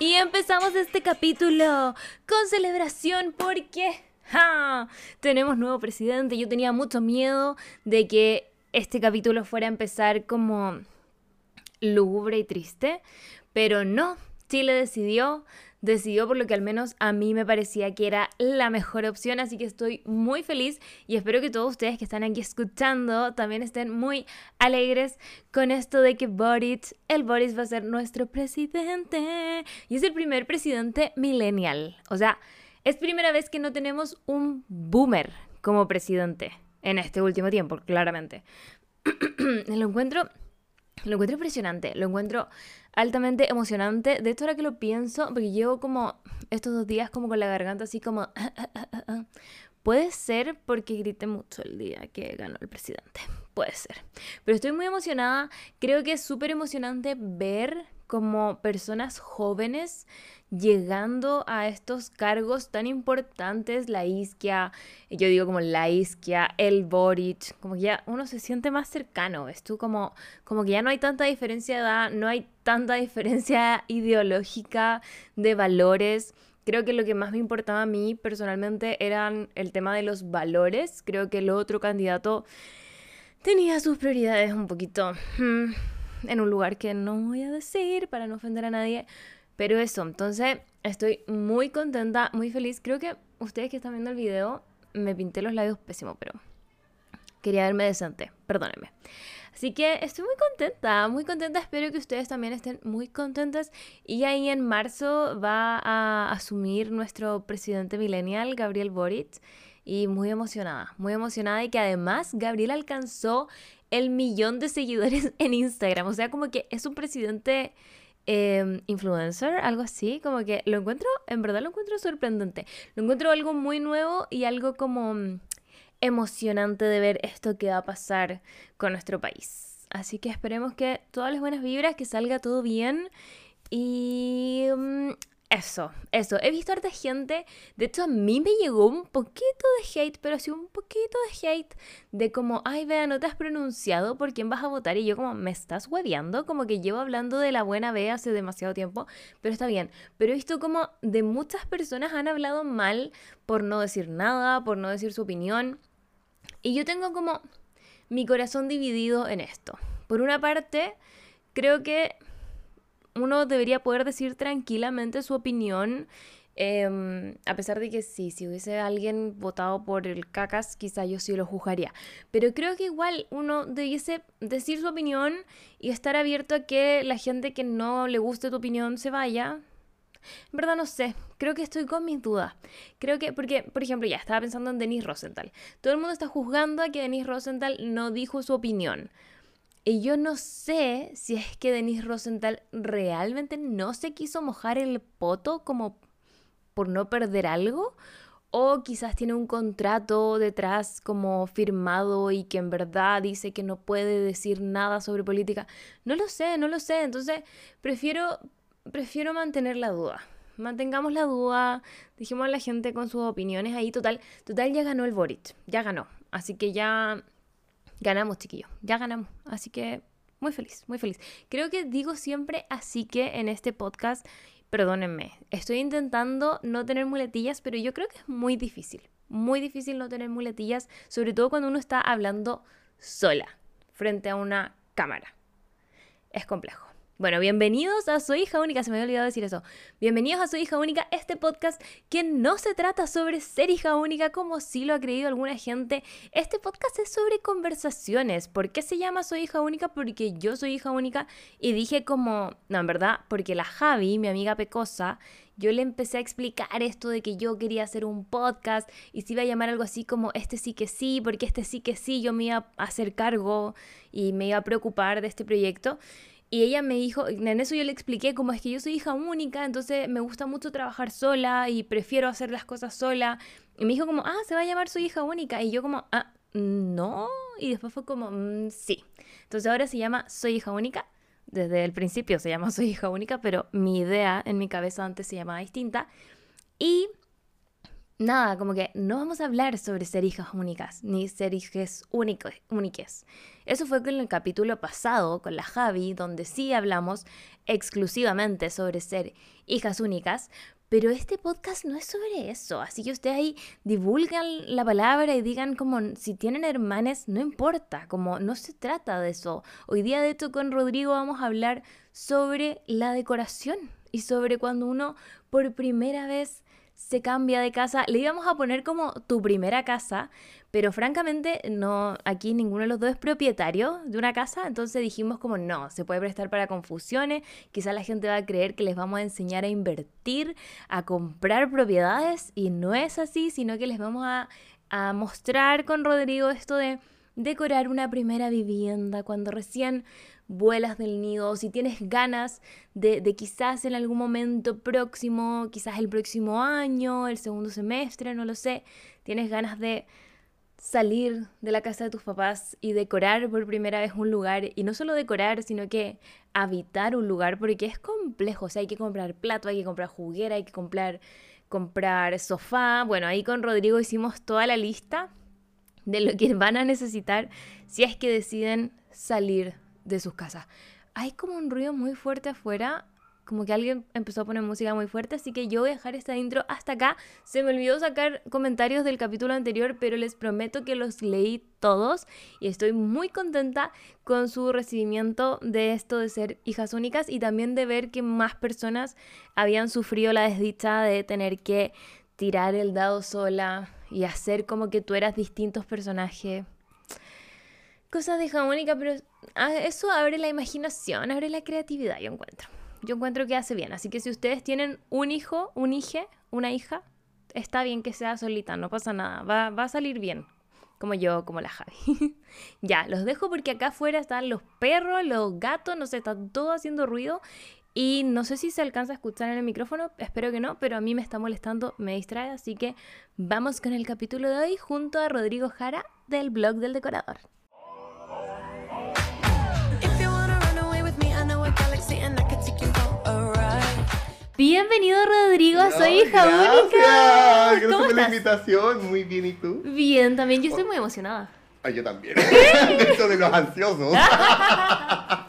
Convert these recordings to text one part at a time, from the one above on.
Y empezamos este capítulo con celebración porque tenemos nuevo presidente. Yo tenía mucho miedo de que este capítulo fuera a empezar como lúgubre y triste, pero no. Chile decidió decidió por lo que al menos a mí me parecía que era la mejor opción, así que estoy muy feliz y espero que todos ustedes que están aquí escuchando también estén muy alegres con esto de que Boris, el Boris va a ser nuestro presidente y es el primer presidente millennial, o sea, es primera vez que no tenemos un boomer como presidente en este último tiempo, claramente. lo encuentro lo encuentro impresionante, lo encuentro altamente emocionante. De hecho, ahora que lo pienso, porque llevo como estos dos días como con la garganta así como... Puede ser porque grité mucho el día que ganó el presidente. Puede ser. Pero estoy muy emocionada. Creo que es súper emocionante ver como personas jóvenes llegando a estos cargos tan importantes, la isquia, yo digo como la isquia, el Boric, como que ya uno se siente más cercano, ¿ves tú? Como, como que ya no hay tanta diferencia de edad, no hay tanta diferencia ideológica de valores. Creo que lo que más me importaba a mí personalmente eran el tema de los valores. Creo que el otro candidato tenía sus prioridades un poquito hmm, en un lugar que no voy a decir para no ofender a nadie. Pero eso, entonces estoy muy contenta, muy feliz. Creo que ustedes que están viendo el video, me pinté los labios pésimo, pero quería verme decente, perdónenme. Así que estoy muy contenta, muy contenta. Espero que ustedes también estén muy contentas. Y ahí en marzo va a asumir nuestro presidente millennial, Gabriel Boric. Y muy emocionada, muy emocionada. Y que además Gabriel alcanzó el millón de seguidores en Instagram. O sea, como que es un presidente Em, influencer, algo así, como que lo encuentro, en verdad lo encuentro sorprendente. Lo encuentro algo muy nuevo y algo como mm, emocionante de ver esto que va a pasar con nuestro país. Así que esperemos que todas las buenas vibras, que salga todo bien y mm, eso, eso. He visto harta gente. De hecho, a mí me llegó un poquito de hate, pero sí un poquito de hate. De como, ay, vea, no te has pronunciado por quién vas a votar. Y yo, como, ¿me estás hueveando? Como que llevo hablando de la buena B hace demasiado tiempo. Pero está bien. Pero he visto como de muchas personas han hablado mal por no decir nada, por no decir su opinión. Y yo tengo como mi corazón dividido en esto. Por una parte, creo que uno debería poder decir tranquilamente su opinión. Em, a pesar de que sí, si hubiese alguien votado por el cacas, quizá yo sí lo juzgaría. Pero creo que igual uno debiese decir su opinión y estar abierto a que la gente que no le guste tu opinión se vaya. En verdad no sé, creo que estoy con mis dudas. Creo que, porque, por ejemplo, ya estaba pensando en Denis Rosenthal. Todo el mundo está juzgando a que Denis Rosenthal no dijo su opinión. Y yo no sé si es que Denise Rosenthal realmente no se quiso mojar el poto como por no perder algo. O quizás tiene un contrato detrás como firmado y que en verdad dice que no puede decir nada sobre política. No lo sé, no lo sé. Entonces prefiero, prefiero mantener la duda. Mantengamos la duda, dijimos a la gente con sus opiniones ahí. Total, total ya ganó el Boric, ya ganó. Así que ya Ganamos, chiquillos, ya ganamos. Así que muy feliz, muy feliz. Creo que digo siempre así que en este podcast, perdónenme, estoy intentando no tener muletillas, pero yo creo que es muy difícil. Muy difícil no tener muletillas, sobre todo cuando uno está hablando sola, frente a una cámara. Es complejo. Bueno, bienvenidos a Su hija única, se me había olvidado decir eso. Bienvenidos a Su hija única, este podcast que no se trata sobre ser hija única como sí lo ha creído alguna gente. Este podcast es sobre conversaciones. ¿Por qué se llama Soy hija única? Porque yo soy hija única y dije como, no, en verdad, porque la Javi, mi amiga pecosa, yo le empecé a explicar esto de que yo quería hacer un podcast y se iba a llamar algo así como este sí que sí, porque este sí que sí, yo me iba a hacer cargo y me iba a preocupar de este proyecto. Y ella me dijo, en eso yo le expliqué como es que yo soy hija única, entonces me gusta mucho trabajar sola y prefiero hacer las cosas sola. Y me dijo como, ah, se va a llamar Soy hija única. Y yo como, ah, no. Y después fue como, mm, sí. Entonces ahora se llama Soy hija única. Desde el principio se llama Soy hija única, pero mi idea en mi cabeza antes se llamaba distinta. Y nada, como que no vamos a hablar sobre ser hijas únicas, ni ser hijas úniques. Eso fue con el capítulo pasado, con la Javi, donde sí hablamos exclusivamente sobre ser hijas únicas, pero este podcast no es sobre eso, así que ustedes ahí divulgan la palabra y digan como si tienen hermanes, no importa, como no se trata de eso. Hoy día de hecho con Rodrigo vamos a hablar sobre la decoración y sobre cuando uno por primera vez se cambia de casa. Le íbamos a poner como tu primera casa, pero francamente no, aquí ninguno de los dos es propietario de una casa, entonces dijimos como no, se puede prestar para confusiones, quizás la gente va a creer que les vamos a enseñar a invertir, a comprar propiedades y no es así, sino que les vamos a, a mostrar con Rodrigo esto de decorar una primera vivienda cuando recién vuelas del nido, si tienes ganas de, quizás en algún momento próximo, quizás el próximo año, el segundo semestre, no lo sé, tienes ganas de salir de la casa de tus papás y decorar por primera vez un lugar, y no solo decorar, sino que habitar un lugar, porque es complejo, o sea, hay que comprar plato, hay que comprar juguera, hay que comprar, comprar sofá, bueno, ahí con Rodrigo hicimos toda la lista de lo que van a necesitar si es que deciden salir de sus casas. Hay como un ruido muy fuerte afuera, como que alguien empezó a poner música muy fuerte, así que yo voy a dejar esta intro hasta acá. Se me olvidó sacar comentarios del capítulo anterior, pero les prometo que los leí todos y estoy muy contenta con su recibimiento de esto de ser hijas únicas y también de ver que más personas habían sufrido la desdicha de tener que tirar el dado sola y hacer como que tú eras distintos personajes cosas de hija única, pero eso abre la imaginación, abre la creatividad, yo encuentro. Yo encuentro que hace bien. Así que si ustedes tienen un hijo, un hije, una hija, está bien que sea solita, no pasa nada. Va, va a salir bien. Como yo, como la Javi. ya, los dejo porque acá afuera están los perros, los gatos, no sé, está todo haciendo ruido. Y no sé si se alcanza a escuchar en el micrófono, espero que no, pero a mí me está molestando, me distrae. Así que vamos con el capítulo de hoy junto a Rodrigo Jara del blog del decorador. Bienvenido Rodrigo, soy hija única. Gracias por la invitación. Muy bien, ¿y tú? Bien, también yo estoy muy emocionada. Ah, yo también. Dentro de los ansiosos.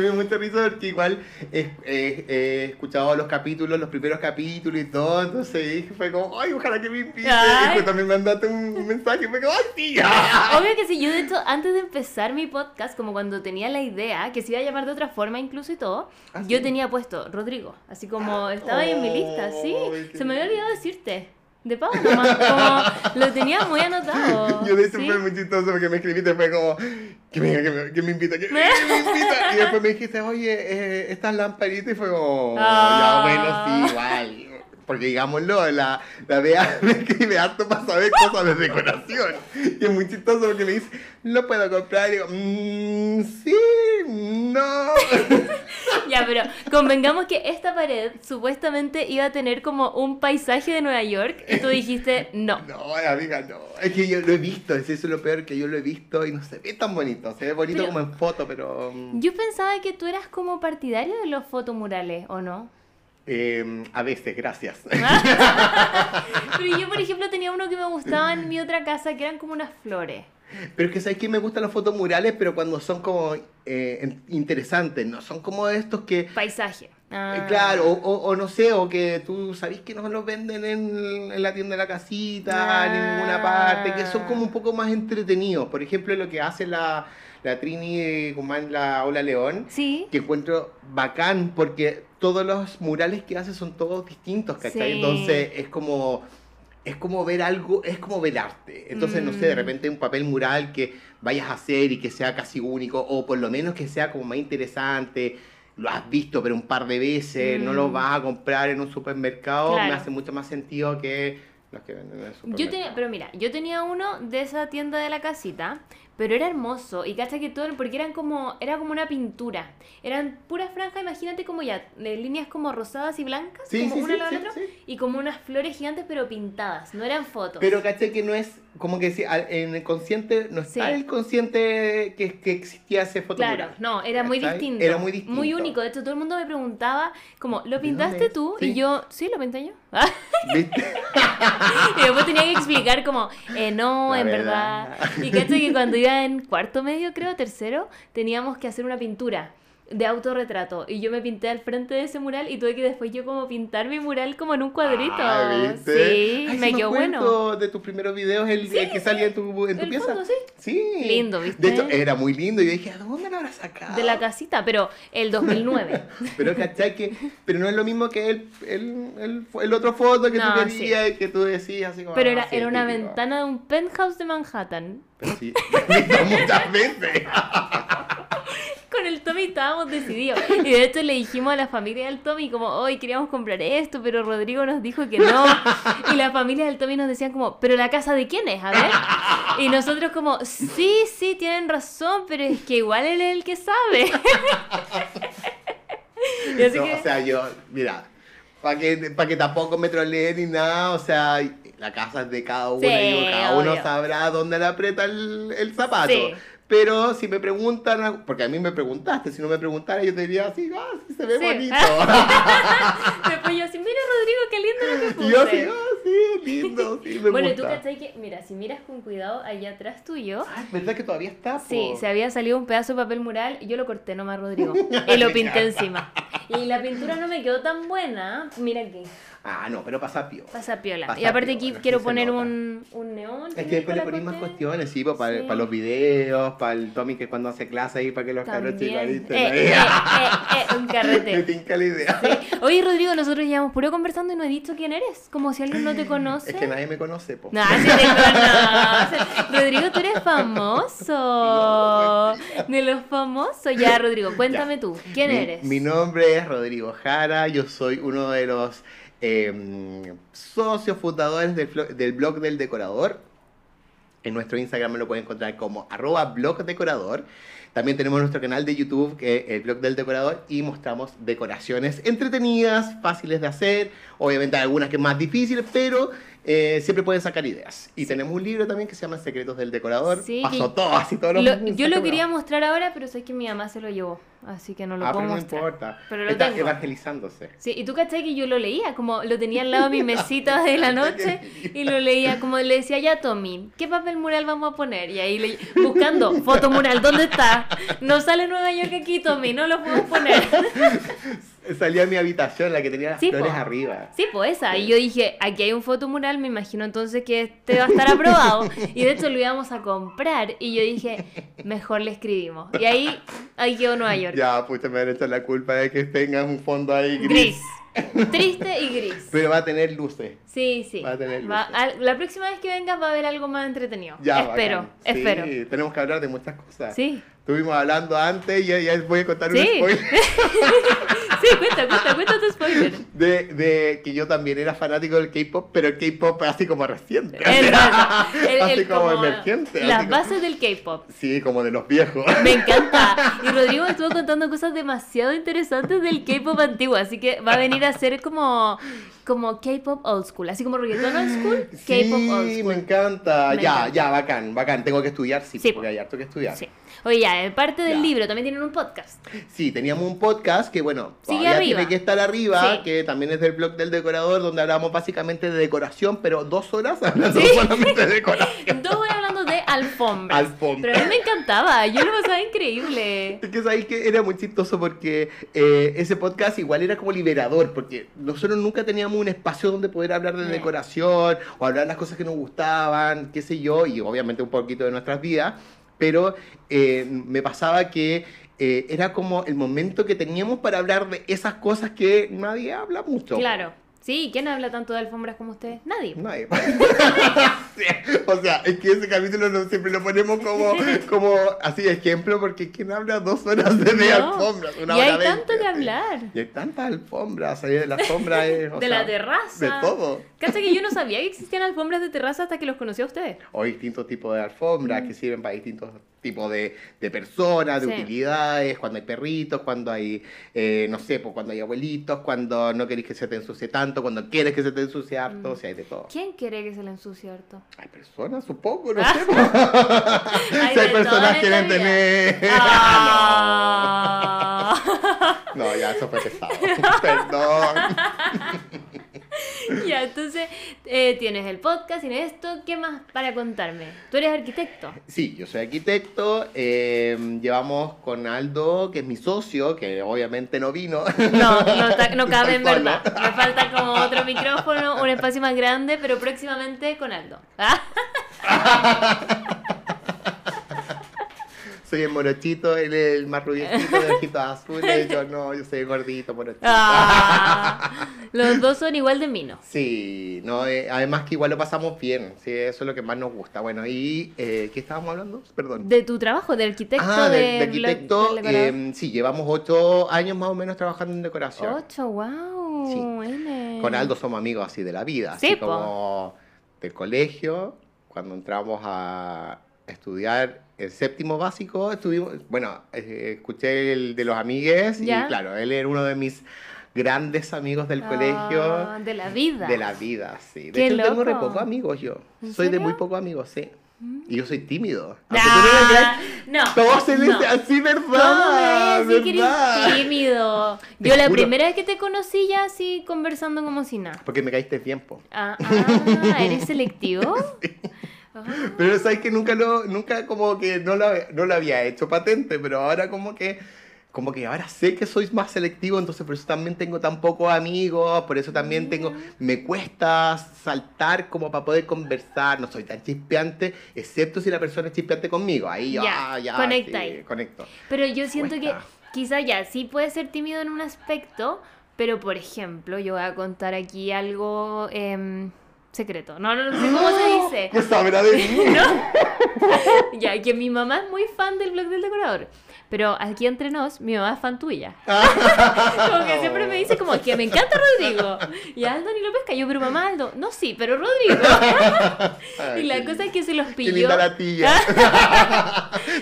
que me mucha risa porque igual he, escuchado los capítulos, los primeros capítulos y todo, entonces fue como, ay, ojalá que me invite. Y pues también mandaste un mensaje, fue como, ay, tía. Obvio que sí, yo de hecho, antes de empezar mi podcast, como cuando tenía la idea, que se iba a llamar de otra forma incluso y todo, ¿Ah, yo tenía puesto Rodrigo, así como estaba ahí en mi lista, sí, se me había olvidado decirte. De pago nomás, como lo tenía muy anotado. Yo de hecho fue muy chistoso porque me escribiste, fue como, que me, que me, que me invita, que, me invita. Y después me dijiste, oye, eh, estas lamparitas, y fue como, ya bueno, sí, igual. Porque digámoslo, la, la Bea me escribe harto para saber cosas de decoración. Y es muy chistoso porque me dice, lo puedo comprar. Y digo, mmm, sí, no. ya, pero convengamos que esta pared supuestamente iba a tener como un paisaje de Nueva York y tú dijiste no. No, amiga, no. Es que yo lo he visto, es eso lo peor que yo lo he visto y no se ve tan bonito. Se ve bonito como en foto, pero. Mm. Yo pensaba que tú eras como partidario de los fotomurales, ¿o no? Eh, a veces, gracias. Pero yo, por ejemplo, tenía uno que me gustaba en mi otra casa, que eran como unas flores. Pero es que sabes que me gustan los fotos murales, pero cuando son como eh, interesantes, no son como estos que... Paisaje. Ah. Eh, claro, o, no sé, o que tú sabes que no los venden en, la tienda de la casita, en ninguna parte, que son como un poco más entretenidos. Por ejemplo, lo que hace la, la Trini Guzmán, la Ola León, ¿Sí? que encuentro bacán, porque todos los murales que hace son todos distintos, ¿cachai? Entonces es como es como ver algo, es como ver arte. Entonces, no sé, de mm. repente un papel mural que vayas a hacer y que sea casi único, o por lo menos que sea como más interesante, lo has visto pero un par de veces, no lo mm. vas a comprar en un supermercado, me hace mucho más sentido que los que venden en el supermercado. Yo tenía, pero mira, yo tenía uno de esa tienda de la casita, Pero era hermoso. Y cacha que todo, porque eran como, era como una pintura. Eran puras franjas, imagínate como ya, de líneas como rosadas y blancas, Sí, como sí, una sí, la otra, sí. y como unas flores gigantes pero pintadas, no eran fotos. Pero caché que no es, como que en el consciente, no está Sí. el consciente que, que existía ese foto Claro, no, era muy distinto. Era muy distinto. Muy único. De hecho, todo el mundo me preguntaba, como, ¿lo ¿De pintaste tú? Sí. Y yo, sí, lo pinté yo. ¿Viste? y después tenía que explicar como, eh, no, La en verdad. verdad. Y caché que cuando iba en cuarto medio, creo, tercero, teníamos que hacer una pintura de autorretrato. Y yo me pinté al frente de ese mural y tuve que después yo como pintar mi mural como en un cuadrito. Ah, ¿viste? Sí, Ay, me quedó bueno. de tus primeros videos, el, el que salía en tu, en tu pieza. fondo, sí. Sí. Lindo, ¿viste? De hecho, era muy lindo. Y yo dije, ¿a dónde lo habrá sacado? De la casita, pero el 2009. Pero cachai que, pero no es lo mismo que el, el, el, el otro foto que No, tú querías y que tú decías así como. Pero era, era una típico. ventana de un penthouse de Manhattan. Pero sí, muchas veces. Con el Tommy estábamos decididos. Y de hecho le dijimos a la familia del Tommy como, hoy queríamos comprar esto, pero Rodrigo nos dijo que no. Y la familia del Tommy nos decían como, pero la casa de quién es, a ver. Y nosotros como, sí, sí, tienen razón, pero es que igual él es el que sabe. No, que- O sea, yo, mira, para que, pa' que tampoco me troleen ni nada, o sea, la casa es de cada uno Sí, y cada uno sabrá dónde le aprieta el, el zapato. Sí. Pero si me preguntan, porque a mí me preguntaste, si no me preguntara yo te diría así, ah, sí se ve Sí. bonito. Después yo así, mira Rodrigo, qué lindo lo que puse. yo así, ah, sí, lindo, sí, me bueno, y tú gusta. cachai que, mira, si miras con cuidado allá atrás tuyo, Ah, es verdad que todavía está. Sí, po? se había salido un pedazo de papel mural yo lo corté nomás, Rodrigo. Y lo pinté encima. Y la pintura no me quedó tan buena. Mira aquí, Ah, no, pero pasa piola. Pasa y aparte piola, aquí quiero poner un, un neón. Es ¿tienes que después le ponís más cuestiones, sí, pues, para, Sí. para los videos, para el Tommy que cuando hace clase ahí, para que los cabros chicos. ¿viste? Eh, eh, eh, eh, un Me carrete. tinca la idea. Sí. Oye, Rodrigo, nosotros llevamos puro conversando y no he dicho quién eres. Como si alguien no te conoce. Es que nadie me conoce, po. Sí te conoce. Rodrigo, tú eres famoso. De los famosos. Ya, Rodrigo, cuéntame tú. ¿Quién Mi- eres? Mi nombre es Rodrigo Jara, yo soy uno de los eh, socios fundadores del, del blog del decorador. En nuestro Instagram lo pueden encontrar como arroba blog decorador. También tenemos nuestro canal de YouTube, que es el blog del decorador, y mostramos decoraciones entretenidas, fáciles de hacer. Obviamente algunas que es más difíciles, pero eh, siempre pueden sacar ideas. Y tenemos un libro también que se llama Secretos del Decorador. Sí, Pasó todo, así todos los Lo- yo lo quería mostrar ahora, pero sé que mi mamá se lo llevó. Así que no lo Ah, puedo pero no mostrar. importa. Pero lo Está tengo. evangelizándose. Sí, y tú cachai que yo lo leía, como lo tenía al lado de mi mesita de la noche y lo leía, como le decía ya Tommy, ¿qué papel mural vamos a poner? Y ahí le, buscando, foto mural, ¿dónde está? No sale Nueva York aquí, Tommy, no lo podemos poner. Salía a mi habitación, la que tenía las Sí, flores po. arriba. Sí, pues esa. Y yo dije, aquí hay un foto mural, me imagino entonces que este va a estar aprobado. Y de hecho lo íbamos a comprar. Y yo dije, mejor le escribimos. Y ahí, ahí quedó Nueva York. Ya, pucha, me han hecho la culpa de que tengas un fondo ahí gris. Gris. Triste y gris. Pero va a tener luces. Sí, sí. Va a tener Va- luces. al- la próxima vez que vengas va a haber algo más entretenido. Ya, espero, bacán. espero. Sí, tenemos que hablar de muchas cosas. Sí. Estuvimos hablando antes y ya, ya voy a contar Sí. un spoiler. Sí, cuenta, cuenta, cuenta tu spoiler. De, de que yo también era fanático del K-pop, pero el K-pop así como reciente. Verdad. El- así el como, emergente. Las como- bases del K-pop. Sí, como de los viejos. Me encanta. Y Rodrigo estuvo contando cosas demasiado interesantes del K-pop antiguo, así que va a venir a ser como, como K-pop old school, así como reggaeton old school, K-pop old Sí, school. me encanta. Me ya, encanta. ya, bacán, bacán. Tengo que estudiar, sí, Sí, porque po. hay harto que estudiar. Sí. Oye, ya, en parte del Ya. libro también tienen un podcast. Sí, teníamos un podcast que, bueno, arriba. tiene que estar arriba, Sí. que también es del blog del decorador, donde hablamos básicamente de decoración, pero dos horas hablando Sí. solamente de decoración. Dos horas hablando de alfombras. Alfombras. Pero a mí me encantaba, yo lo pasaba increíble. Es que sabéis que era muy chistoso porque eh, ese podcast igual era como liberador, porque nosotros nunca teníamos un espacio donde poder hablar de Eh. decoración o hablar las cosas que nos gustaban, qué sé yo, y obviamente un poquito de nuestras vidas, pero eh, me pasaba que eh, era como el momento que teníamos para hablar de esas cosas que nadie habla mucho. Claro. Sí, ¿quién habla tanto de alfombras como ustedes? Nadie. Nadie. O sea, es que ese capítulo no, siempre lo ponemos como, como así ejemplo, porque ¿quién habla dos horas de, de No. alfombras? Una Y hora hay tanto que hablar. Y hay tantas alfombras, salir de la alfombra es, o De sea, la terraza. De todo. Cacha que yo no sabía que existían alfombras de terraza hasta que los conocí a ustedes. O distintos tipos de alfombras que sirven para distintos tipos de, de personas, de. Sí. utilidades, cuando hay perritos, cuando hay, eh, no sé, pues cuando hay abuelitos, cuando no querés que se te ensucie tanto, cuando quieres que se te ensucie harto, Mm. o sea, hay de todo. ¿Quién quiere que se le ensucie harto? Hay personas, supongo, no Ah. sé. pues. Hay si hay personas quieren tener... Ah. no. no, ya, eso fue pesado. Perdón. ya, entonces eh, tienes el podcast, tienes esto. ¿Qué más para contarme? Tú eres arquitecto. Sí, yo soy arquitecto. eh, llevamos con Aldo, que es mi socio, que obviamente no vino. No, no, no cabe en verdad. Me falta como otro micrófono, un espacio más grande, pero próximamente con Aldo. Soy el morochito, él es el más rubiecito de ojitos azules. Yo no, yo soy el gordito, morochito. Ah, los dos son igual de minos. Sí, no, eh, además que igual lo pasamos bien, sí, eso es lo que más nos gusta. Bueno, y eh, ¿qué estábamos hablando? Perdón. De tu trabajo, de arquitecto. ah, de, arquitecto, eh, sí, llevamos ocho años más o menos trabajando en decoración. Ocho, wow. Sí. N. Con Aldo somos amigos así de la vida, así Sí, po. como del colegio, cuando entramos a estudiar el séptimo básico, estuvimos, bueno, eh, escuché el de los amigues Ya. y claro, él era uno de mis grandes amigos del Ah, colegio. De la vida. De la vida, sí. De Qué hecho, tengo re loco. pocos amigos yo. ¿En Soy de serio? Mm. muy pocos amigos, sí. Y yo soy tímido. Aunque tú no no. Todos se les no. así, ¿Cómo me vas ¿verdad? decir que ¿Verdad? eres tímido? Te Yo la juro. primera vez que te conocí ya así conversando como si nada. Porque me caíste bien, po. Ah, ah, ¿eres selectivo? Ah, Pero sabes que nunca lo, nunca como que no lo, no lo había hecho patente, pero ahora como que, como que ahora sé que soy más selectivo, entonces por eso también tengo tan pocos amigos, por eso también tengo, me cuesta saltar como para poder conversar, no soy tan chispeante, excepto si la persona es chispeante conmigo, ahí yo, Ya, ah, ya, conecta sí, ahí. conecto. Pero yo siento Cuesta. que quizá ya sí puede ser tímido en un aspecto, pero por ejemplo, yo voy a contar aquí algo em, secreto. No, no, no sé cómo se dice. ¿Qué sabrá de mí? Ya, que mi mamá es muy fan del blog del decorador. Pero aquí entre nos, mi mamá es fan tuya. Como que siempre me dice como que me encanta Rodrigo. Y Aldo ni lo pesca. Yo, pero mamá Aldo, no sí, pero Rodrigo. Y la qué cosa es que se los Qué pilló. linda la tía.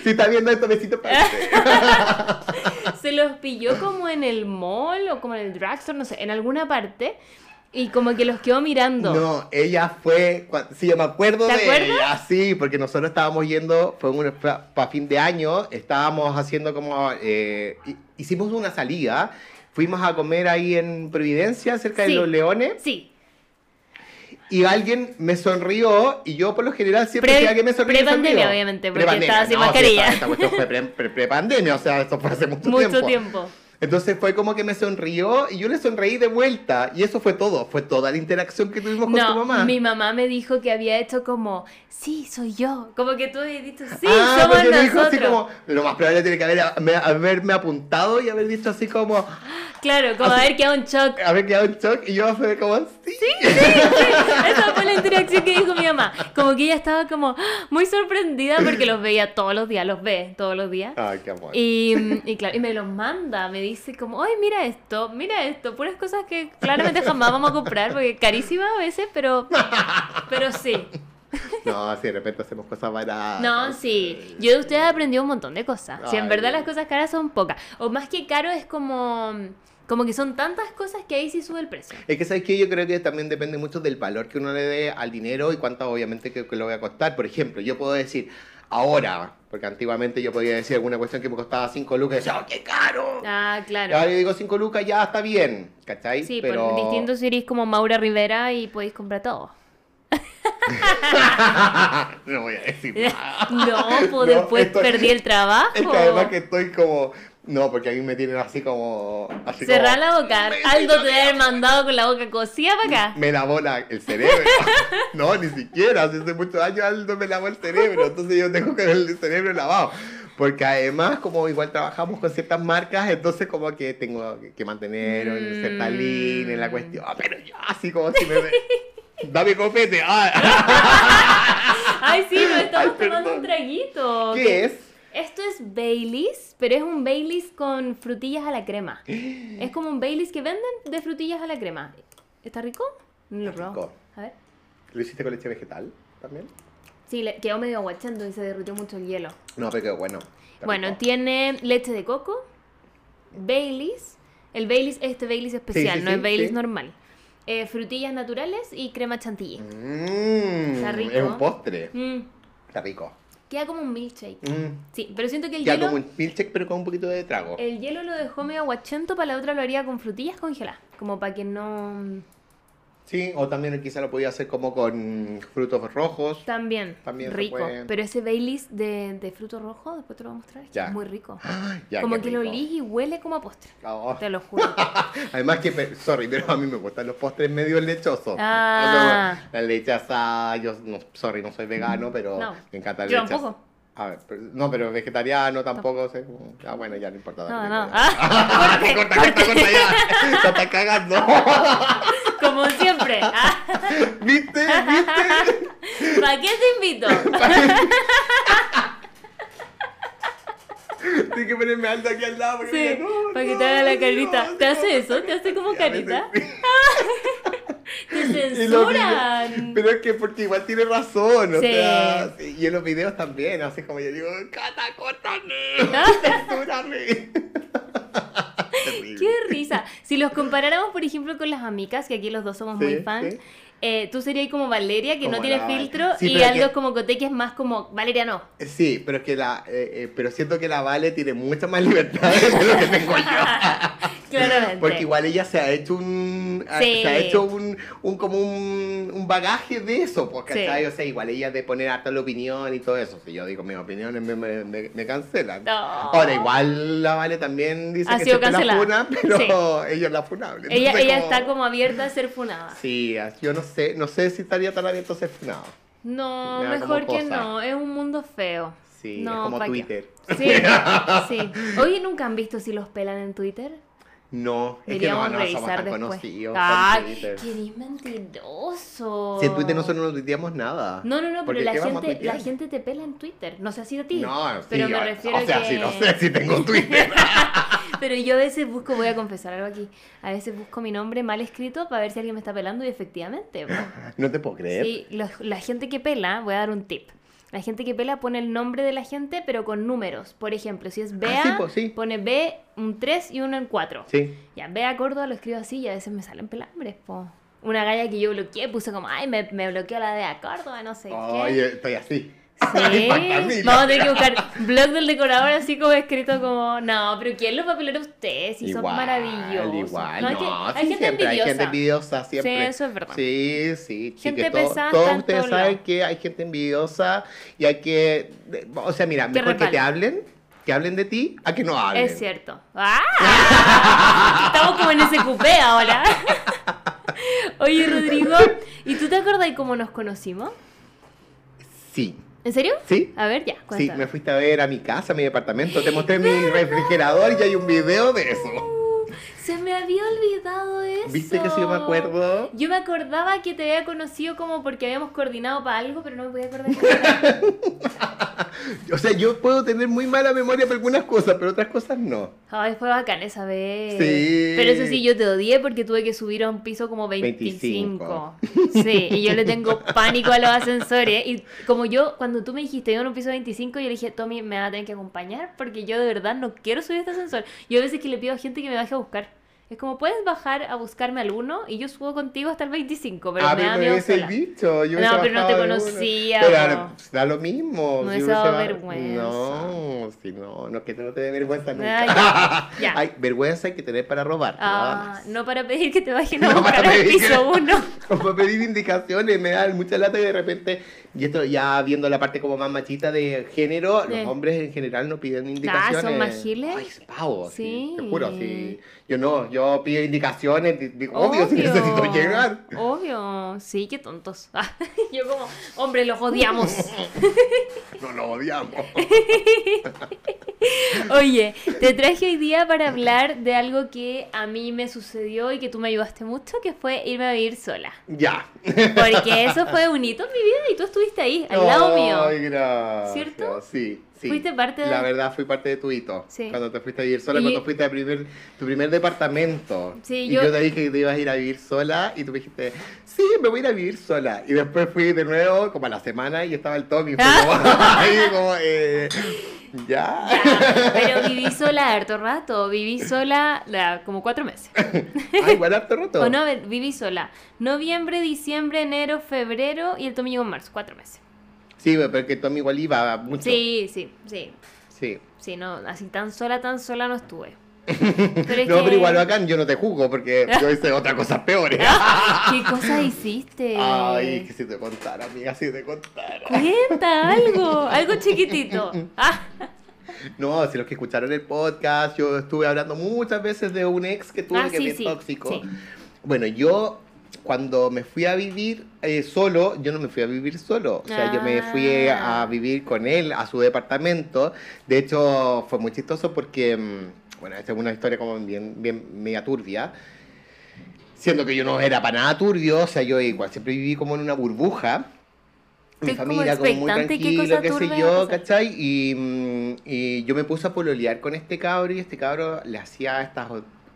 si está viendo esto, besito para usted. se los pilló como en el mall o como en el drugstore, no sé, en alguna parte. Y como que los quedó mirando. No, ella fue, sí, yo me acuerdo ¿Te de acuerdas? ella, sí, porque nosotros estábamos yendo, fue para fin de año, estábamos haciendo como, eh, hi- hicimos una salida, fuimos a comer ahí en Providencia, cerca Sí. de Los Leones, Sí, y alguien me sonrió, y yo por lo general siempre Pre- que alguien me sonríe, pre-pandemia, obviamente, porque Pre-pandemia, estaba sin no, sí, mascarilla. esta- esta cuestión fue pre- pre- pre-pandemia, o sea, esto fue hace mucho, mucho tiempo. tiempo. Entonces fue como que me sonrió y yo le sonreí de vuelta. Y eso fue todo. Fue toda la interacción que tuvimos con tu mamá. mi mamá me dijo que había hecho como, sí, soy yo. Como que tú habías dicho, sí, ah, somos porque me nosotros. dijo así como, lo más probable tiene que haber, me- haberme apuntado y haber dicho así como, Claro, como Así- haber quedado en shock. haber quedado en shock y yo fue como, sí. Esa fue la interacción que dijo mi mamá. Como que ella estaba como muy sorprendida porque los veía todos los días, los ve todos los días. Ay, qué amor. Y, y claro, y me los manda, me dice como, ay, mira esto, mira esto, puras cosas que claramente jamás vamos a comprar porque es carísima a veces, pero, pero sí. No, si de repente hacemos cosas baratas. No, sí, yo de ustedes aprendí un montón de cosas. Si en verdad las cosas caras son pocas. O más que caro es como, como que son tantas cosas que ahí sí sube el precio. Es que, ¿sabes qué? Yo creo que también depende mucho del valor que uno le dé al dinero y cuánto obviamente que, que lo voy a costar. Por ejemplo, yo puedo decir, ahora, porque antiguamente yo podía decir alguna cuestión que me costaba 5 lucas y decía, ¡oh, qué caro! Ah, claro. Ahora yo digo 5 lucas, ya está bien, ¿cachai? Sí, pero... por distinto si eres como Maura Rivera y podéis comprar todo. no voy a decir nada. No, pues No, después estoy- perdí el trabajo. Es que además que estoy como... No, porque a mí me tienen así como... Así Cerrar como- la boca. Aldo te debe mandado con la boca cosida para acá. Me lavó la- el cerebro. no, ni siquiera. Hace muchos años Aldo me lavó el cerebro. Entonces yo tengo que el cerebro lavado. Porque además, como igual trabajamos con ciertas marcas, entonces como que tengo que mantener mm. cierta línea en la cuestión. Ah, pero yo así como si me... Dame copete. Ah. Ay, sí, nos estamos tomando un traguito. ¿Qué es? Esto es Baileys, pero es un Baileys con frutillas a la crema. es como un Baileys que venden de frutillas a la crema. ¿Está rico? No lo probó. A ver. ¿Lo hiciste con leche vegetal también? Sí, le, quedó medio aguachando y se derritió mucho el hielo. No, pero quedó bueno. bueno, tiene leche de coco, Baileys. El Baileys, este Baileys especial, no es Baileys normal. Eh, frutillas naturales y crema chantilly. Mmm, Está rico. Es un postre. Mm. Está rico. Queda como un milkshake. Mm. Sí, pero siento que el Queda hielo. como un milkshake, pero con un poquito de trago. El hielo lo dejó medio aguachento, para la otra lo haría con frutillas congeladas. Como para que no. Sí, o también quizá lo podía hacer como con frutos rojos. También, también rico. Pero ese Baileys de, de frutos rojos, después te lo voy a mostrar, es muy rico. como que lo olís y huele como a postre. Oh. Te lo juro. Además que, sorry, pero a mí me gustan los postres medio lechosos. Ah. la leche asada, yo, no, sorry, no soy vegano, pero me encanta la leche Yo tampoco. A ver, no, pero vegetariano tampoco. Sé, ah, bueno, ya no importa. No, no. Ah, corta, corta, corta, ya. Te estás cagando. Como siempre. ¿Viste? ¿Viste? ¿Para qué te invito? Tienes que ponerme alto aquí al lado. sí, para que te haga la carita. ¿Te hace eso? ¿Te hace como carita? ¡Te censuran! pero es que porque igual tiene razón, o sea, y en los videos también, así como yo digo, Cata, córtame, censúrame. Qué risa. Si los comparáramos, por ejemplo, con las amigas, que aquí los dos somos muy fans, eh, tú serías como Valeria, que no tiene filtro, y Aldo como Cote, que es más como Valeria no. Sí, pero es que la, eh, eh, pero siento que la Vale tiene mucha más libertad de lo que tengo yo. Claramente. Porque igual ella se ha hecho un, se ha hecho un, un como un, un, bagaje de eso, porque sí. O sea, igual ella de poner hasta la opinión y todo eso. Si yo digo mis opiniones me, me, me, cancelan. Ahora, igual la Vale también dice que se la funa, pero ella es la funable. ella, ella está como abierta a ser funada. Sí, yo no sé, no sé si estaría tan abierto a ser funado. No, mejor que no, es un mundo feo. Sí, es como Twitter. Sí, sí. Oye, ¿nunca han visto si los pelan en Twitter? No, es que no, no somos tan conocidos. ¡Ay! ¡Qué mentiroso! Si en Twitter nosotros no tuiteamos nada. No, no, no, pero la gente, la gente te pela en Twitter. No sé si a ti. No, pero sí, me refiero o sea, que... no sé si tengo Twitter. pero yo a veces busco, voy a confesar algo aquí. A veces busco mi nombre mal escrito para ver si alguien me está pelando y efectivamente. No te puedo creer. Sí, la gente que pela, voy a dar un tip. La gente que pela pone el nombre de la gente, pero con números. Por ejemplo, si es ah, Bea, pone B, un 3 y uno en 4. Sí. Ya, Bea Córdoba lo escribo así y a veces me salen pelambres, po. Una galla que yo bloqueé, puse como, ay, me, me bloqueó la Bea Córdoba, no sé qué. Oye, estoy así. Sí, vamos a tener que buscar blog del decorador así como escrito como, no, pero ¿quién los va a pelar a ustedes? Si son maravillosos. Igual, no, hay, hay gente siempre, envidiosa. Hay gente envidiosa siempre. Sí, eso es verdad. Sí, sí. Gente pesada. Todos ustedes saben que hay gente envidiosa y hay que, o sea, mira, mejor que te hablen que hablen de ti a que no hablen. Es cierto. ¡Ah! Estamos como en ese cupé ahora. Oye, Rodrigo, ¿y tú te acuerdas de cómo nos conocimos? Sí. ¿En serio? Sí. A ver, ya. Sí, me fuiste a ver a mi casa, a mi departamento, te mostré mi refrigerador y hay un video de eso. Se me había olvidado eso. ¿Viste que sí yo me acuerdo? Yo me acordaba que te había conocido como porque habíamos coordinado para algo, pero no me podía acordar. o sea, yo puedo tener muy mala memoria para algunas cosas, pero otras cosas no. Ay, fue bacán esa vez. Sí. Pero eso sí, yo te odié porque tuve que subir a un piso como 25. 25. Sí, y yo le tengo pánico a los ascensores. Y como yo, cuando tú me dijiste yo en un piso 25, yo le dije, Tommy, me va a tener que acompañar porque yo de verdad no quiero subir este ascensor. Yo a veces que le pido a gente que me baje a buscar. Es como, puedes bajar a buscarme alguno y yo subo contigo hasta el 25, pero ah, me da miedo el bicho. Yo no, pero no te conocía. Pero da lo mismo. No es vergüenza. No, si no, no que no te dé vergüenza nunca. ya, Hay vergüenza hay que tener para robar. Ah, no para pedir que te bajen a buscar al piso uno. Como para pedir indicaciones, me da mucha lata y de repente, y esto ya viendo la parte como más machita de género, los hombres en general no piden indicaciones. Ah, son más giles. Ay, pavo, sí. Te juro, sí. Yo no, yo pido indicaciones, digo, obvio, si necesito llegar. Obvio, sí, qué tontos. yo como, hombre, los odiamos. no los odiamos. Oye, te traje hoy día para hablar de algo que a mí me sucedió y que tú me ayudaste mucho, que fue irme a vivir sola. Ya. Porque eso fue un hito en mi vida y tú estuviste ahí, al lado mío. Ay, gracias. ¿Cierto? Sí. Sí. Fuiste parte de... La verdad, fui parte de tu hito. Sí. Cuando te fuiste a vivir sola, Y- cuando fuiste a primer, tu primer departamento. Sí, y yo- yo... te dije que te ibas a ir a vivir sola y tú me dijiste, sí, me voy a ir a vivir sola. Y después fui de nuevo, como a la semana, y estaba el Tommy. Fue como, ahí como, eh, ya. Pero viví sola harto rato, viví sola la- como cuatro meses. Ah, igual harto rato. O no, viví sola. Noviembre, diciembre, enero, febrero y el Tommy llegó en marzo, cuatro meses. Sí, pero es que Tommy igual iba mucho. Sí, sí, sí. Sí. Sí, no, así tan sola, tan sola no estuve. Pero es no, que- pero igual bacán, yo no te juzgo porque yo hice otras cosas peores. ¿Qué cosas hiciste? Ay, que si te contara, amiga, si te contara. Cuenta algo, algo chiquitito. Ah, No, si los que escucharon el podcast, yo estuve hablando muchas veces de un ex que tuve Ah, que sí, es sí, tóxico. sí. Bueno, yo cuando me fui a vivir eh, solo, yo no me fui a vivir solo. O sea, yo me fui Ah. a vivir con él a su departamento. De hecho, fue muy chistoso porque, mm, bueno, esta es una historia como bien, bien media turbia. Siendo que yo no era para nada turbio, o sea, yo igual siempre viví como en una burbuja. Mi Estoy como familia como muy tranquilo, qué sé yo. ¿cachai? Y, mm, y yo me puse a pololear con este cabro y este cabro le hacía estas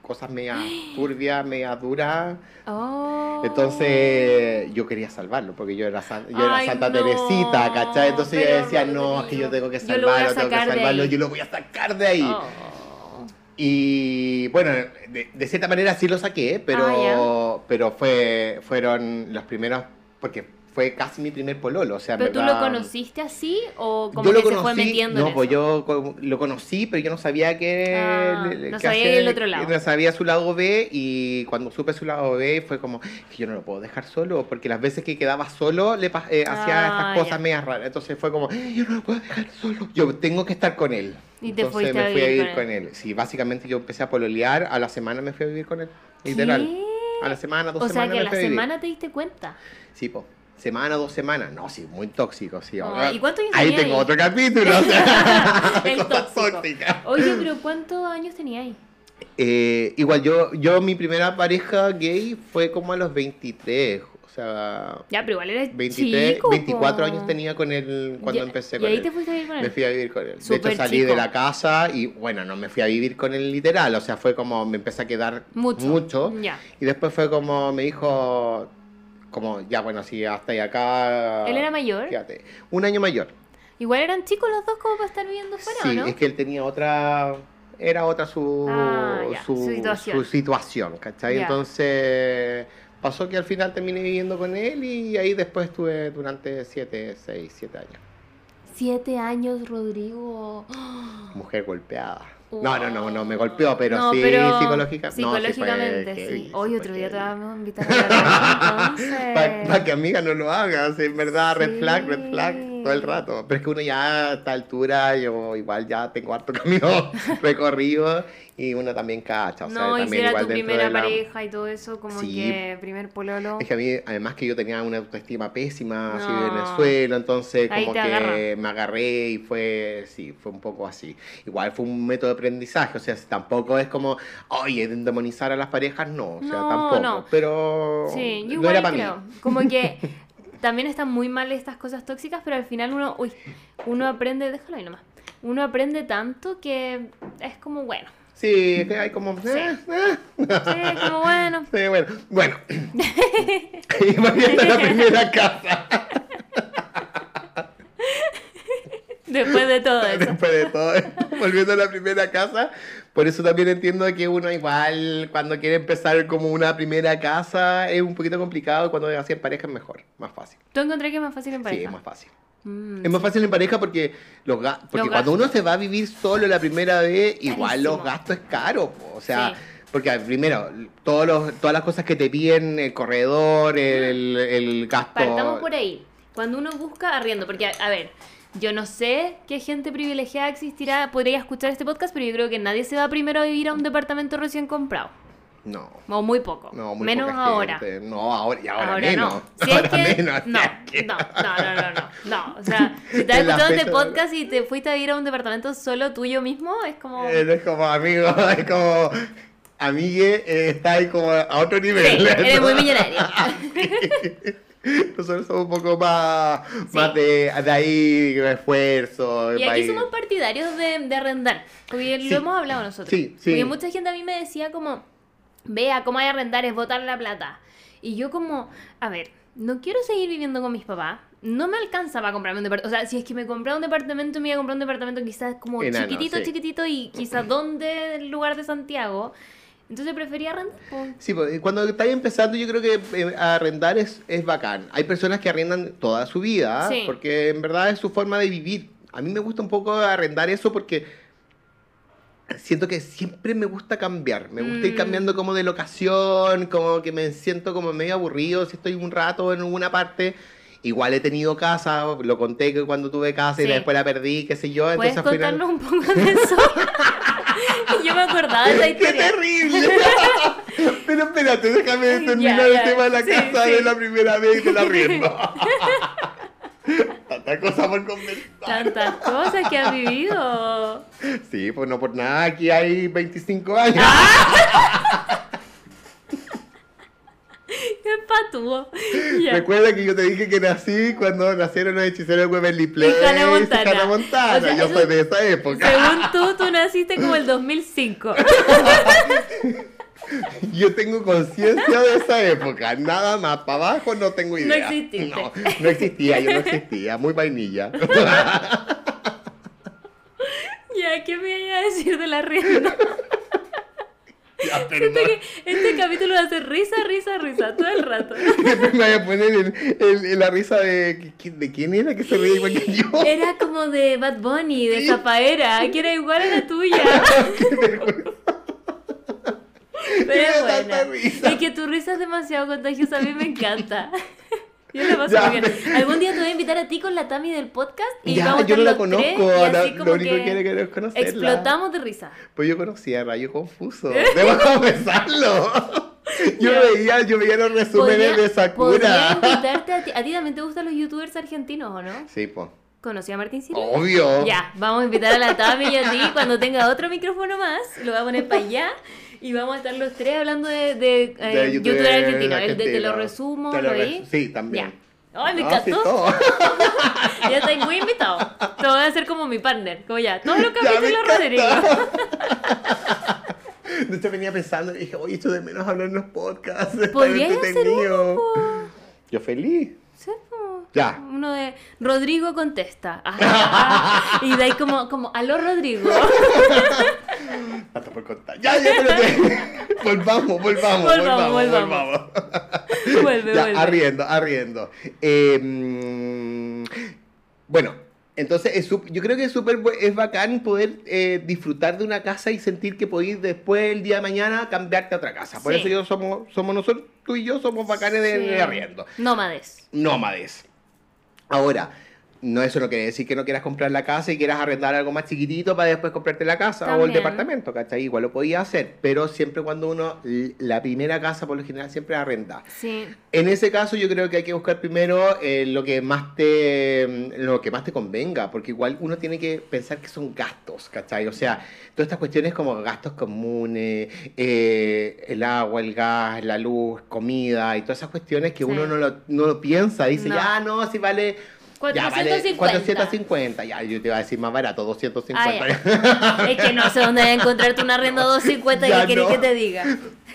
cosas media turbias, media duras. oh. Entonces yo quería salvarlo porque yo era, san- yo era Ay, Santa no, Teresita, ¿cachai? Entonces yo decía, no, es que yo tengo que salvarlo, tengo que salvarlo, yo lo voy a sacar de ahí. Oh. Y bueno, de, de cierta manera sí lo saqué, pero, Ah, pero fue, fueron los primeros, porque fue casi mi primer pololo, o sea, ¿Pero tú lo verdad- conociste así o como yo que lo se fue conocí, metiendo no, en pues eso? yo lo conocí, pero yo no sabía que, Ah, le- no que sabía hacer- el otro lado. No sabía su lado B y cuando supe su lado B fue como, que yo no lo puedo dejar solo, porque las veces que quedaba solo le eh, hacía Ah, estas cosas ya. medias raras. Entonces fue como, yo no lo puedo dejar solo, yo tengo que estar con él. Y te Entonces me fui a vivir con con él. Sí, básicamente yo empecé a pololear, a la semana me fui a vivir con él, literal. ¿Qué? A la semana, dos O sea semanas que a la semana te diste cuenta. Sí, po. Semana, dos semanas. No, sí, muy tóxico, sí. ¿y cuántos años Ahí tengo ahí? otro capítulo. o sea, El tóxico. Oye, pero ¿cuántos años tenía ahí? Eh, igual, yo, yo, mi primera pareja gay fue como a los 23. O sea, Ya, pero igual eres 23, chico, 24 po. años tenía con él cuando Ya, empecé Y con ahí él. te fuiste a vivir con él. Me fui a vivir con él. De hecho, salí chico. de la casa y, bueno, no me fui a vivir con él literal. O sea, fue como me empecé a quedar Mucho. mucho. Ya. Y después fue como me dijo, como, ya, bueno, sí, hasta ahí acá. ¿Él era mayor? Fíjate. Un año mayor. Igual eran chicos los dos como para estar viviendo fuera, Sí, ¿o no? es que él tenía otra. Era otra su, Ah, ya, su, su situación. su situación, ¿cachai? Ya. Entonces pasó que al final terminé viviendo con él y ahí después estuve durante 7, 6, 7 años. Siete años, Rodrigo. Mujer golpeada. No, no, no, no me golpeó, pero No, sí pero psicológica- no, sí fue psicológicamente, sí. heavy, sí Hoy otro día te vamos a invitar a. Para que amiga no lo hagas, en verdad, red Sí. flag, red flag, todo el rato. Pero es que uno ya a esta altura, yo igual ya tengo harto camino recorrido y uno también cacha. O sea, no, y si también era igual tu primera de la- pareja y todo eso, como Sí. que primer pololo. Es que a mí, además que yo tenía una autoestima pésima, así No. de Venezuela, entonces Ahí como que agarra. me agarré y fue, sí, fue un poco así. Igual fue un método de aprendizaje, o sea, tampoco es como, oye, demonizar a las parejas, no, o sea, No, tampoco. no. Pero Sí, yo no igual era para creo. mí. Como que también están muy mal estas cosas tóxicas, pero al final uno, uy, uno aprende, déjalo ahí nomás. Uno aprende tanto que es como bueno. Sí, es que hay como... Sí. eh, eh. Sí, como bueno. Sí, bueno, bueno. y volviendo a la primera casa, Después de todo eso. después de todo, volviendo a la primera casa, por eso también entiendo que uno igual cuando quiere empezar como una primera casa es un poquito complicado, cuando así en pareja es mejor, más fácil. ¿Tú encontré que es más fácil en Sí, pareja? es más fácil. Mm, Es más fácil en pareja porque los porque Los cuando gastos. uno se va a vivir solo la primera vez, igual los gastos es caro, po. o sea, Sí. porque primero todos los, todas las cosas que te piden, el corredor, el, el gasto. Partamos por ahí. Cuando uno busca arriendo, porque, a, a ver, yo no sé qué gente privilegiada existirá, podría escuchar este podcast, pero yo creo que nadie se va primero a vivir a un departamento recién comprado. No. O muy poco. No, muy menos ahora. No, ahora, y ahora, menos. No. Si es que, menos. No, no, no, no, no, no. O sea, si estás escuchando este podcast y te fuiste a ir a un departamento solo tuyo mismo, es como. Es como amigo, es como. Amigue, eh, está ahí como a otro nivel. Sí, eres muy millonario. Nosotros somos un poco más, más de, de ahí, esfuerzo. Y aquí somos partidarios de, de arrendar, porque lo hemos hablado nosotros. Sí. Porque mucha gente a mí me decía como, vea, cómo hay arrendar es botar la plata. Y yo como, a ver, no quiero seguir viviendo con mis papás. No me alcanza para comprarme un departamento. O sea, si es que me compré un departamento, me iba a comprar un departamento quizás como chiquitito, chiquitito y quizás donde, el lugar de Santiago. Entonces prefería arrendar. Sí, pues, cuando estás empezando yo creo que eh, arrendar es, es bacán. Hay personas que arrendan toda su vida, porque en verdad es su forma de vivir. A mí me gusta un poco arrendar eso porque siento que siempre me gusta cambiar. Me gusta ir mm. cambiando como de locación, como que me siento como medio aburrido si estoy un rato en una parte. Igual he tenido casa, lo conté que cuando tuve casa y después la perdí, qué sé yo. ¿Puedes contarnos un poco de eso? Yo me acordaba de esa historia. ¡Qué terrible! Pero espérate, déjame terminar el tema de la casa de la primera vez que la riendo. Tantas cosas por conversar. Tantas cosas que has vivido. Sí, pues no por nada, aquí hay 25 años. ¡Ah! Recuerda que yo te dije que nací cuando nacieron los hechiceros de Waverly Place y Hannah Montana. Hannah Montana. yo soy de esa época. Según tú, tú naciste como el 2005. Yo tengo conciencia de esa época, nada más, para abajo no tengo idea. No exististe. No, no existía, yo no existía, muy vainilla. Ya, ¿qué me iba a decir de la rienda? Este capítulo va a ser risa, risa, risa, todo el rato. me voy a poner el, la risa de, de quién era que se reía igual que yo. Era como de Bad Bunny, de Zafaera, que era igual a la tuya. Pero es buena. Y que tu risa es demasiado contagiosa, a mí me encanta. Yo la paso ya, Algún día te voy a invitar a ti con la Tami del podcast y ya, vamos yo no la conozco. lo único que quiero que conocerla. Explotamos de risa. Pues yo conocía a Rayo Confuso. Debo confesarlo. Yo veía, yo veía los resúmenes de Sakura. Invitarte a ti. ¿A ti también te gustan los youtubers argentinos o no? Sí, pues. ¿Conocí a Martín Silva? Obvio. Ya, vamos a invitar a la Tami y a ti cuando tenga otro micrófono más. Lo voy a poner para allá. Y vamos a estar los tres hablando de, de, eh, youtuber, argentino. El de Te lo resumo, te lo, lo Sí, también. Ya. ¡Ay, me encantó! ya estoy muy invitado. Te voy a hacer como mi partner. Como ya, todos los capítulos, Rodrigo. De hecho, venía pensando y dije, oye, esto de menos hablar en los podcasts. Podrías hacer uno, Yo feliz. Sí, ya. Uno de Rodrigo contesta. y de ahí como, como, aló Rodrigo. Hasta por contar. Ya, ya, espérate. volvamos, volvamos, volvamos, volvamos. Vuelve, ya, vuelve. Arriendo, arriendo. Eh, bueno, entonces es yo creo que es súper es bacán poder eh, disfrutar de una casa y sentir que podéis después el día de mañana cambiarte a otra casa. Por eso yo somos, somos nosotros, tú y yo somos bacanes de arriendo. Nómades. Nómades. Ahora, no eso no quiere decir que no quieras comprar la casa y quieras arrendar algo más chiquitito para después comprarte la casa o el departamento, ¿cachai? Igual lo podía hacer, pero siempre cuando uno, la primera casa por lo general siempre arrenda. Sí. En ese caso yo creo que hay que buscar primero eh, lo que más te lo que más te convenga, porque igual uno tiene que pensar que son gastos, ¿cachai? O sea, todas estas cuestiones como gastos comunes, eh, el agua, el gas, la luz, comida y todas esas cuestiones que uno no lo, no lo piensa, dice, ya no, si vale 450. Ya, 450. Ya, yo te iba a decir más barato, 250. Ah, es que no sé dónde voy a encontrarte una arrenda 250 y qué que te diga.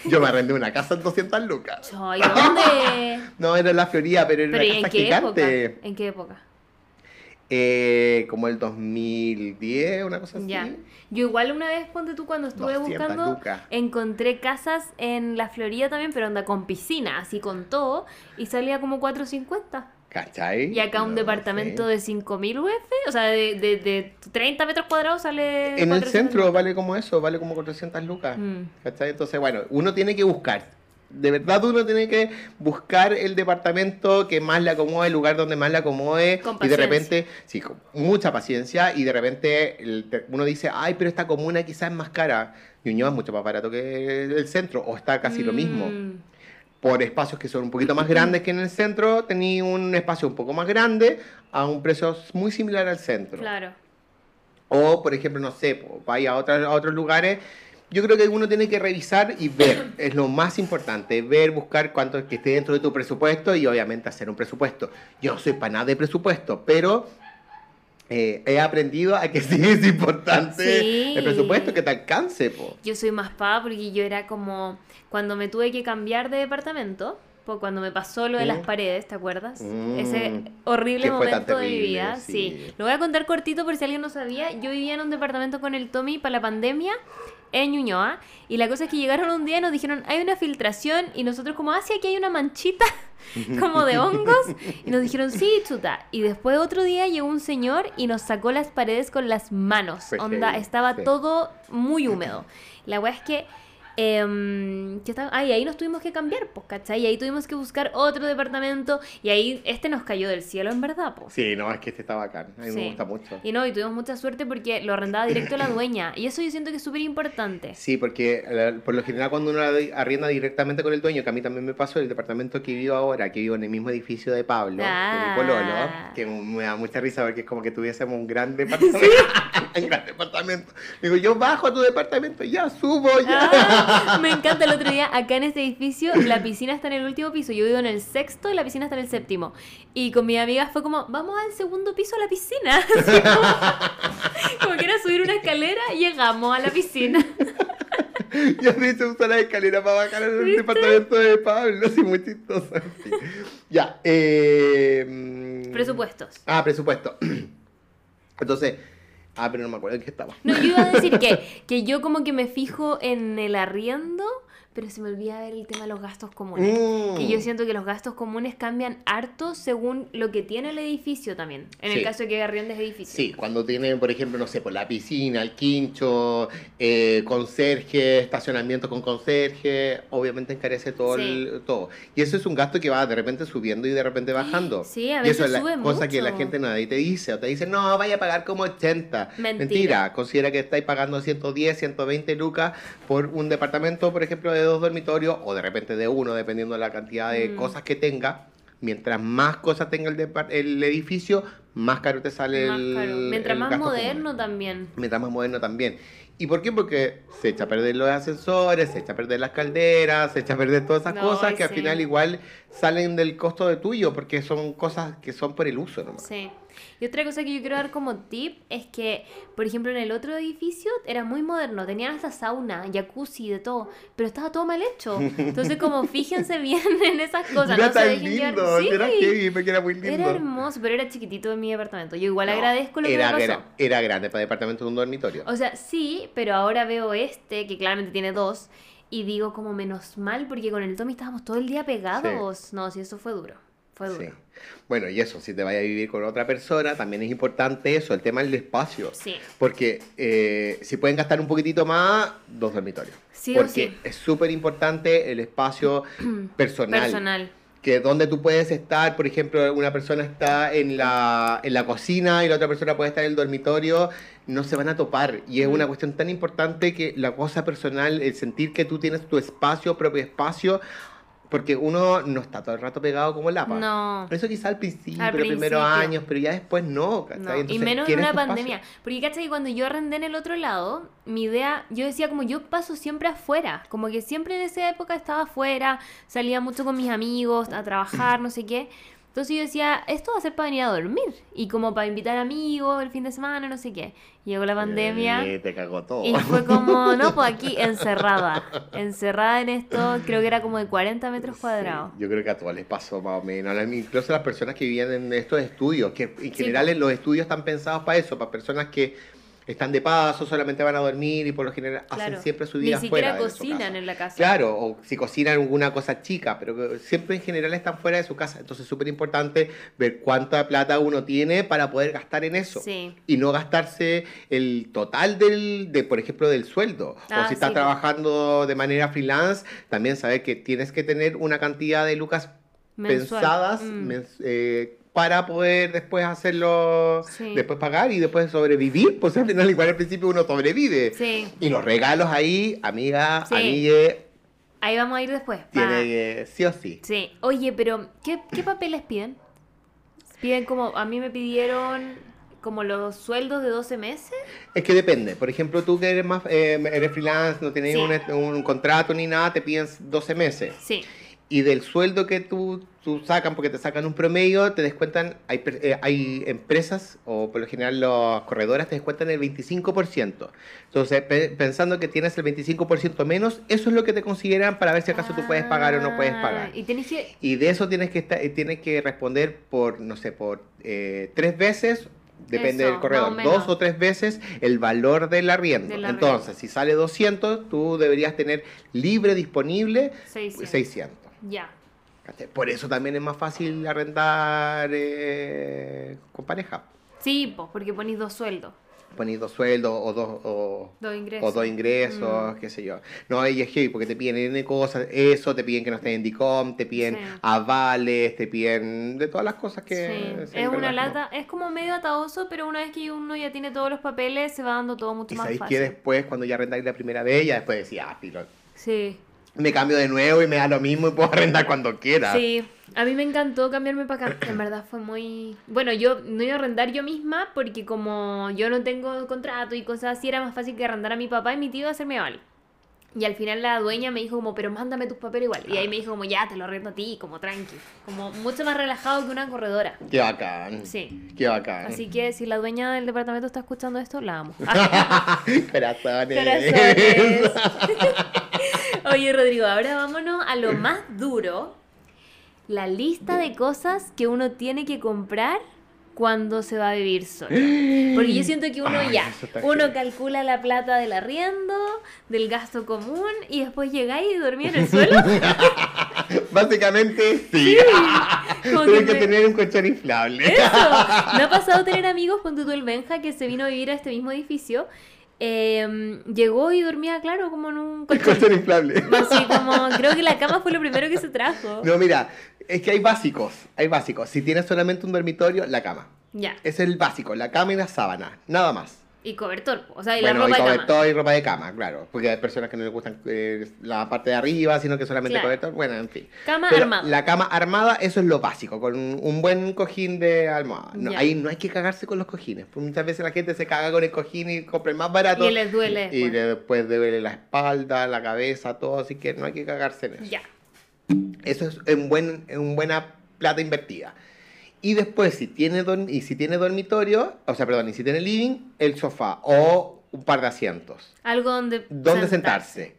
Yo me arrendé una casa en 200 lucas. ¿Y dónde? no, era en la Florida, pero era una casa en qué gigante. Época? ¿En qué época? Eh, como el 2010, una cosa así. Ya. Yo igual una vez, ponte tú, cuando estuve buscando, encontré casas en la Florida también, pero anda con piscina, así con todo, y salía como 450. ¿Cachai? Y acá un departamento de 5.000 UF, o sea, de, de, de, 30 metros cuadrados sale... En el centro vale como eso, vale como 400 lucas. Mm. ¿Cachai? Entonces, bueno, uno tiene que buscar. De verdad uno tiene que buscar el departamento que más le acomode, el lugar donde más le acomode. y de repente, sí, con mucha paciencia. Y de repente uno dice, ay, pero esta comuna quizás es más cara Ñuñoa es mucho más barato que el centro, o está casi lo mismo. Por espacios que son un poquito más grandes que en el centro, tenía un espacio un poco más grande a un precio muy similar al centro. Claro. O, por ejemplo, no sé, vaya a, otras- a otros lugares. Yo creo que uno tiene que revisar y ver, es lo más importante, ver, buscar cuánto que esté dentro de tu presupuesto y obviamente hacer un presupuesto. Yo no soy para nada de presupuesto, pero eh, he aprendido a que sí es importante Sí. el presupuesto, que te alcance. Po. Yo soy más pava porque yo era como cuando me tuve que cambiar de departamento, pues cuando me pasó lo de las Mm. paredes, ¿te acuerdas? Mm. Ese horrible momento de mi terrible, vida. sí. Sí. Lo voy a contar cortito por si alguien no sabía. Yo vivía en un departamento con el Tommy para la pandemia en Ñuñoa y la cosa es que llegaron un día y nos dijeron, hay una filtración y nosotros como, ah, sí, aquí hay una manchita como de hongos y nos dijeron, sí, chuta. Y después otro día llegó un señor y nos sacó las paredes con las manos. Onda, estaba sí. todo muy húmedo. La weá es que. Que estaba- ah, y ahí nos tuvimos que cambiar, pues, ¿cachai? Y ahí tuvimos que buscar otro departamento. Y ahí este nos cayó del cielo, en verdad, pues. Sí, no, es que este está bacán. A mí Sí. me gusta mucho. Y no, y tuvimos mucha suerte porque lo arrendaba directo la dueña. Y eso yo siento que es súper importante. Sí, porque eh, por lo general cuando uno arrienda directamente con el dueño, que a mí también me pasó, el departamento que vivo ahora, que vivo en el mismo edificio de Pablo, de Ah. mi pololo, que me da mucha risa porque es como que tuviésemos un gran departamento. un gran departamento. Digo, yo bajo a tu departamento, ya subo, ya. Ah, me encanta el otro día, acá en este edificio, la piscina está en el último piso. Yo vivo en el sexto y la piscina está en el séptimo. Y con mi amiga fue como, vamos al segundo piso a la piscina. Así como, como que era subir una escalera y llegamos a la piscina. Ya de hecho uso la escalera para bajar al departamento de Pablo, así muy chistoso. Sí. Ya, eh, mm, Presupuestos. Ah, presupuesto. Entonces, ah, pero no me acuerdo en qué estaba. No, yo iba a decir que, que yo como que me fijo en el arriendo, pero se me olvida ver el tema de los gastos comunes. Mm. Y yo siento que los gastos comunes cambian harto según lo que tiene el edificio también. En el caso de que arriendes edificio. Sí, cuando tienen, por ejemplo, no sé, por la piscina, el quincho, eh, conserje, estacionamiento con conserje, obviamente encarece todo, el- todo. Y eso es un gasto que va de repente subiendo y de repente bajando. Sí, a y eso veces es la sube cosa que la mucho. gente nadie te dice. O te dice, no, vaya a pagar como 80. Mentira. Considera que estáis pagando 110, 120 lucas por un departamento, por ejemplo, de dos dormitorios o de repente de uno, dependiendo de la cantidad de Mm. cosas que tenga. Mientras más cosas tenga el, el edificio, más caro te sale Más el caro. Mientras el más gasto moderno común. también. Mientras más moderno también. ¿Y por qué? Porque se echa a perder los ascensores, se echa a perder las calderas, se echa a perder todas esas No, cosas que al final igual salen del costo de tuyo, porque son cosas que son por el uso nomás. Sí. Y otra cosa que yo quiero dar como tip es que, por ejemplo, en el otro edificio era muy moderno, tenían hasta sauna, jacuzzi, de todo, pero estaba todo mal hecho. Entonces, como fíjense bien en esas cosas, era no tan lindo, Sí, era heavy, era muy lindo. era hermoso, pero era chiquitito en mi departamento. Yo igual No, agradezco lo que era, me pasó. Era, era grande para departamento de un dormitorio. O sea, sí, pero ahora veo este, que claramente tiene dos, y digo como menos mal, porque con el Tommy estábamos todo el día pegados. No, sí, eso fue duro. Fue duro. Sí. Bueno, y eso, si te vayas a vivir con otra persona, también es importante eso, el tema del espacio. Sí. Porque eh, si pueden gastar un poquitito más, dos dormitorios. Sí Porque sí. es súper importante el espacio personal. Personal. Que donde tú puedes estar, por ejemplo, una persona está en la, en la cocina y la otra persona puede estar en el dormitorio, no se van a topar. Y es Mm. una cuestión tan importante que la cosa personal, el sentir que tú tienes tu espacio, propio espacio, porque uno no está todo el rato pegado como lapa. No. Eso quizá al principio, Al los primeros años, pero ya después no, No, ¿cachai? y menos en ¿quieres una tu espacio? pandemia. Porque, ¿cachai? Cuando yo arrendé en el otro lado, mi idea, yo decía como yo paso siempre afuera. Como que siempre en esa época estaba afuera, salía mucho con mis amigos a trabajar, no sé qué. Entonces yo decía, esto va a ser para venir a dormir. Y como para invitar amigos el fin de semana, no sé qué. Llegó la pandemia. Eh, te cagó todo. Y fue como, no, pues aquí encerrada. Encerrada en esto, creo que era como de 40 metros cuadrados. Sí, yo creo que a todos les pasó más o menos. Incluso a las personas que vivían en estos estudios, que en general po. los estudios están pensados para eso, para personas que están de paso, solamente van a dormir y por lo general hacen siempre su Ni vida siquiera fuera de su cocinan casa. en la casa. Claro, o si cocinan alguna cosa chica, pero siempre en general están fuera de su casa. Entonces es súper importante ver cuánta plata uno tiene para poder gastar en eso. Sí. Y no gastarse el total del, de, por ejemplo, del sueldo. Ah, o si estás sí, trabajando de manera freelance, también saber que tienes que tener una cantidad de lucas Mensual. pensadas Mm. mens- eh, para poder después hacerlo, Sí. después pagar y después sobrevivir. Pues al final, igual al principio uno sobrevive. Sí. Y los regalos ahí, amiga, Sí. amigue, Ahí vamos a ir después. pa- tiene que, sí o sí. Sí. Oye, pero ¿qué, ¿qué papeles piden? Piden como, a mí me pidieron como los sueldos de 12 meses. Es que depende. Por ejemplo, tú que eres más eh, eres freelance, no tienes Sí. un, un contrato ni nada, te piden 12 meses. Sí. Y del sueldo que tú, tú sacan, porque te sacan un promedio, te descuentan, hay, eh, hay empresas, o por lo general las corredoras, te descuentan el 25%. Entonces, pe- pensando que tienes el 25% menos, eso es lo que te consideran para ver si acaso tú puedes pagar o no puedes Ah, pagar. Y tenés que... Y de eso tienes que, estar, tienes que responder por, no sé, por eh, tres veces, depende Eso, del corredor, dos o tres veces el valor del arriendo. Del arriendo. Entonces, si sale 200, tú deberías tener libre disponible 600. 600. Ya. ¿cachai? Por eso también es más fácil arrendar eh, con pareja. Sí, pues, porque ponís dos sueldos. Ponéis dos sueldos o dos, o, Dos ingresos. o dos ingresos, Mm. qué sé yo. No, y es heavy porque te piden N cosas, eso, te piden que no estés en DICOM, te piden Sí. avales, te piden de todas las cosas que... Sí, es una lata, es como medio ataoso, pero una vez que uno ya tiene todos los papeles, se va dando todo mucho Y más sabéis fácil. que después, cuando ya arrendáis la primera vez, ya después decía, ah, filo, Sí, me cambio de nuevo y me da lo mismo y puedo arrendar cuando quiera. sí. A mí me encantó cambiarme para acá. En verdad fue muy... Bueno, yo no iba a arrendar yo misma porque como yo no tengo contrato y cosas así, era más fácil que arrendar a mi papá y mi tío a hacerme mal. Y al final la dueña me dijo como, pero mándame tus papeles igual. Y ahí me dijo como, ya, te lo arrendo a ti, como tranqui. Como mucho más relajado que una corredora. Qué bacán. Sí. Qué bacán. Así que si la dueña del departamento está escuchando esto, la amo. Corazones. Corazones. Oye, Rodrigo, ahora vámonos a lo más duro. La lista de cosas que uno tiene que comprar cuando se va a vivir solo. Porque yo siento que uno Ay, ya, uno calcula la plata del arriendo, del gasto común y después llegáis y dormís en el suelo. Básicamente, sí. Tienes que que me- tener un colchón inflable. Eso. Me ha pasado tener amigos, ponte tú el Benja, que se vino a vivir a este mismo edificio. Eh, llegó y dormía, claro, como en un colchón. inflable. Así como, creo que la cama fue lo primero que se trajo. No, mira, es que hay básicos. Hay básicos. Si tienes solamente un dormitorio, la cama. Ya. Es el básico, la cama y la sábana. Nada más. Y cobertor, o sea, y bueno, la ropa y de cama. cobertor y ropa de cama, claro. Porque hay personas que no les gustan eh, la parte de arriba, sino que solamente Claro. cobertor. Bueno, en fin. Cama Pero armada. La cama armada, eso es lo básico, con un, un buen cojín de almohada. No, ahí no hay que cagarse con los cojines. porque muchas veces la gente se caga con el cojín y compra el más barato. Y les duele Y después. después duele la espalda, la cabeza, todo. Así que no hay que cagarse en eso. Ya. Eso es en, buen, en buena plata invertida. Y después, si tiene, y si tiene dormitorio, o sea, perdón, y si tiene living, el sofá o un par de asientos. Algo donde. ¿Dónde sentarse?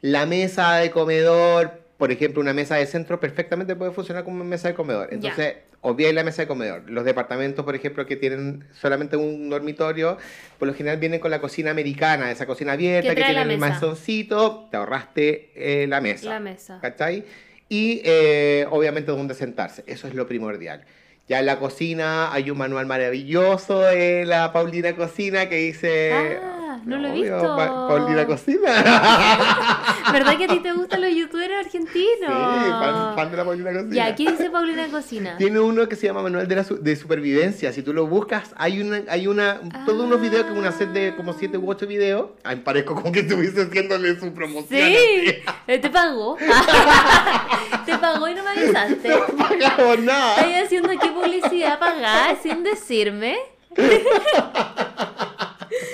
La mesa de comedor, por ejemplo, una mesa de centro perfectamente puede funcionar como una mesa de comedor. Entonces, obviáis la mesa de comedor. Los departamentos, por ejemplo, que tienen solamente un dormitorio, por lo general vienen con la cocina americana, esa cocina abierta Que tiene el masoncito, te ahorraste eh, la mesa. La mesa. ¿Cachai? Y eh, obviamente dónde sentarse. Eso es lo primordial. Ya en la cocina hay un manual maravilloso de la Paulina Cocina que dice... Ah, no lo he visto. Pa- Paulina Cocina. ¿Verdad que a ti te gustan los youtubers argentinos? Sí, fan, fan de la Paulina Cocina. Ya, ¿qué dice Paulina Cocina? Tiene uno que se llama Manual de, la su- de Supervivencia. Si tú lo buscas, hay una, hay una, todos unos videos, como una set de como 7 u 8 videos. Ay, parezco como que estuviese haciéndole su promoción. Sí, Eh, te pagó. te pagó y no me avisaste. No pagamos nada. Estoy haciendo aquí publicidad pagada sin decirme.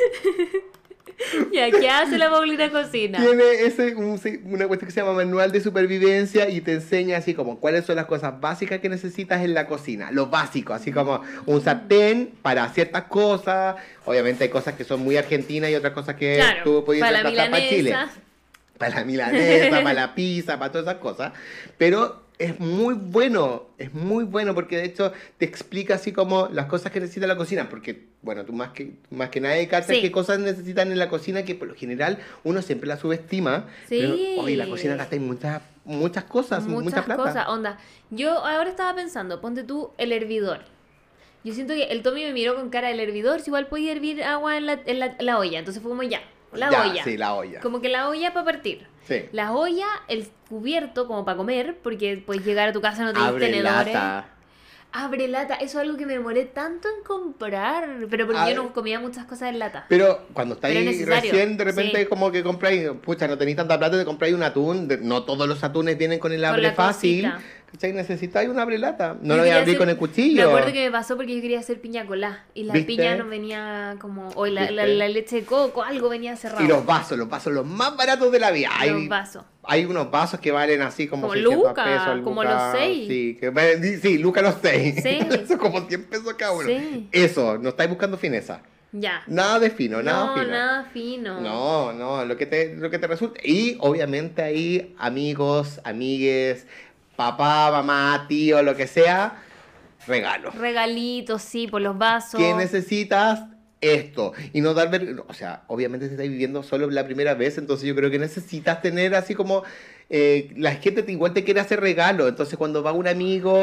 ya, ¿qué hace la Paulina Cocina? Tiene ese, un- una cuestión que se llama manual de supervivencia y te enseña así como cuáles son las cosas básicas que necesitas en la cocina. Lo básico, así como un sartén para ciertas cosas. Obviamente hay cosas que son muy argentinas y otras cosas que Claro, tú podías para para Chile. Para la milanesa, para la pizza, para todas esas cosas. Pero es muy bueno, es muy bueno porque de hecho te explica así como las cosas que necesita la cocina. Porque, bueno, tú más que, más que nadie cachas Sí. qué cosas necesitan en la cocina que por lo general uno siempre la subestima. Sí. Pero hoy la cocina gasta muchas, muchas cosas, mucha Muchas plata. cosas, onda. Yo ahora estaba pensando, ponte tú el hervidor. Yo siento que el Tommy me miró con cara del hervidor, si igual podía hervir agua en la, en la, la olla. Entonces fue como ya, la Ya, olla. Sí, la olla. Como que la olla para partir. Sí. La olla, el cubierto como para comer, porque puedes llegar a tu casa no tienes Abre tenedores. lata. Abre lata, eso es algo que me demoré tanto en comprar. Pero porque yo ver. no comía muchas cosas en lata. Pero cuando es estáis recién, de repente sí. como que compráis, pucha, no tenéis tanta plata, te compráis un atún. no todos los atunes vienen con el abre fácil. cosita. ¿Cachai? Necesitáis un abre lata. No lo voy a abrir hacer- con el cuchillo. Me acuerdo que me pasó porque yo quería hacer piña colá. Y la ¿Viste? piña no venía como. O la, la- la leche de coco, algo venía cerrado. Y los vasos, los vasos los más baratos de la vida. Hay, Los vasos. hay unos vasos que valen así como, Como 600 Luca, pesos. como Luca, los seis. Sí, que, sí, Luca los 6. Sí. Eso como 100 pesos cada uno. Sí. Eso, no estáis buscando fineza. Ya. Nada de fino, nada no, fino. nada fino. No, no, lo que te, lo que te resulte. Y obviamente ahí, amigos, amigues, papá, mamá, tío, lo que sea, regalo. Regalitos, sí, por los vasos. ¿Qué necesitas? Esto. Y no dar ver... O sea, obviamente te estás viviendo solo la primera vez, entonces yo creo que necesitas tener así como... eh, la gente te- igual te quiere hacer regalo, entonces cuando va un amigo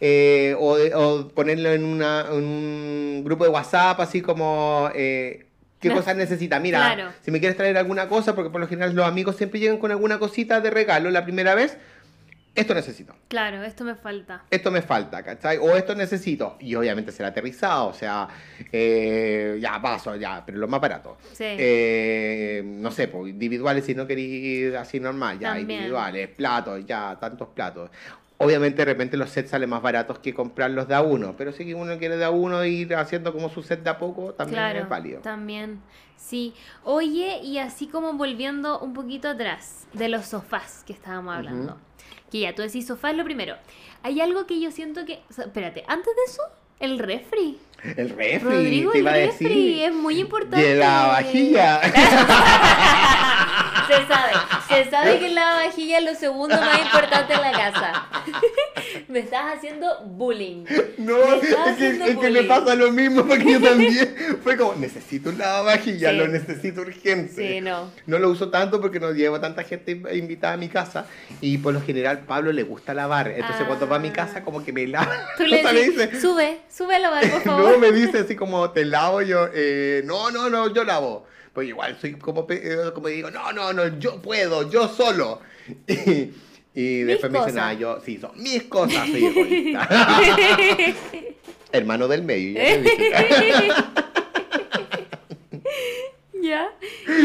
eh, o, o ponerlo en, una, en un grupo de WhatsApp, así como... eh, ¿Qué No. cosas necesitas? Mira, Claro. si me quieres traer alguna cosa, porque por lo general los amigos siempre llegan con alguna cosita de regalo la primera vez, esto necesito Claro, esto me falta. esto me falta, ¿cachai? O esto necesito. Y obviamente será aterrizado, o sea, eh, ya paso, ya, pero lo más barato. Sí. Eh, no sé, pues individuales si no queréis así normal, ya, También. individuales, platos, ya, tantos platos. Obviamente de repente los sets salen más baratos que comprar los de a uno, pero si uno quiere de a uno ir haciendo como su set de a poco, también claro, es válido. también. Sí. Oye, y así como volviendo un poquito atrás de los sofás que estábamos hablando. Ujú. Que ya, tú decís sofá es lo primero. Hay algo que yo siento que... o sea, espérate, antes de eso, el refri. El refri, Rodrigo, te el a refri decir. es muy importante. Y la vajilla. Se sabe, se sabe que la vajilla es lo segundo más importante en la casa. Me estás haciendo bullying. No, es que, es que me pasa lo mismo porque yo también. Fue como, necesito un lavavajillas, Sí. lo necesito urgente. Sí, no. No lo uso tanto porque no llevo tanta gente invitada a mi casa y por lo general Pablo le gusta lavar. Entonces cuando va a mi casa como que me lava. Tú le O sea, me dices, dice, sube, sube a lavar, por favor. no, me dice así como, te lavo yo. eh, no, no, no, yo lavo. Pues igual soy como, eh, como digo, no, no, no, yo puedo, yo solo. Y, y después me dicen, ah, yo, sí, son mis cosas, soy egoísta. Hermano del medio, ya te dije. ya.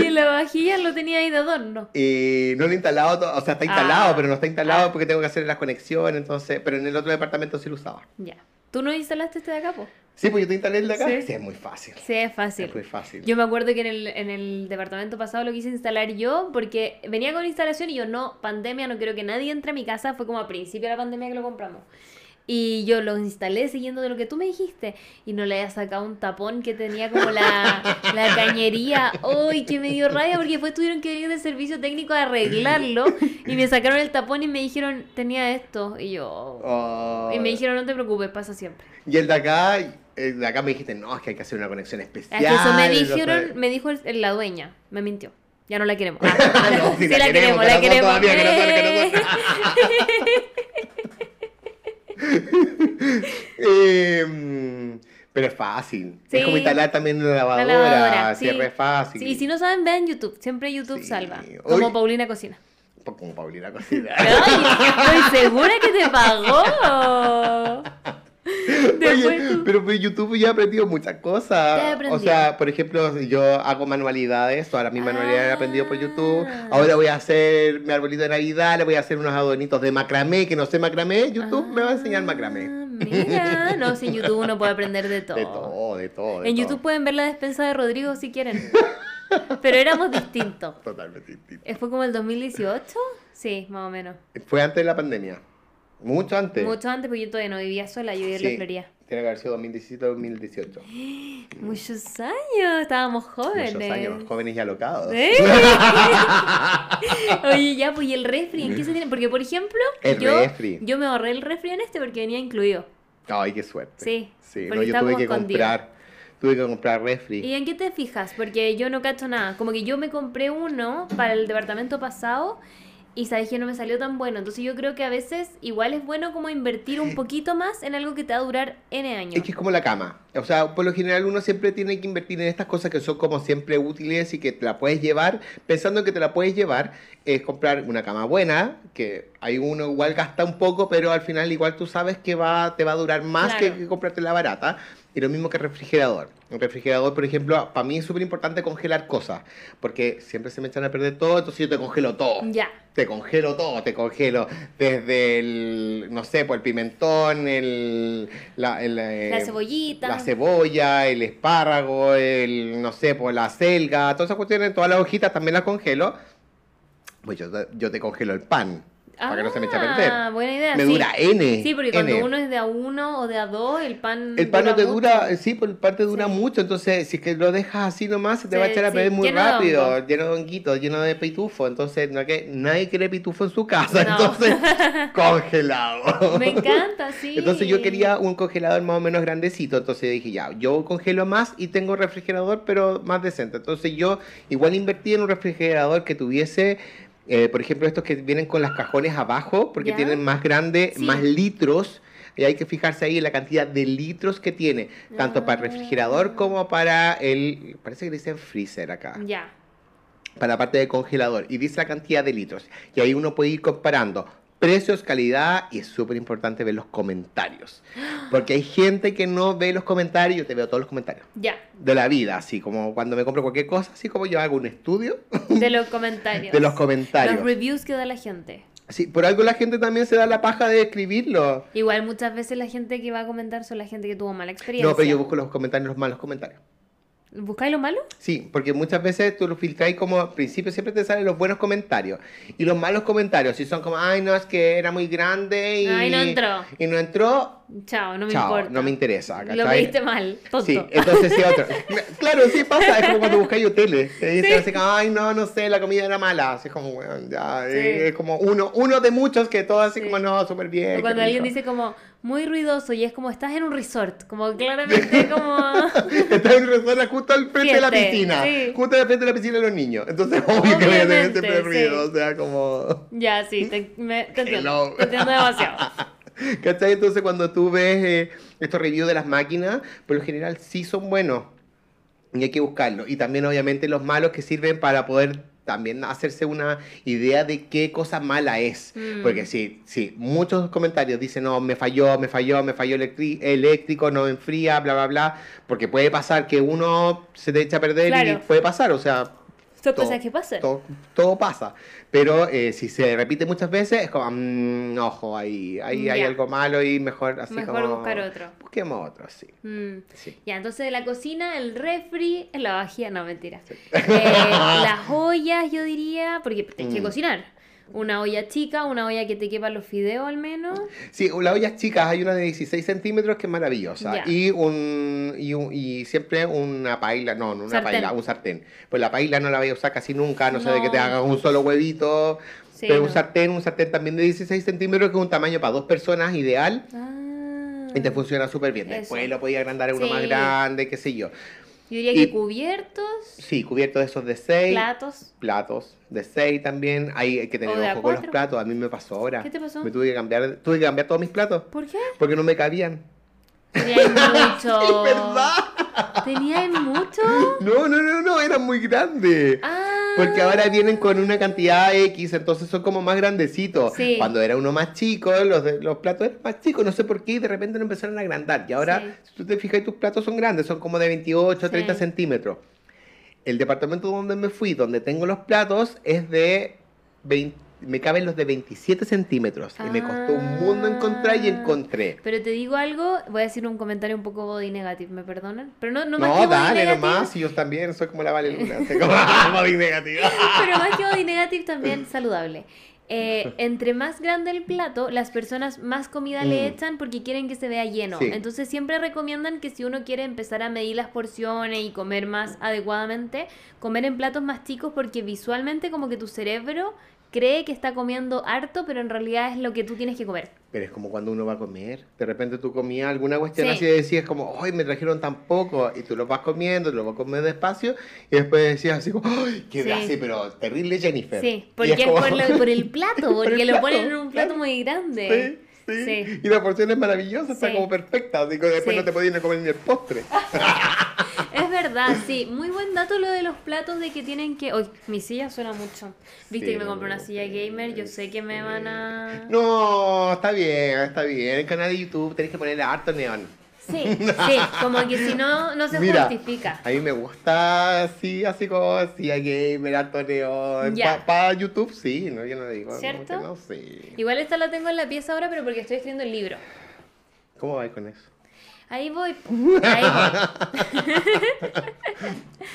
Y la vajilla lo tenía ahí de adorno. Y no lo he instalado, o sea, está instalado, Ah. pero no está instalado Ah. porque tengo que hacer las conexiones, entonces, pero en el otro departamento sí lo usaba. Ya. ¿Tú no instalaste este de acá, po? Sí, pues yo te instalé el de acá. Sí. Sí, es muy fácil. Sí, es fácil. Es muy fácil. Yo me acuerdo que en el, en el departamento pasado lo quise instalar yo porque venía con instalación y yo no, pandemia, no quiero que nadie entre a mi casa, fue como a principio de la pandemia que lo compramos. Y yo lo instalé siguiendo de lo que tú me dijiste y no le había sacado un tapón que tenía como la, la cañería. ¡Uy, que me dio rabia! Porque después tuvieron que venir del servicio técnico a arreglarlo y me sacaron el tapón y me dijeron, tenía esto. Y yo... Oh. Y me dijeron, no te preocupes, pasa siempre. Y el de acá, el de acá me dijiste, no, es que hay que hacer una conexión Es especial. que eso me dijeron, me dijo el- la dueña, me mintió. Ya no la queremos. Ah, No, sí, la, queremos, la queremos. todavía, corazón, Eh. Mm, pero es fácil. Sí. Es como instalar también una La lavadora. lavadora, sí, sí. es fácil. Sí, y si no saben, vean YouTube. Siempre YouTube salva. Como. Paulina Cocina. Pues Como Paulina Cocina. Estoy segura que te pagó. Oye, pero pues YouTube ya he aprendido muchas ¿Qué cosas. O sea, por ejemplo, yo hago manualidades, todas mis manualidades he aprendido por YouTube. Ah. Ahora voy a hacer mi arbolito de Navidad, le voy a hacer unos adornitos de macramé, que no sé macramé. YouTube me va a enseñar macramé. Ah, Mira, no, si en YouTube uno puede aprender de todo. De todo, de todo. de En todo. YouTube pueden ver la despensa de Rodrigo si quieren. Pero éramos distintos. Totalmente distinto. ¿Fue como el 2018? Sí, más o menos. Fue antes de la pandemia. Mucho antes. Mucho antes, porque yo todavía no vivía sola, yo vivía en la Florida. Tiene que haber sido 2017-2018. Muchos años, estábamos jóvenes. Muchos años, jóvenes y alocados. ¿Eh? Oye, ya, pues, ¿y el refri? ¿En qué se tiene? Porque, por ejemplo, El yo, refri. yo me ahorré el refri en este porque venía incluido. Ay, qué suerte. Sí, Sí, no, yo tuve que escondido. comprar. Tuve que comprar refri. ¿Y en qué te fijas? Porque yo no cacho nada. Como que yo me compré uno para el departamento pasado y sabes que no me salió tan bueno. Entonces yo creo que a veces igual es bueno como invertir un poquito más en algo que te va a durar N años. Es que es como la cama. O sea, por lo general uno siempre tiene que invertir en estas cosas que son como siempre útiles y que te la puedes llevar, pensando que te la puedes llevar, es comprar una cama buena, que hay uno igual gasta un poco, pero al final igual tú sabes que va, te va a durar más Claro. que, que comprarte la barata. Y lo mismo que refrigerador. El refrigerador, por ejemplo, para mí es súper importante congelar cosas, porque siempre se me echan a perder todo, entonces yo te congelo todo. Ya. Te congelo todo, te congelo desde el, no sé, pues el pimentón, el, la, el, eh, La cebollita. la cebolla, el espárrago, el, no sé, pues la selga, todas esas cuestiones, todas las hojitas también las congelo. Pues yo, yo te congelo el pan, para que no se me eche a perder. Ah, buena idea. Me sí. dura N. Sí, porque cuando N. uno es de a uno o de a dos, el pan. El pan no te mucho. dura, sí, pues el pan te dura Sí. mucho, entonces si es que lo dejas así nomás se te va a echar a perder muy lleno rápido, lleno de honguitos, lleno de pitufo, entonces no que nadie quiere pitufo en su casa, No. entonces congelado. Me encanta, sí. Entonces yo quería un congelador más o menos grandecito, entonces dije ya, yo congelo más y tengo refrigerador pero más decente, entonces yo igual invertí en un refrigerador que tuviese, eh, por ejemplo estos que vienen con las cajones abajo, porque Ya. tienen más grande, Sí. más litros, y hay que fijarse ahí en la cantidad de litros que tiene, tanto para el Ah. refrigerador como para el, parece que dicen freezer acá Ya. para la parte de congelador y dice la cantidad de litros. Y ahí uno puede ir comparando precios, calidad y es súper importante ver los comentarios. Porque hay gente que no ve los comentarios, yo te veo todos los comentarios Ya. de la vida, así como cuando me compro cualquier cosa, así como yo hago un estudio De los comentarios. de los comentarios. Los reviews que da la gente. Sí, por algo la gente también se da la paja de escribirlo. Igual muchas veces la gente que va a comentar son la gente que tuvo mala experiencia. No, pero yo busco los comentarios, los malos comentarios. ¿Buscáis lo malo? Sí, porque muchas veces tú lo filtráis como al principio siempre te salen los buenos comentarios y los malos comentarios, si son como, ay, no, es que era muy grande y, Ay, no entró. y no entró, Chao, no me chao, importa. no me interesa. Lo ¿cachai? pediste mal, tonto. Sí, entonces sí, otro. claro, sí pasa, es como cuando buscáis hoteles. Te dicen Sí. así como, ay, no, no sé, la comida era mala. Así como, bueno, ya, Sí. es como uno, uno de muchos que todo así Sí. como, no, súper bien. O cuando alguien rico". dice como muy ruidoso y es como estás en un resort, como claramente como Está en un restaurante justo al frente de la piscina. sí. Justo al frente de la piscina de los niños. Entonces, obvio que voy a tener siempre ruido. sí. O sea, como. ya sí, te, me- te entiendo, te entiendo demasiado. ¿Cachai? Entonces, cuando tú ves eh, estos reviews de las máquinas, por lo general sí son buenos. Y hay que buscarlo. Y también, obviamente, los malos que sirven para poder también hacerse una idea de qué cosa mala es. Mm. Porque sí, sí, muchos comentarios dicen, no, me falló, me falló, me falló eléctrico, no enfría, bla, bla, bla. Porque puede pasar que uno se te echa a perder y puede pasar. O sea, Son Todo, cosas que pasan. todo, todo pasa. Pero eh, si se repite muchas veces, es como, mm, ojo, ahí, ahí hay algo malo y mejor así Mejor como... buscar otro. Busquemos otro, sí. Mm. sí. Ya, entonces de la cocina, el refri, la vajilla, no, mentira. Eh, las ollas, yo diría, porque tienes que Mm. cocinar. Una olla chica, una olla que te quepa los fideos al menos. Sí, las ollas chicas, hay una de 16 centímetros que es maravillosa. Y, un, y, un- y siempre una paila, no, no una Sartén. paila, un sartén. Pues la paila no la voy a usar casi nunca, no, sé de que te hagas un solo huevito. Sí, pero un sartén, un sartén también de 16 centímetros, que es un tamaño para dos personas ideal. Ah. Y te funciona súper bien. Eso. Después lo podía agrandar a uno Sí. más grande, qué sé yo. Yo diría Y- que cubiertos, Sí, cubierto de esos de 6. platos. platos de 6 también. Hay que tener ojo con los platos. A mí me pasó ahora. ¿Qué te pasó? Me tuve que cambiar, tuve que cambiar todos mis platos ¿Por qué? porque no me cabían. Tenía mucho. Es verdad. Tenía mucho. No, no, no, no, eran muy grandes. Ah. Porque ahora vienen con una cantidad X, entonces son como más grandecitos. Sí. Cuando era uno más chico, los, de- los platos eran más chicos, no sé por qué, y de repente lo empezaron a agrandar. Y ahora, Sí. si tú te fijas, tus platos son grandes, son como de 28 a 30 Sí. centímetros. El departamento donde me fui, donde tengo los platos, es de 20, me caben los de 27 centímetros. Y me costó un mundo encontrar y Ah. encontré. Pero te digo algo, voy a decir un comentario un poco body negative, ¿me perdonan? Pero no, no, más No, que body dale negative, nomás, y yo también soy como la Vale Luna. Como muy negativa. Pero más que body negative también saludable. Eh, entre más grande el plato, las personas más comida le Mm. echan porque quieren que se vea lleno. Sí. Entonces siempre recomiendan que si uno quiere empezar a medir las porciones y comer más adecuadamente, comer en platos más chicos porque visualmente como que tu cerebro cree que está comiendo harto, pero en realidad es lo que tú tienes que comer. Pero es como cuando uno va a comer. De repente tú comías alguna cuestión Sí. así y decías como, ¡ay, me trajeron tan poco! Y tú lo vas comiendo, lo vas comiendo despacio y después decías así como, ¡ay, qué Sí. así, pero terrible Jennifer! Sí, porque es, como- por, lo- por el plato, Por el porque lo plato, ponen en un plato claro. muy grande. Sí, sí, Sí. Y la porción es maravillosa, está como perfecta. Digo, después Sí. no te podías comer ni el postre. Verdad, sí. Muy buen dato lo de los platos de que tienen que. Uy, mi silla suena mucho. Viste Sí, que me compré una silla gamer, yo sé que me sí. van a. No, está bien, está bien. El canal de YouTube tenés que ponerle harto neón. Sí, sí, como que si no, no se Mira, justifica. A mí me gusta así, así como así, gamer, harto neón. Para YouTube, sí, no, yo no digo. ¿Cierto? que No sé. Igual esta la tengo en la pieza ahora, pero porque estoy escribiendo el libro. ¿Cómo vais con eso? Ahí voy. Ahí voy.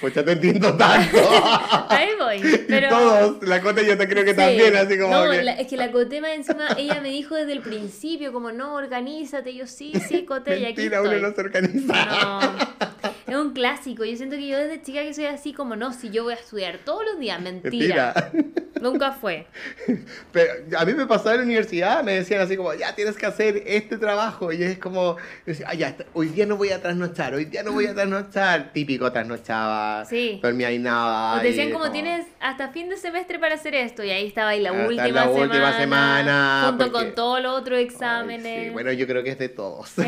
Pues ya te entiendo tanto. Ahí voy. Pero... Y todos, la Cota yo te creo que Sí. también, así como No, que... la- es que la Cotema encima, ella me dijo desde el principio, como, no, organízate. Yo, sí, sí, Cote, y aquí Mentira, estoy. uno no se organiza. No, es un clásico. Yo siento que yo desde chica que soy así como, no, si yo voy a estudiar todos los días. Mentira. Mentira. Nunca fue. Pero a mí me pasaba en la universidad, me decían así como, ya tienes que hacer este trabajo. Y es como, decía, "Ah, ya, hoy día no voy a trasnochar, hoy día no voy a trasnochar. Típico trasnochaba, Sí. dormía y nada. O te decían y como tienes hasta fin de semestre para hacer esto y ahí estaba ahí la, Hasta última, la semana, última semana, junto porque- con todos los otros Ay, exámenes. sí, Bueno, yo creo que es de todos. Eh,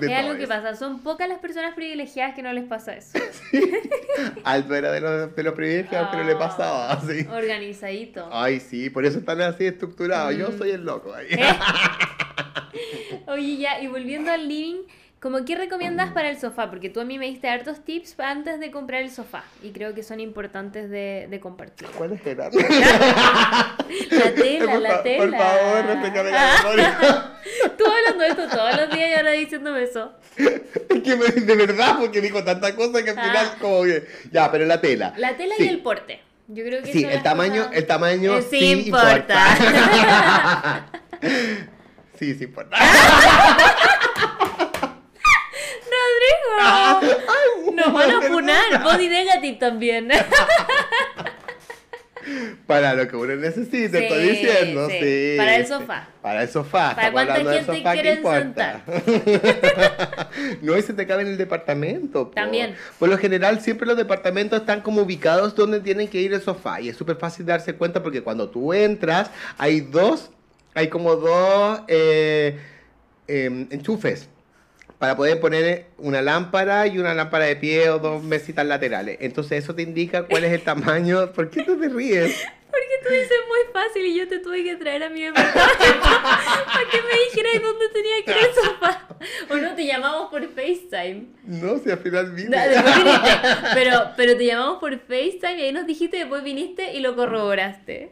De es algo todos. que pasa, son pocas las personas privilegiadas que no les pasa eso. Alto era de los, de los privilegiados, pero le Ah, pasaba así. Organizadito. Ay, sí, por eso están así estructurados. Yo Mm. soy el loco ahí. Eh. Oye, ya, y volviendo al living, ¿Cómo qué recomiendas para el sofá? Porque tú a mí me diste hartos tips antes de comprar el sofá y creo que son importantes de, de compartir. ¿Cuáles eran? La tela, la tela. Por favor, refrescame la memoria. Tú hablando de esto todos los días y ahora diciéndome eso. Es que me- de verdad, porque dijo tanta cosa que al final Ah. como que... Ya, pero la tela. La tela Sí. y el porte. Yo creo que Sí, el tamaño, cosas- el tamaño Eh, sí, sí importa. sí, sí importa. Rodrigo, nos van a funar. Body negative también. Para lo que uno necesita, Sí, estoy diciendo, sí. sí. Para el sofá. Para el sofá. Para cuánta gente sofá, ¿qué quieren importa? no, y se te cabe en el departamento. También. Por lo general, siempre los departamentos están como ubicados donde tienen que ir el sofá. Y es súper fácil darse cuenta porque cuando tú entras, hay dos, hay como dos eh, em, enchufes para poder poner una lámpara y una lámpara de pie o dos mesitas laterales. Entonces eso te indica cuál es el tamaño. ¿Por qué tú te ríes? Porque tú dices muy fácil y yo te tuve que traer a mi departamento para que me dijeras dónde tenía que ir el sofá. O no, te llamamos por FaceTime. No, si al final vine. Pero, pero te llamamos por FaceTime y ahí nos dijiste, después viniste y lo corroboraste.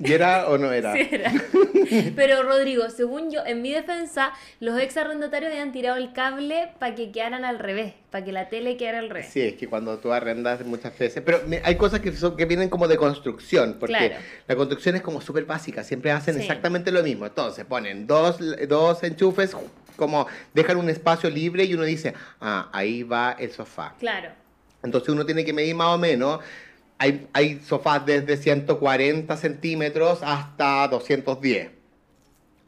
¿Y era o no era? Sí era. Pero Rodrigo, según yo, en mi defensa, los ex arrendatarios habían tirado el cable para que quedaran al revés, para que la tele quedara al revés. Sí, es que cuando tú arrendas muchas veces, pero hay cosas que, son, que vienen como de construcción, porque Claro. la construcción es como súper básica, siempre hacen Sí. exactamente lo mismo. Entonces ponen dos, dos enchufes, como dejan un espacio libre y uno dice, ah, ahí va el sofá. Claro. Entonces uno tiene que medir más o menos. Hay, hay sofás desde 140 centímetros hasta 210.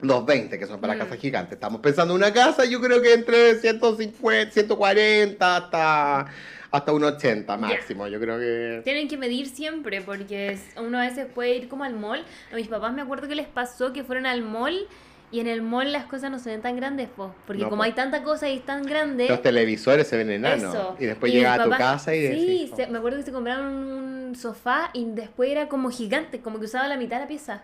220, que son para Mm. casas gigantes. Estamos pensando en una casa, yo creo que entre 150, 140 hasta, hasta un 80 máximo. Yo creo que... Tienen que medir siempre porque uno a veces puede ir como al mall. A mis papás me acuerdo que les pasó que fueron al mall y en el mall las cosas no se ven tan grandes, po, porque No, como po. hay tanta cosa y es tan grande. Los televisores se ven enanos. Eso. Y después mis llegas a tu casa y Sí, decís, se- me acuerdo que se compraron un sofá y después era como gigante, como que usaba la mitad de la pieza.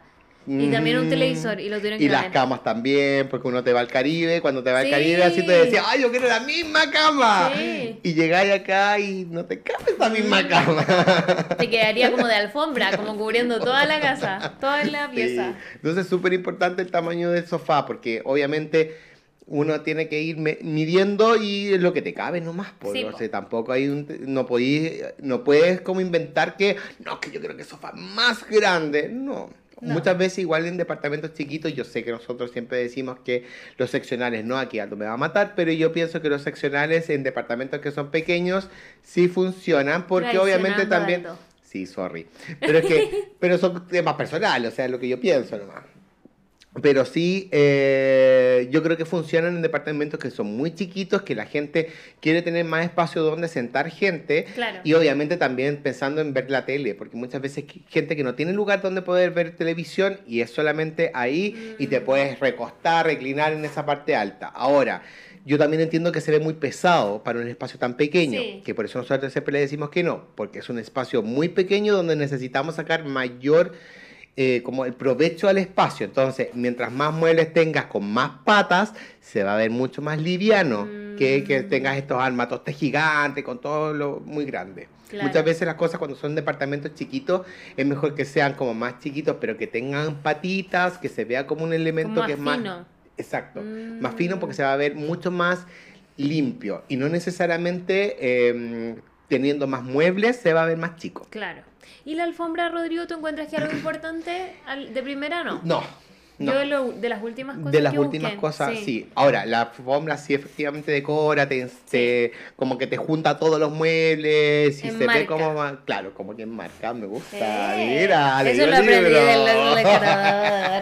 Y también un "Mm". televisor y lo tuvieron que Y las camas también, porque uno te va al Caribe, cuando te va al Sí. Caribe así te decía, ay, yo quiero la misma cama. Sí. Y llegáis acá y no te cabe esa misma cama. Te quedaría como de alfombra, como cubriendo toda la casa, toda la pieza. Sí. Entonces es súper importante el tamaño del sofá, porque obviamente uno tiene que ir midiendo y lo que te cabe nomás. po. Sí, o po. sea, tampoco hay un, no, podí- no puedes como inventar que, no, que yo creo que el sofá más grande. No. No. Muchas veces igual en departamentos chiquitos, yo sé que nosotros siempre decimos que los seccionales no, aquí algo me va a matar, pero yo pienso que los seccionales en departamentos que son pequeños sí funcionan porque obviamente también... Sí, sorry. Pero es que, pero son temas personales, o sea, lo que yo pienso nomás. Pero sí, eh, yo creo que funcionan en departamentos que son muy chiquitos, que la gente quiere tener más espacio donde sentar gente. Claro. Y obviamente también pensando en ver la tele, porque muchas veces gente que no tiene lugar donde poder ver televisión y es solamente ahí y te Mm. puedes recostar, reclinar en esa parte alta. Ahora, yo también entiendo que se ve muy pesado para un espacio tan pequeño, Sí. que por eso nosotros siempre le decimos que no, porque es un espacio muy pequeño donde necesitamos sacar mayor eh, como el provecho al espacio. Entonces, mientras más muebles tengas con más patas, se va a ver mucho más liviano que que Mm. tengas estos armatostes gigantes con todo lo muy grande. Claro. Muchas veces las cosas cuando son departamentos chiquitos es mejor que sean como más chiquitos, pero que tengan patitas, que se vea como un elemento Como que es más más fino. exacto, Mm. más fino porque se va a ver mucho más limpio y no necesariamente eh, teniendo más muebles se va a ver más chico. Claro. ¿Y la alfombra, Rodrigo, tú encuentras que algo importante al- de primera no? No. No. Yo de, lo- de las últimas cosas De las que últimas busqué, cosas, sí. Ahora, la alfombra sí efectivamente decora, te, te- como que te junta todos los muebles y se Enmarca. ve como más, claro, como que enmarca, me gusta. Sí. Mira, Eso lo aprendí del.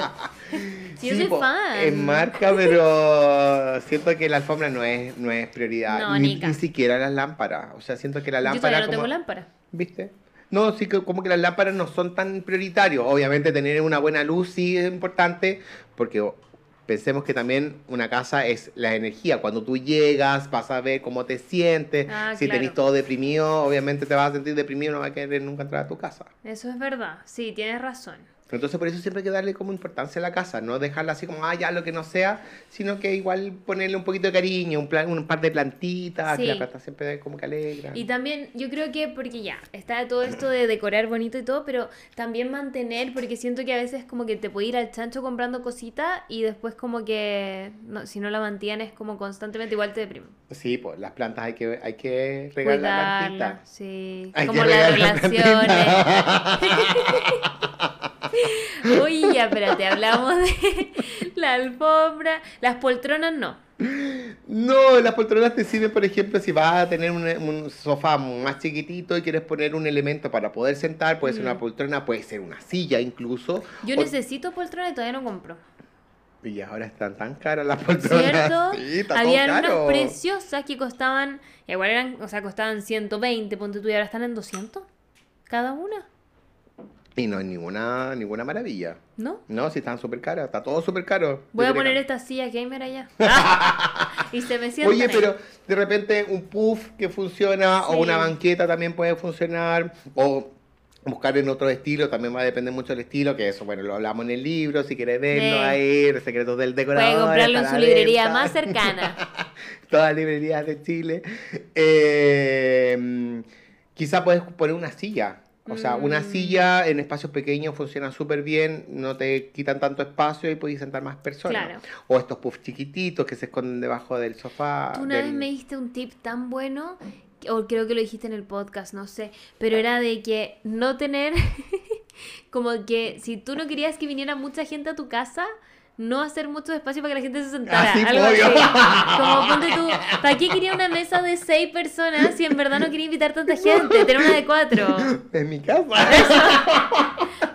Sí, yo soy po, fan. Enmarca, pero siento que la alfombra no es, no es prioridad. No, ni, ni siquiera las lámparas. O sea, siento que la Yo lámpara. todavía no como- tengo lámpara. ¿Viste? No, sí que como que las lámparas no son tan prioritarios. Obviamente tener una buena luz sí es importante, porque pensemos que también una casa es la energía. Cuando tú llegas, vas a ver cómo te sientes. Ah, si claro. tenés todo deprimido, obviamente te vas a sentir deprimido, no vas a querer nunca entrar a tu casa. Eso es verdad. Sí, tienes razón. Entonces por eso siempre hay que darle como importancia a la casa, no dejarla así como, ah, ya lo que no sea, sino que igual ponerle un poquito de cariño, un, plan, un par de plantitas, que Sí. la planta siempre como que alegra. Y también yo creo que, porque ya, está todo esto de decorar bonito y todo, pero también mantener, porque siento que a veces como que te puede ir al chancho comprando cositas y después como que no, si no la mantienes como constantemente igual te deprime. Sí, pues las plantas hay que, hay que regar la Cuidarla, plantita. sí. Hay como que las la relaciones. Oye, ya, espérate, hablamos de la alfombra. Las poltronas no. No, las poltronas te sirven, por ejemplo, si vas a tener un, un sofá más chiquitito y quieres poner un elemento para poder sentar, puede ser una Mm. poltrona, puede ser una silla incluso. Yo O- necesito poltrona y todavía no compro. Y ahora están tan caras las poltronas. ¿Cierto? Sí, Habían unas preciosas que costaban, igual eran, o sea, costaban 120, ponte tú, y ahora están en 200 cada una, Y no es ninguna, ninguna maravilla. ¿no? No, si están súper caras, está todo súper caro. Voy a poner esta silla gamer allá. y se me sientan Oye, ahí. pero de repente un puff que funciona Sí. o una banqueta también puede funcionar o buscar en otro estilo, también va a depender mucho del estilo, que eso, bueno, lo hablamos en el libro, si quieres verlo Sí. ahí, los secretos del decorador. Pueden comprarlo en su librería más cercana. Todas las librerías de Chile. Eh, quizá puedes poner una silla. O sea, una Mm. silla en espacios pequeños funciona súper bien, no te quitan tanto espacio y puedes sentar más personas. Claro. O estos puffs chiquititos que se esconden debajo del sofá. Tú una del- vez me diste un tip tan bueno, o creo que lo dijiste en el podcast, no sé, pero era de que no tener, como que si tú no querías que viniera mucha gente a tu casa, no hacer mucho espacio para que la gente se sentara. Ah, sí, algo así. Como ponte tú, ¿para qué quería una mesa de seis personas si en verdad no quería invitar tanta gente? Tener una de cuatro. En mi casa.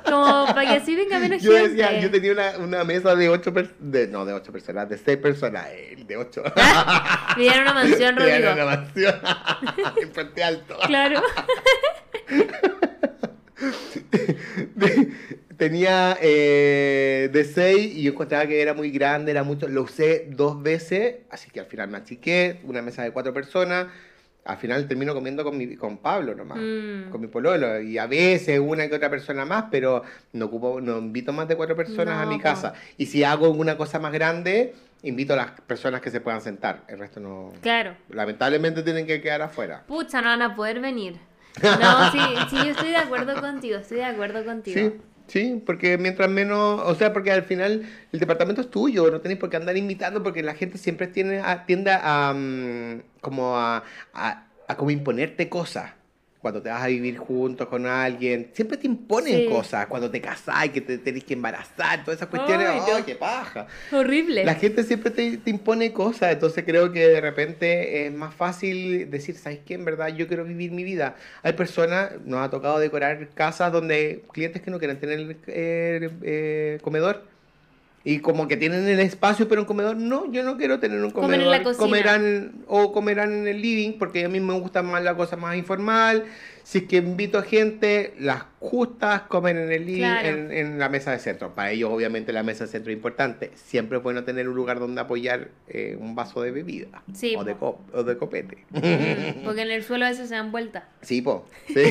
Como para que así venga menos Yo gente. decía, yo tenía una, una mesa de ocho personas, no de ocho personas, de seis personas, de ocho. Vivía en una mansión, Rodrigo. una mansión en Puente Alto. Claro. Tenía eh, de 6 y yo encontraba que era muy grande, era mucho. Lo usé dos veces, así que al final me achiqué, una mesa de cuatro personas. Al final termino comiendo con, mi, con Pablo nomás, Mm. con mi pololo. Y a veces una que otra persona más, pero no, ocupo, no invito más de cuatro personas a No, mi po. casa. Y si hago una cosa más grande, invito a las personas que se puedan sentar. El resto no. Claro. Lamentablemente tienen que quedar afuera. Pucha, no van a poder venir. No, sí, sí, yo estoy de acuerdo contigo, estoy de acuerdo contigo. Sí, sí, porque mientras menos, o sea, porque al final el departamento es tuyo, no tenéis por qué andar invitando porque la gente siempre tiene tiende a mm, como a, a, a como imponerte cosas. Cuando te vas a vivir juntos con alguien, siempre te imponen Sí. cosas. Cuando te casás y que te tenés que embarazar, todas esas cuestiones, Ay, ¡ay, no. qué paja! Horrible. La gente siempre te, te impone cosas, entonces creo que de repente es más fácil decir, ¿sabes qué? En verdad yo quiero vivir mi vida. Hay personas, nos ha tocado decorar casas donde clientes que no quieren tener eh, eh, comedor. Y como que tienen el espacio, pero un comedor, no, yo no quiero tener un comedor. Comen en la cocina. Comerán o comerán en el living, porque a mí me gusta más la cosa más informal. Si es que invito a gente, las justas comen en el living, Claro. en, en la mesa de centro. Para ellos, obviamente, la mesa de centro es importante. Siempre es bueno tener un lugar donde apoyar eh, un vaso de bebida. Sí, o, de o de copete. Porque en el suelo a veces se dan vueltas. Sí, po. Sí.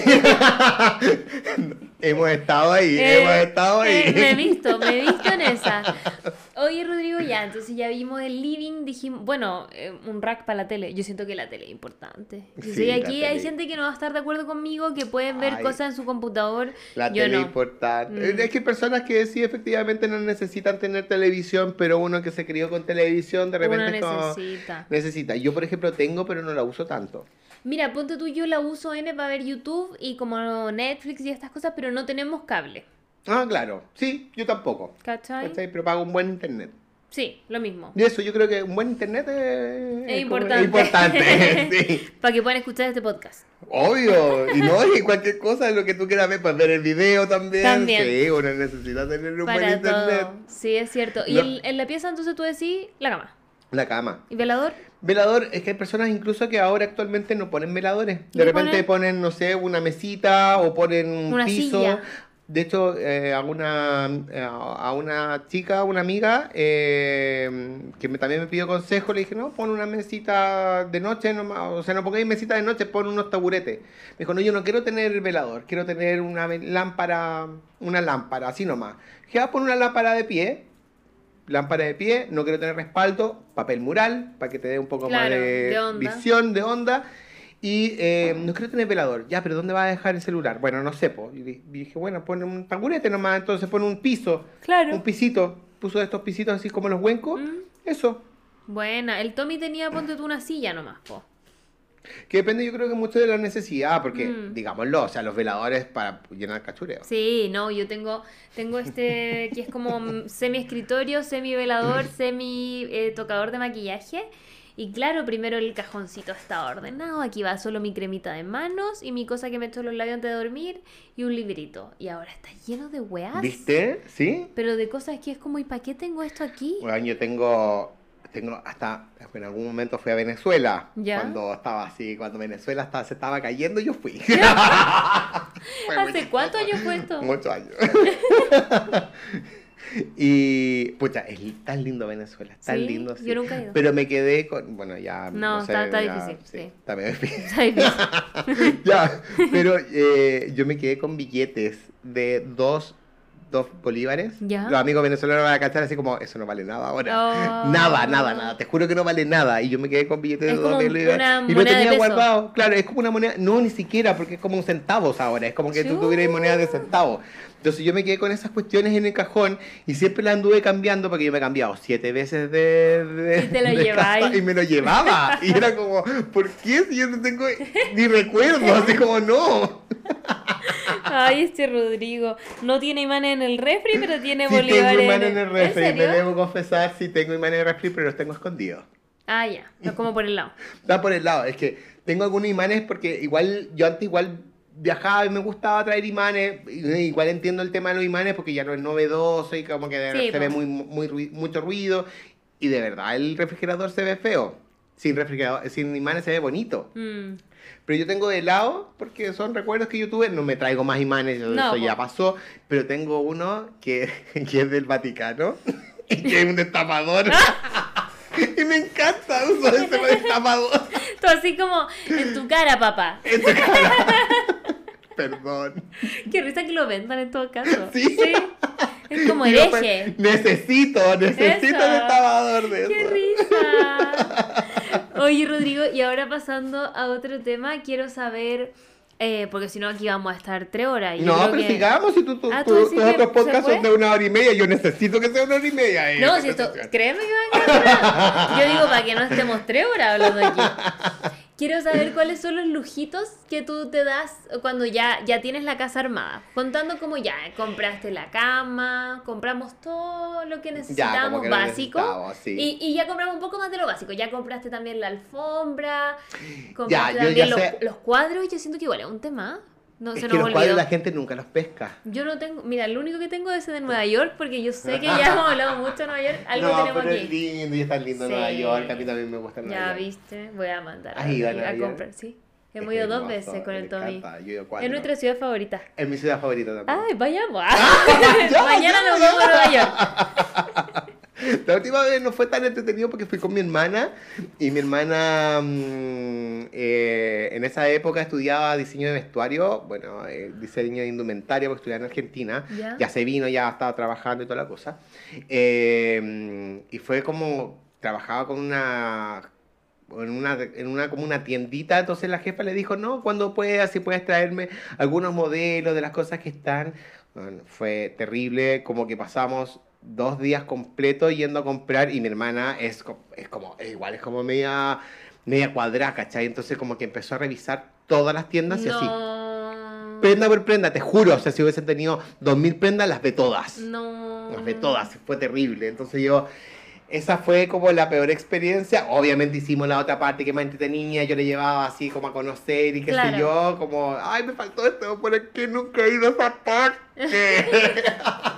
hemos estado ahí, Eh, hemos estado ahí. eh, me he visto, me he visto en esa. Oye, Rodrigo, ya, entonces ya vimos el living, dijimos, bueno, eh, un rack para la tele. Yo siento que la tele es importante. Yo Sí, aquí hay gente que no va a estar de acuerdo conmigo, que pueden ver Ay. cosas en su computador. La Yo tele no. importante. Mm. Es que hay personas que sí, efectivamente, no necesitan tener televisión, pero uno que se crió con televisión, de repente Uno como- necesita. necesita. Yo, por ejemplo, tengo, pero no la uso tanto. Mira, ponte tú, yo la uso N para ver YouTube y como Netflix y estas cosas, pero no tenemos cable. Ah, claro. Sí, yo tampoco. ¿Cachai? ¿Cachai? Pero pago un buen internet. Sí, lo mismo. Y eso, yo creo que un buen internet es, importante. es importante, sí. Para que puedan escuchar este podcast. Obvio. Y no, y cualquier cosa, lo que tú quieras ver, pues ver el video también. También. Sí, uno necesita tener un buen Para internet. Sí, es cierto. Y No. en, en la pieza entonces tú decís la cama. La cama. ¿Y velador? Velador, es que hay personas incluso que ahora actualmente no ponen veladores. ¿Y De repente ponen? no sé, una mesita o ponen un Una piso. silla. De hecho, eh, a, una, eh, a una chica, una amiga, eh, que me, también me pidió consejo, le dije, no, pon una mesita de noche, nomás, o sea, no pongáis mesita de noche, pon unos taburetes. Me dijo, no, yo no quiero tener velador, quiero tener una lámpara, una lámpara, así nomás. Dije, ah, pon una lámpara de pie, lámpara de pie, no quiero tener respaldo, papel mural, para que te dé un poco más de, visión, de onda. Y eh, no quiero tener velador. Ya, pero ¿dónde va a dejar el celular? Bueno, no sé, po. Y di- dije, bueno, pone un taburete nomás, entonces pone un piso, Claro. un pisito. Puso estos pisitos así como los huencos. Mm. Eso. Buena. El Tommy tenía, ponte tú, una silla nomás, po. Que depende, yo creo que mucho de la necesidad, porque, Mm. digámoslo, o sea, los veladores para llenar cachureo. Sí, no, yo tengo, tengo este que es como semi escritorio, semi velador, semi eh, tocador de maquillaje. Y claro, primero el cajoncito está ordenado. Aquí va solo mi cremita de manos y mi cosa que me echo los labios antes de dormir y un librito. Y ahora está lleno de weas. ¿Viste? ¿Sí? Pero de cosas que es como, ¿y para qué tengo esto aquí? Bueno, yo tengo, tengo hasta, en algún momento fui a Venezuela, ¿Ya? cuando estaba así, cuando Venezuela estaba, se estaba cayendo, yo fui. ¿Hace cuántos años fue esto? Muchos años. y, pucha, es tan lindo Venezuela, tan Sí, lindo. yo nunca he ido. Pero me quedé con, bueno, ya. No, sé, está- está ya, difícil, sí. Está medio difícil. Está difícil. ya, pero eh, yo me quedé con billetes de dos, dos bolívares. Ya. Los amigos venezolanos van a cachar así como, eso no vale nada ahora. Oh. Nada, nada, nada. Te juro que no vale nada. Y yo me quedé con billetes Es de dos bolívares. y lo moneda tenía guardado. Claro, es como una moneda. No, ni siquiera, porque es como un centavos ahora. Es como que tú tuvieras monedas de centavos. Entonces yo me quedé con esas cuestiones en el cajón y siempre las anduve cambiando porque yo me he cambiado siete veces de, de- Y te lo y me lo llevaba. Y era como, ¿por qué si yo no tengo ni recuerdo? Así como, no. Ay, este Rodrigo. No tiene imanes en el refri, pero tiene Sí bolívares tengo imanes en el ¿En refri, me serio? debo confesar, sí tengo imanes en el refri, pero los tengo escondidos. Ah, ya. No como por el lado. Está por el lado, es que tengo algunos imanes porque igual, yo antes igual viajaba y me gustaba traer imanes, y- igual entiendo el tema de los imanes porque ya no es novedoso y como que Sí, se ve muy, mucho ruido y de verdad el refrigerador se ve feo. Sin refrigerador, sin imanes se ve bonito. Mm. Pero yo tengo de lado, porque son recuerdos que yo tuve, no me traigo más imanes, eso ya pasó, pero tengo uno que, que es del Vaticano, y que es un destapador. y me encanta usar ese destapador. Tú así como en tu cara, papá. En tu cara. Perdón. Qué risa que lo vendan en todo caso. Sí. Es como Digo, hereje. pues, necesito, necesito Eso. un destapador de ¡Qué eso. risa! Oye, Rodrigo, y ahora pasando a otro tema, quiero saber, eh, porque si no aquí vamos a estar tres horas. y No, pero que- sigamos, si tú, tú, Ah, tú- ¿tú decís tus que otros podcasts son de una hora y media, yo necesito que sea una hora y media. eh, No, si esto, créeme que va a. Yo digo para que no estemos tres horas hablando aquí. Quiero saber cuáles son los lujitos que tú te das cuando ya, ya tienes la casa armada. Contando como ya compraste la cama, compramos todo lo que necesitábamos que lo básico. sí. y, y ya compramos un poco más de lo básico. Ya compraste también la alfombra, Ya, compraste también ya los, los cuadros. Yo siento que igual es un tema. No es se que nos los cuadros olvidó. la gente nunca los pesca. Yo no tengo, mira, lo único que tengo es el de Nueva York, porque yo sé que ya hemos hablado mucho de Nueva York, algo no, tenemos pero es aquí. lindo y es tan lindo Sí. Nueva York. A mí también me gusta Nueva Ya York. viste, voy a mandar a, ¿Has ido a a Nueva York? comprar, sí. Es Hemos ido dos hermoso, veces con me el Tommy. encanta. Yo he ido cuatro. Es nuestra ciudad favorita. Es mi ciudad favorita también. Ay, vayamos. ya, Mañana ya, nos vamos a Nueva York. La última vez no fue tan entretenido porque fui con mi hermana y mi hermana mm, eh, en esa época estudiaba diseño de vestuario, bueno, eh, diseño de indumentaria porque estudiaba en Argentina, Ya. se vino, ya estaba trabajando y toda la cosa. Eh, y fue como, trabajaba con una... En una, en una como una tiendita, entonces la jefa le dijo, no, cuando puedas, si puedes traerme algunos modelos de las cosas que están. Bueno, fue terrible, como que pasamos dos días completos yendo a comprar y mi hermana es, es como, es igual, es como media, media cuadrada, ¿cachai? Entonces como que empezó a revisar todas las tiendas y así. No. Prenda por prenda, te juro, o sea, si hubiesen tenido dos mil prendas, las ve todas. No. Las ve todas, fue terrible. Entonces yo, esa fue como la peor experiencia. Obviamente hicimos la otra parte que más entretenía, yo le llevaba así como a conocer y qué Claro. sé yo, como, ay, me faltó esto, ¿por qué nunca he ido a esa parte?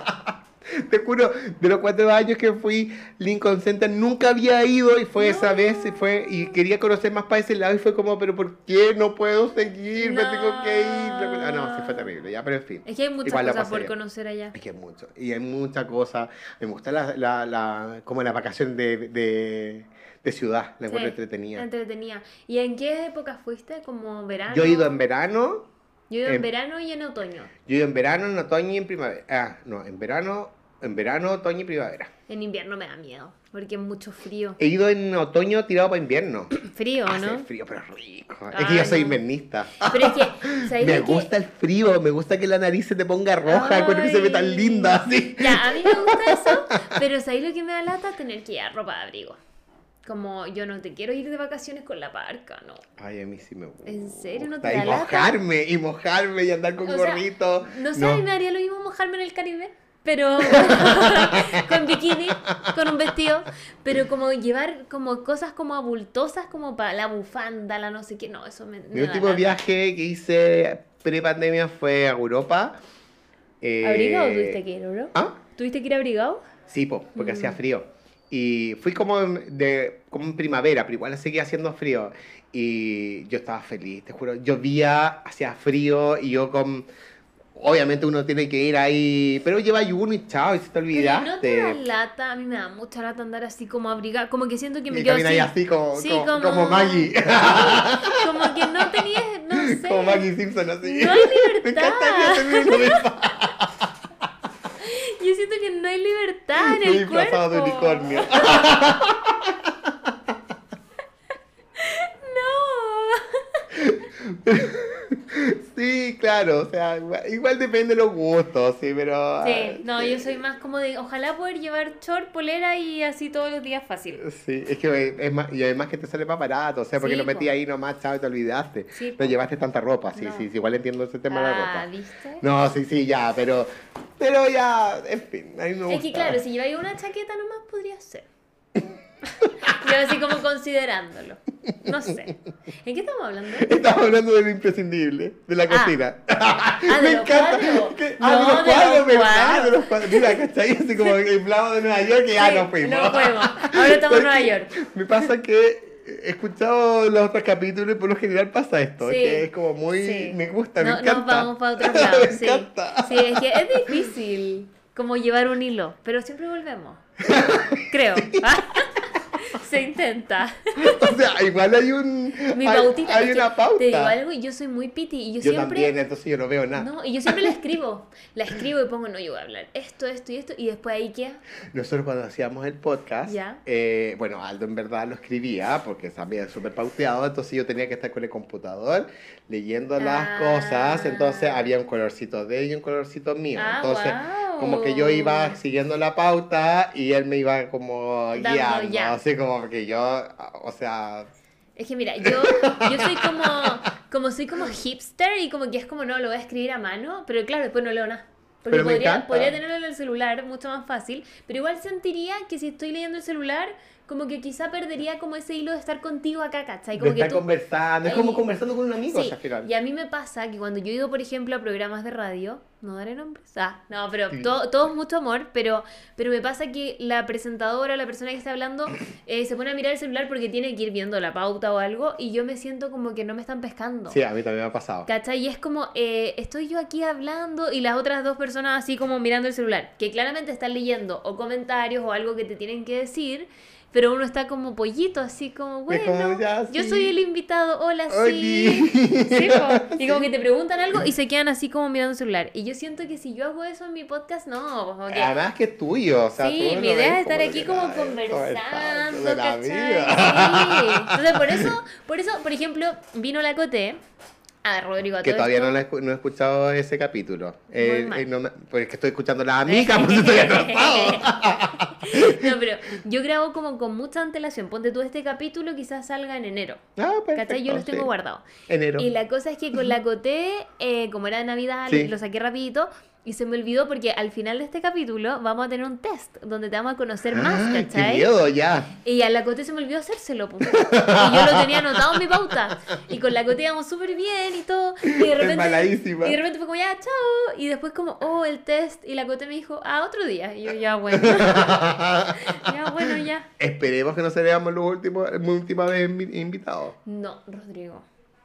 Te juro, de los cuatro años que fui Lincoln Center, nunca había ido y fue esa No. vez y fue y quería conocer más para ese lado y fue como, pero ¿por qué no puedo seguir? Me tengo que ir. Ah, no, sí fue terrible, ya, pero en fin. Es que hay muchas Igual cosas por conocer allá. Es que hay mucho. Y hay mucha cosa. Me gusta la, la, la- como la vacación de, de, de ciudad. La Sí, entretenida. Entretenida. ¿Y en qué época fuiste? ¿Como verano? Yo he ido en verano. Yo he ido en en- verano y en otoño. Yo he ido en verano, en otoño y en primavera. Ah, no, en verano, en verano, otoño y primavera. En invierno me da miedo, porque es mucho frío. He ido en otoño tirado para invierno. Frío, Hace ¿no? frío, pero rico. es Ah, que yo soy no. invernista. Pero es que, ¿sabes Me lo que- gusta el frío, me gusta que la nariz se te ponga roja, encuentro que se ve tan linda así. Ya, a mí me gusta eso, pero ¿sabes lo que me da lata? Tener que llevar ropa de abrigo. Como yo no te quiero ir de vacaciones con la parca, no. Ay, a mí sí me gusta. ¿En serio no Y te da lata? mojarme, y mojarme, y andar con O sea, gorrito. No sé, No. me haría lo mismo mojarme en el Caribe, pero con bikini, con un vestido, pero como llevar como cosas como abultosas como para la bufanda, la no sé qué, no, eso me, Mi último viaje que hice pre-pandemia fue a Europa. Eh, ¿Abrigado tuviste que ir, bro? ¿Ah? ¿Tuviste que ir abrigado? Sí, po, porque Mm. hacía frío. Y fui como en, de, como en primavera, pero igual seguía haciendo frío. Y yo estaba feliz, te juro. Llovía, hacía frío y yo con... Obviamente uno tiene que ir ahí, pero lleva ayuno y chao, y se te Pero olvidaste. ¿No te da lata? A mí me da mucha lata andar así como abrigado, como que siento que me y quedo así. ahí así como, Sí, como, como- como Maggie. Como que no tenías, no sé. como Maggie Simpson así. No hay Me libertad. uno de esos. Yo siento que no hay libertad en Estoy el cuerpo. disfrazado de unicornio. No. Sí, claro, o sea, igual, igual depende de los gustos, sí, pero... Sí, no, ah, yo soy más como de, ojalá poder llevar short, polera y así todos los días fácil. Sí, es que es más, y además que te sale más barato, o sea, porque Sí, lo metí po. ahí nomás, chao, y te olvidaste. Sí, no llevaste tanta ropa, sí, No. sí, sí, igual entiendo ese tema de la Ah, ropa. ¿viste? No, sí, sí, ya, pero, pero ya, en fin, a mí me gusta. Es que claro, si lleváis una chaqueta nomás podría ser. Yo así como considerándolo. No sé. ¿En qué estamos hablando? Estamos hablando de lo imprescindible, de la Ah. cocina. Ah, de los cuadros. Que- No, ah, de los de cuadros, los ¿verdad? cuadros. De los cuadros. Mira, ¿cachai? Así como el plano de Nueva York que ya Sí, no fuimos. no fuimos. Ahora estamos en Nueva York. Me pasa que he escuchado los otros capítulos y por lo general pasa esto. Sí. Que es como muy. Sí. Me gusta, me No- encanta. Nos vamos para otro lado, me sí. encanta. Sí, es que es difícil como llevar un hilo, pero siempre volvemos. Creo. Se intenta. O sea, igual hay un. Mi hay, pautita. hay una pauta. Te digo algo, yo soy muy piti y yo, yo siempre. también, entonces yo no veo nada. No, y yo siempre la escribo. La escribo y pongo, no, yo voy a hablar esto, esto y esto, y después ahí queda. Nosotros cuando hacíamos el podcast, Ya. eh, bueno, Aldo en verdad lo escribía porque también es súper pauteado, entonces yo tenía que estar con el computador leyendo las Ah. cosas, entonces había un colorcito de él y un colorcito mío. Ah, entonces. Como que yo iba siguiendo la pauta y él me iba como Dando guiando, ya. así como que yo, o sea, Es que mira, yo, yo soy como, como soy como hipster y como que es como no, lo voy a escribir a mano, pero claro, después no leo nada. Porque Pero podría, podría tenerlo en el celular, mucho más fácil, pero igual sentiría que si estoy leyendo el celular, como que quizá perdería como ese hilo de estar contigo acá, ¿cachai? De Como que estar tú, conversando, es como Ahí- conversando con un amigo, Sí, o sea, al final. y a mí me pasa que cuando yo he ido, por ejemplo, a programas de radio, no daré nombres, ah, no, pero to- todos mucho amor, pero, pero me pasa que la presentadora, la persona que está hablando, eh, se pone a mirar el celular porque tiene que ir viendo la pauta o algo, y yo me siento como que no me están pescando. Sí, a mí también me ha pasado. ¿Cachai? Y es como, eh, estoy yo aquí hablando y las otras dos personas así como mirando el celular, que claramente están leyendo o comentarios o algo que te tienen que decir, pero uno está como pollito, así como, bueno, como, ya, yo soy el invitado, hola, sí. Sí, po. Y como que te preguntan algo y se quedan así como mirando el celular. Y yo siento que si yo hago eso en mi podcast, no, pues, que... Además que es tuyo, o sea, Sí, tú mi idea es estar aquí como conversando, de la vida. Sí. Entonces, por eso, por eso, por ejemplo, vino la Coté. A ver, Rodrigo, a Que todavía no, la no he escuchado ese capítulo. Eh, eh, no me- pues es que estoy escuchando la amiga, pues estoy atrasado. No, pero yo grabo como con mucha antelación. Ponte tú este capítulo, quizás salga en enero. Ah, perfecto, ¿Cachai? Yo los tengo sí. guardados. Enero. Y la cosa es que con la Coté, eh, como era de Navidad, Sí. lo saqué rapidito. Y se me olvidó porque al final de este capítulo vamos a tener un test donde te vamos a conocer más, Ah, qué ¿cachai? miedo, ya. Y a la Coté se me olvidó hacérselo, pues. Y yo lo tenía anotado en mi pauta. Y con la Coté íbamos súper bien y todo. Y de repente. Y de repente fue como, ya, chao. Y después, como, oh, el test. Y la Coté me dijo, ah, otro día. Y yo, ya, bueno. ya, bueno, ya. Esperemos que no seamos los últimos, última vez invi- invitados. No, Rodrigo.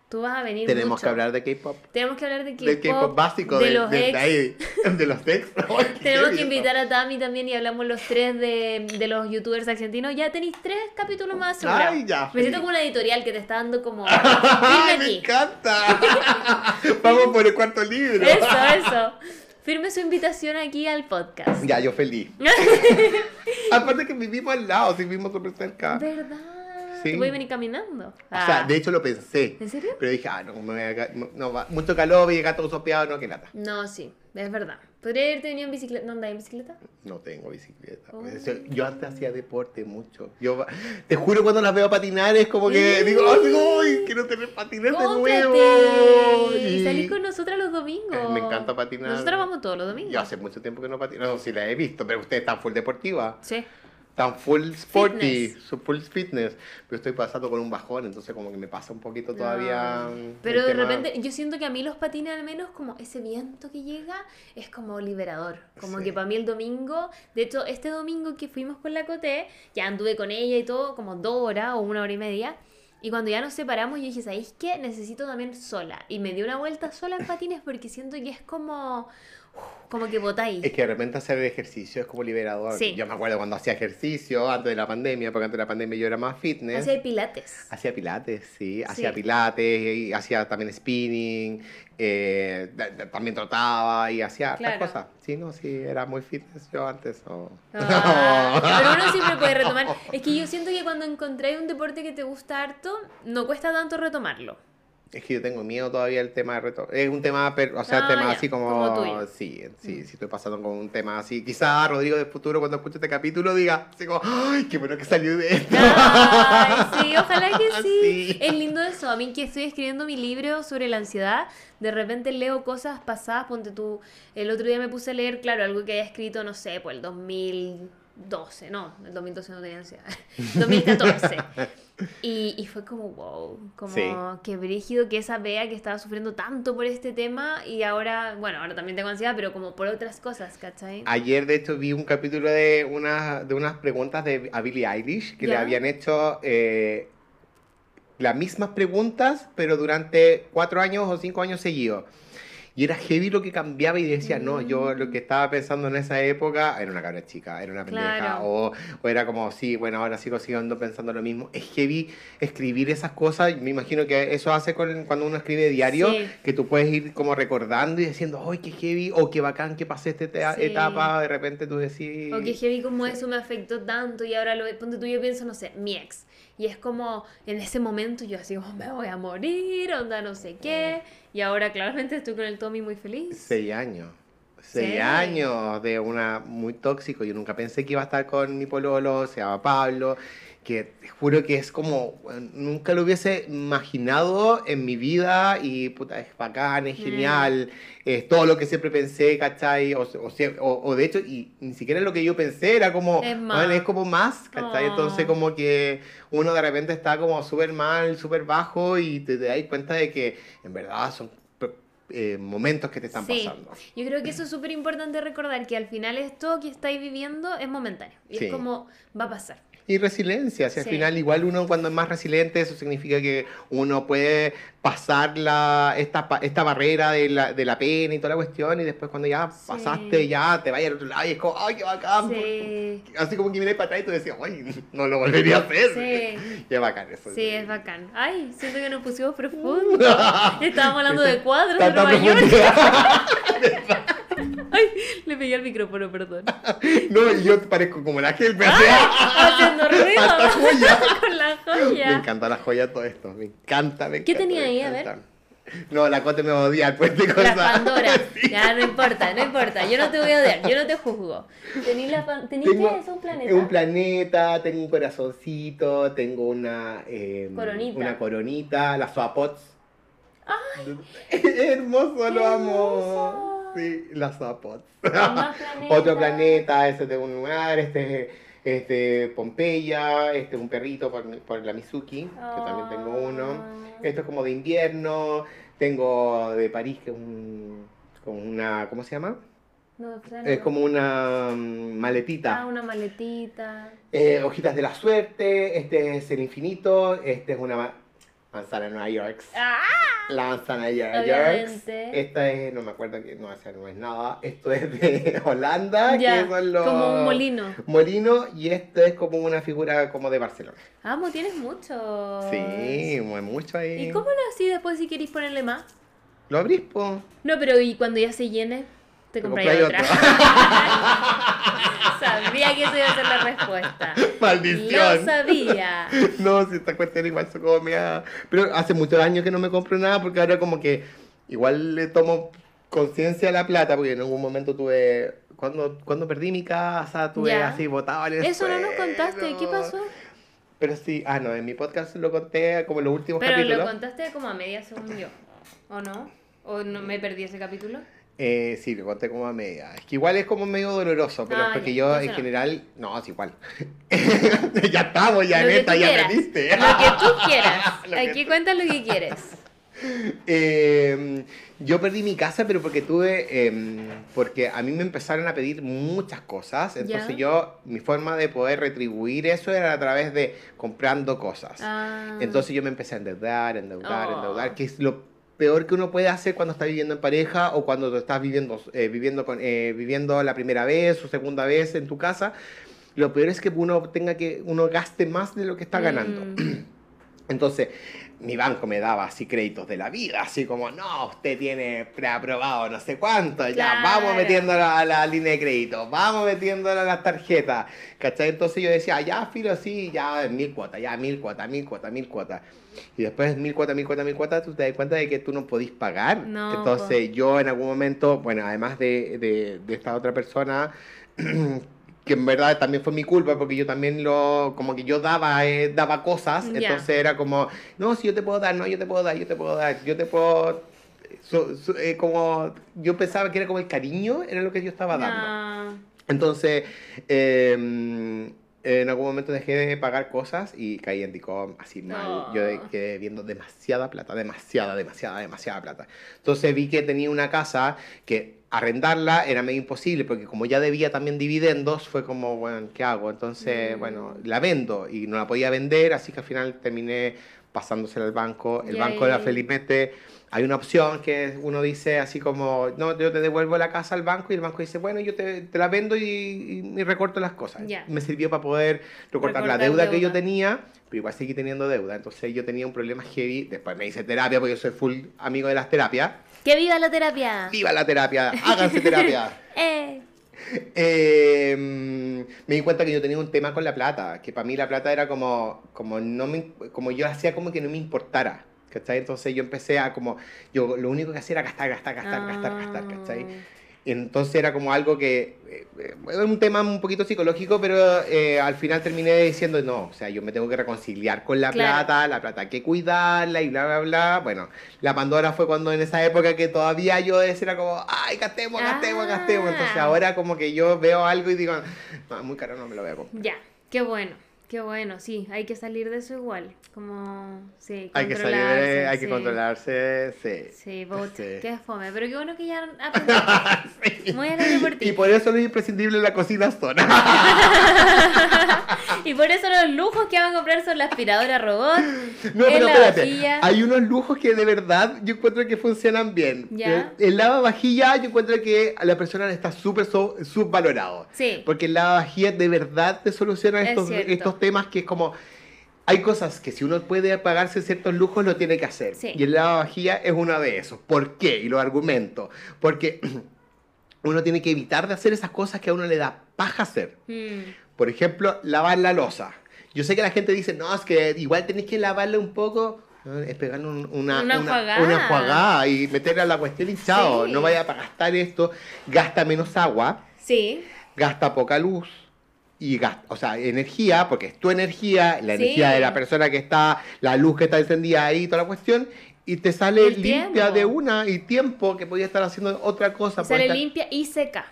Tú vas a venir. Tenemos mucho. que hablar de K-pop. Tenemos que hablar de Del K-pop. K-pop básico, de de, los de, ex. de de los ex. Tenemos que invitar a Tami también y hablamos los tres de, de los youtubers argentinos. Ya tenéis tres capítulos más. Ay, ya, Me siento como una editorial que te está dando como. ¡Ay, me encanta! Vamos por el cuarto libro. Eso, eso. Firme su invitación aquí al podcast. Ya, yo feliz. Aparte que vivimos al lado, sí vivimos súper cerca. ¿Verdad? Sí. Te voy a venir caminando. O sea, Ah. de hecho lo pensé. ¿En serio? Pero dije, ah, no, me voy a no, no, va- mucho calor, voy a llegar todo sopeado, no, que lata. No, sí, es verdad. ¿Podría haberte venido en bicicleta? ¿No andáis en bicicleta? No tengo bicicleta. Oh. Yo antes hacía deporte mucho. Yo te juro cuando las veo patinar es como que digo, ay, ay, quiero tener patinete nuevo. ¡Cómprate! Y- Y salís con nosotras los domingos. Eh, Me encanta patinar. Nosotras vamos todos los domingos. Yo hace mucho tiempo que no patino. No, sí la he visto, pero ustedes están full deportiva. Sí. Están full sporty, Fitness. su full fitness. Pero estoy pasando con un bajón, entonces como que me pasa un poquito todavía. Mm, Pero de tema- repente, yo siento que a mí los patines al menos como ese viento que llega es como liberador. Como Sí. que para mí el domingo, de hecho este domingo que fuimos con la Coté, ya anduve con ella y todo como dos horas o una hora y media. Y cuando ya nos separamos, yo dije, ¿sabéis qué? Necesito también sola. Y me di una vuelta sola en patines porque siento que es como, como que botáis. Es que de repente hacer ejercicio es como liberador. Sí. Yo me acuerdo cuando hacía ejercicio antes de la pandemia, porque antes de la pandemia yo era más fitness. Hacía pilates. Hacía pilates, sí, hacía Sí. pilates, y hacía también spinning, eh, también trotaba y hacía Claro. cosas. Sí, no, sí, era muy fitness yo antes. oh. Ah, pero uno siempre puede retomar. Es que yo siento que cuando encontráis un deporte que te gusta harto, no cuesta tanto retomarlo. Es que yo tengo miedo todavía el tema de reto. Es un tema, per- o sea, Ah, tema ya, así como... como tuyo. Mm. Sí, sí, sí estoy pasando con un tema así. Quizá Rodrigo del futuro cuando escuche este capítulo diga así como, ¡ay, qué bueno que salió de esto! Ay, sí, ojalá que sí. Sí. Es lindo eso. A mí que estoy escribiendo mi libro sobre la ansiedad, de repente leo cosas pasadas. Ponte tú, el otro día me puse a leer, claro, algo que haya escrito, no sé, pues el 2012, no, el 2012 no tenía ansiedad, 2014. Y, y fue como, wow, como Sí. que brígido que esa vea que estaba sufriendo tanto por este tema y ahora, bueno, ahora también tengo ansiedad, pero como por otras cosas, ¿cachai? Ayer, de hecho, vi un capítulo de, una, de unas preguntas de, a Billie Eilish que le habían hecho eh, las mismas preguntas, pero durante cuatro años o cinco años seguidos. Y era heavy lo que cambiaba y decía, no, yo lo que estaba pensando en esa época era una cabra chica, era una pendeja. Claro. O, o era como, sí, bueno, ahora sigo siguiendo pensando lo mismo. Es heavy escribir esas cosas. Me imagino que eso hace con, cuando uno escribe diario, Sí. que tú puedes ir como recordando y diciendo, ¡ay, qué heavy! O qué bacán que pasé esta eta- Sí. etapa. De repente tú decís... O que heavy como eso me afectó tanto y ahora lo ponte tú yo pienso, no sé, mi ex. Y es como en ese momento yo así, oh, me voy a morir, onda no sé qué. Y ahora claramente estoy con el Tommy muy feliz. Seis años. seis Sí. años de una muy tóxico. Yo nunca pensé que iba a estar con mi pololo, se llama Pablo, que te juro que es como, bueno, nunca lo hubiese imaginado en mi vida y puta, es bacán, es Mm. genial, es todo lo que siempre pensé, ¿cachai? O, de hecho, y ni siquiera lo que yo pensé era como, Es bueno, más. es como más, ¿cachai? Oh. Entonces como que uno de repente está como súper mal, súper bajo y te, te das cuenta de que en verdad son eh, momentos que te están Sí. pasando. Yo creo que eso es súper importante recordar, que al final esto que estáis viviendo es momentáneo. Y Sí. es como, va a pasar. Y resiliencia, si al Sí. final igual uno cuando es más resiliente, eso significa que uno puede pasar la, esta, esta barrera de la, de la pena y toda la cuestión y después cuando ya Sí. pasaste, ya te vayas al otro lado y es como, ay, qué bacán. Sí. Así como que miras para atrás y tú decías, ay, no lo volvería a hacer. Sí. Qué bacán eso. Sí, es bacán. Ay, siento que nos pusimos profundos. Estábamos hablando de cuadros de Nueva York. Ay, le pegué al micrófono, perdón. no, y yo parezco como la Gel, me Haciendo ruido. Hasta joya. Con la Me joya. encanta la joya todo esto, me encanta, me ¿Qué encanta, tenía me ahí? A ver. No, la Cote me odia, después de La. Pandora. Sí. Ya, no importa, no importa. Yo no te voy a odiar, yo no te juzgo. ¿Tenís la pan- ¿tenís Tengo qué es un planeta? un planeta, tengo un corazoncito, tengo una eh, Coronita. una coronita, las Swapots. hermoso, lo amo. Hermoso. Sí, las Swapots. Más Otro planeta, ese de un lugar, este es este, Pompeya, este es un perrito por, por la Mizuki, que también tengo uno. Ah. Esto es como de invierno, tengo de París, que es un, como una, ¿cómo se llama? No, claro. Es como una mm, maletita. Ah, una maletita. Eh, hojitas de la suerte, este es el infinito, este es una ma- manzana Nueva York. ¡Ah! La manzana Nueva York. Esta es, no me acuerdo que no, no es nada. Esto es de Holanda, Ya, que son los como un molino. molino, y esto es como una figura como de Barcelona. Amo, tienes mucho. Sí, muy mucho ahí. ¿Y cómo lo así después si queréis ponerle más? Lo abrís, po. No, pero ¿y cuando ya se llene? Te compráis otra. otra. sabía que esa iba a ser la respuesta. Maldición. Lo sabía. No, si esta cuestión igual se come. ah. Pero hace muchos años que no me compro nada porque ahora como que igual le tomo conciencia a la plata porque en algún momento tuve... Cuando, cuando perdí mi casa, tuve Ya. así botado en el Eso no nos contaste. ¿Qué pasó? Pero sí, ah, no, en mi podcast lo conté como en los últimos Pero capítulos. lo contaste como a media según yo. ¿O no? ¿O no me perdí ese capítulo? Eh, sí, lo conté como a media. Es que igual es como medio doloroso, pero Ah, es porque ya, yo en no. general. No, es igual. ya estamos, ya Lo neta, ya perdiste. Lo que tú quieras. Aquí tú- cuentas lo que quieres. Eh, yo perdí mi casa, pero porque tuve, eh, porque a mí me empezaron a pedir muchas cosas, entonces yo, mi forma de poder retribuir eso era a través de comprando cosas. Ah. Entonces yo me empecé a endeudar, endeudar, Oh. endeudar, que es lo peor que uno puede hacer cuando está viviendo en pareja o cuando estás viviendo, eh, viviendo, con, eh, viviendo la primera vez o segunda vez en tu casa. Lo peor es que uno tenga que, uno gaste más de lo que está ganando. Mm. Entonces, mi banco me daba así créditos de la vida, así como, no, usted tiene preaprobado no sé cuánto, ya, Claro. vamos metiéndolo a la línea de crédito, vamos metiéndolo a las tarjetas, ¿cachai? Entonces yo decía, ya, filo, sí, ya, mil cuotas, ya, mil cuotas, mil cuotas, mil cuotas. Y después mil cuotas, mil cuotas, mil cuotas, tú te das cuenta de que tú no podís pagar. No, Entonces yo en algún momento, bueno, además de, de, de esta otra persona, que en verdad también fue mi culpa porque yo también lo como que yo daba eh, daba cosas entonces era como no si yo te puedo dar no yo te puedo dar yo te puedo dar yo te puedo so- so- eh, como yo pensaba que era como el cariño era lo que yo estaba dando entonces eh, en algún momento dejé de pagar cosas y caí en Dicom así mal. No. Yo quedé viendo demasiada plata, demasiada, demasiada, demasiada plata. Entonces vi que tenía una casa que arrendarla era medio imposible porque como ya debía también dividendos, fue como, bueno, ¿qué hago? Entonces, Mm. bueno, la vendo y no la podía vender, así que al final terminé pasándosela al banco. El banco era Yay. felizmente hay una opción que uno dice así como, no, yo te devuelvo la casa al banco y el banco dice, bueno, yo te, te la vendo y, y- recorto las cosas. Ya. Me sirvió para poder recortar, la Recortar deuda, que yo deuda. tenía, pero igual seguí teniendo deuda. Entonces yo tenía un problema heavy, después me hice terapia porque yo soy full amigo de las terapias. ¡Que viva la terapia! ¡Viva la terapia! ¡Háganse terapia! ¡Eh! Eh, me di cuenta que yo tenía un tema con la plata, que para mí la plata era como, como, no me, como yo hacía como que no me importara, ¿cachai? Entonces yo empecé a como, yo lo único que hacía era gastar, gastar, gastar, gastar, gastar, ¿cachai? Entonces era como algo que, eh, eh, es un tema un poquito psicológico, pero eh, al final terminé diciendo, no, o sea, yo me tengo que reconciliar con la Claro. plata, la plata hay que cuidarla y bla, bla, bla. Bueno, la Pandora fue cuando en esa época que todavía yo decía era como, ay, gastemos, gastemos, Ah. gastemos. Entonces ahora como que yo veo algo y digo, no, muy caro no me lo voy a comprar. Ya, qué bueno, qué bueno, sí, hay que salir de eso igual, como, sí, Hay que salir, de- hay que sí. controlarse, sí. Sí, Sí. qué fome, pero qué bueno que ya aprendiste. Muy alegre por ti. Y por eso lo imprescindible en la cocina zona. Y por eso los lujos que van a comprar son la aspiradora robot, No, el pero espérate. Hay unos lujos que de verdad yo encuentro que funcionan bien. Ya. El, el lavavajilla yo encuentro que a la persona le está súper so- subvalorado. Sí. Porque el lavavajilla de verdad te soluciona Es estos, cierto. estos temas que es como... Hay cosas que si uno puede pagarse ciertos lujos lo tiene que hacer. Sí. Y el lavavajilla es uno de esos. ¿Por qué? Y lo argumento. Porque uno tiene que evitar de hacer esas cosas que a uno le da paja hacer. Mm, Por ejemplo, lavar la losa. Yo sé que la gente dice, no, es que igual tenéis que lavarla un poco. No, Es pegarle un- una, Una una enjuagada y meterle a la cuestión y chao. Sí. No vaya a gastar esto. Gasta menos agua, Sí, gasta poca luz y gasta, o sea, energía, porque es tu energía, la Sí. energía de la persona que está, la luz que está encendida ahí, toda la cuestión. Y te sale El limpia tiempo. de una y tiempo que podía estar haciendo otra cosa. sale estar limpia y seca,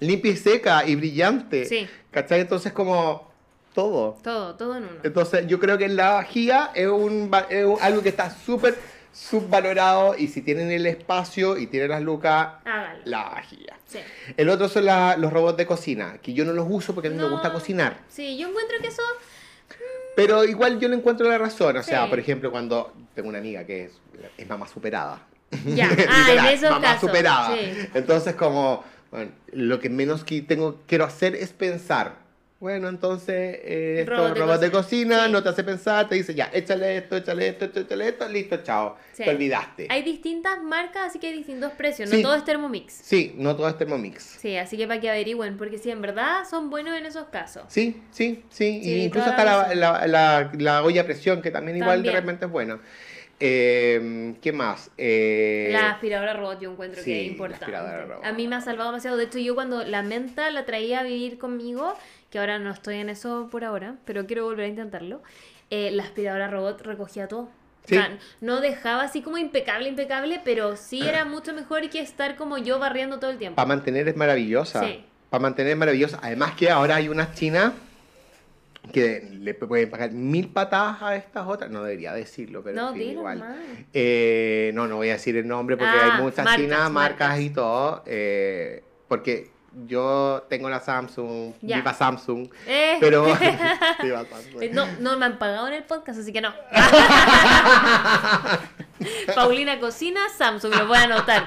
limpia y seca y brillante. Sí. ¿Cachai? Entonces como todo. todo, todo en uno. Entonces yo creo que la vajilla es, un, es algo que está súper subvalorado y si tienen el espacio y tienen las lucas, la vajilla. Sí. El otro son la- los robots de cocina, que yo no los uso porque a mí me gusta cocinar. Sí, yo encuentro que eso... Pero igual yo le encuentro la razón. O sea, Sí. por ejemplo, cuando tengo una amiga que es, es mamá superada. Ya, ah, en esos mamá casos. superada. Sí. Entonces, como, bueno, lo que menos que tengo, quiero hacer es pensar. Bueno, entonces, eh, esto, Robot robot, de de cocina, Sí. no te hace pensar, te dice, ya, échale esto, échale esto, échale esto, listo, chao. Sí. Te olvidaste. Hay distintas marcas, así que hay distintos precios. Sí. No todo es Thermomix. Sí, no todo es Thermomix. Sí, así que para que averigüen, porque si en verdad son buenos en esos casos. Sí, sí, sí. Y incluso está la la, la, la- la olla a presión, que también igual de repente es bueno. Eh, ¿Qué más? Eh, La aspiradora robot yo encuentro que es la importante. aspiradora robot. A mí me ha salvado demasiado. De hecho, yo cuando la menta la traía a vivir conmigo, que ahora no estoy en eso por ahora, pero quiero volver a intentarlo, eh, la aspiradora robot recogía todo. Sí. O sea, no dejaba así como impecable, impecable, pero sí era mucho mejor que estar como yo barriendo todo el tiempo. Para mantener es maravillosa. Sí. Para mantener es maravillosa. Además que ahora hay unas chinas que le pueden pagar mil patadas a estas otras. No debería decirlo, pero No, en fin, dilo igual. Eh, no, no voy a decir el nombre porque Ah, hay muchas marcas, chinas, marcas, marcas. y todo. eh, porque yo tengo la Samsung, Ya. viva Samsung, Eh, pero... viva Samsung. no, no me han pagado en el podcast, así que no. Paulina Cocina, Samsung, lo voy a anotar.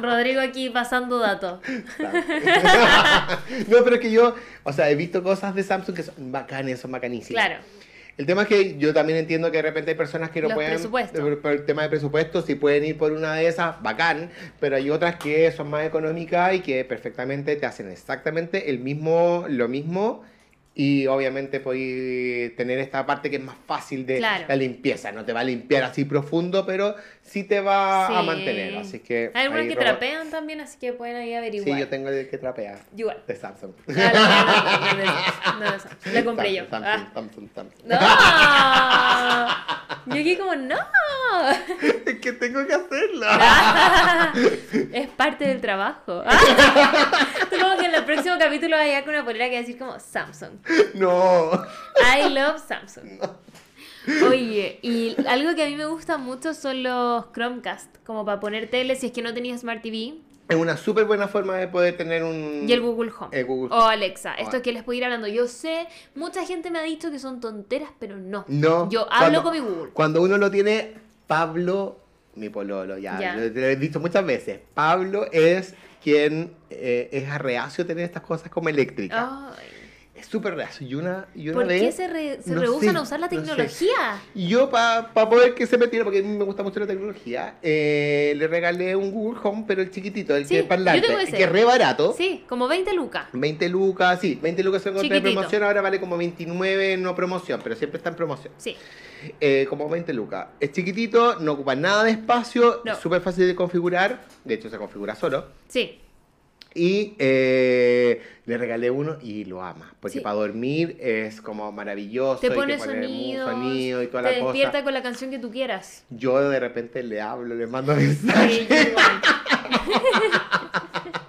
Rodrigo aquí pasando datos. no, pero es que yo, o sea, he visto cosas de Samsung que son bacanes, son bacanísimas. Claro. El tema es que yo también entiendo que de repente hay personas que no Los pueden. Por, por el tema de presupuesto, si pueden ir por una de esas, bacán. Pero hay otras que son más económicas y que perfectamente te hacen exactamente el mismo, lo mismo. Y obviamente podéis tener esta parte que es más fácil de Claro. la limpieza. No te va a limpiar así profundo, pero sí te va a mantener. Así que. Hay algunas ahí que robot- trapean también, así que pueden ahí averiguar. Sí, yo tengo el que trapea. Igual. De Samsung. Ah, no, no, La compré yo. Samsung, Ah. Samsung, Samsung, ¡No! Yo aquí como, ¡no! Es que tengo que hacerlo. Es parte del trabajo. Supongo que en el próximo capítulo vaya con una polera que va a decir como Samsung. No. I love Samsung. Oye, y algo que a mí me gusta mucho son los Chromecast, como para poner tele si es que no tenías Smart TV. Es una súper buena forma de poder tener un... Y el Google Home. El Google O Home. Alexa. Esto O- que les puedo ir hablando. Yo sé, mucha gente me ha dicho que son tonteras, pero no. No. Yo hablo cuando- con mi Google. Cuando uno lo tiene, Pablo, mi pololo, ya, Ya. Lo, lo he dicho muchas veces. Pablo es quien eh, es reacio a tener estas cosas como eléctricas. Ay, Es súper reacio. Y una, y una ¿Por vez... qué se, re- se no rehusan sé, a usar la no sé. tecnología? Yo, para poder que se metiera, porque a mí me gusta mucho la tecnología, eh, le regalé un Google Home, pero el chiquitito, el Sí, que es parlante, que es re barato. Sí, como 20 lucas. 20 lucas, sí, 20 lucas se encontré en promoción, ahora vale como 29 no promoción, pero siempre está en promoción. Sí. Eh, como 20 lucas. Es chiquitito, no ocupa nada de espacio, No. es súper fácil de configurar, de hecho se configura solo. Sí. Y eh, le regalé uno y lo ama. Porque Sí. para dormir es como maravilloso. Te pone sonidos, sonido y toda te la cosa. despierta con la canción que tú quieras. Yo de repente le hablo, le mando Sí, mensajes. igual.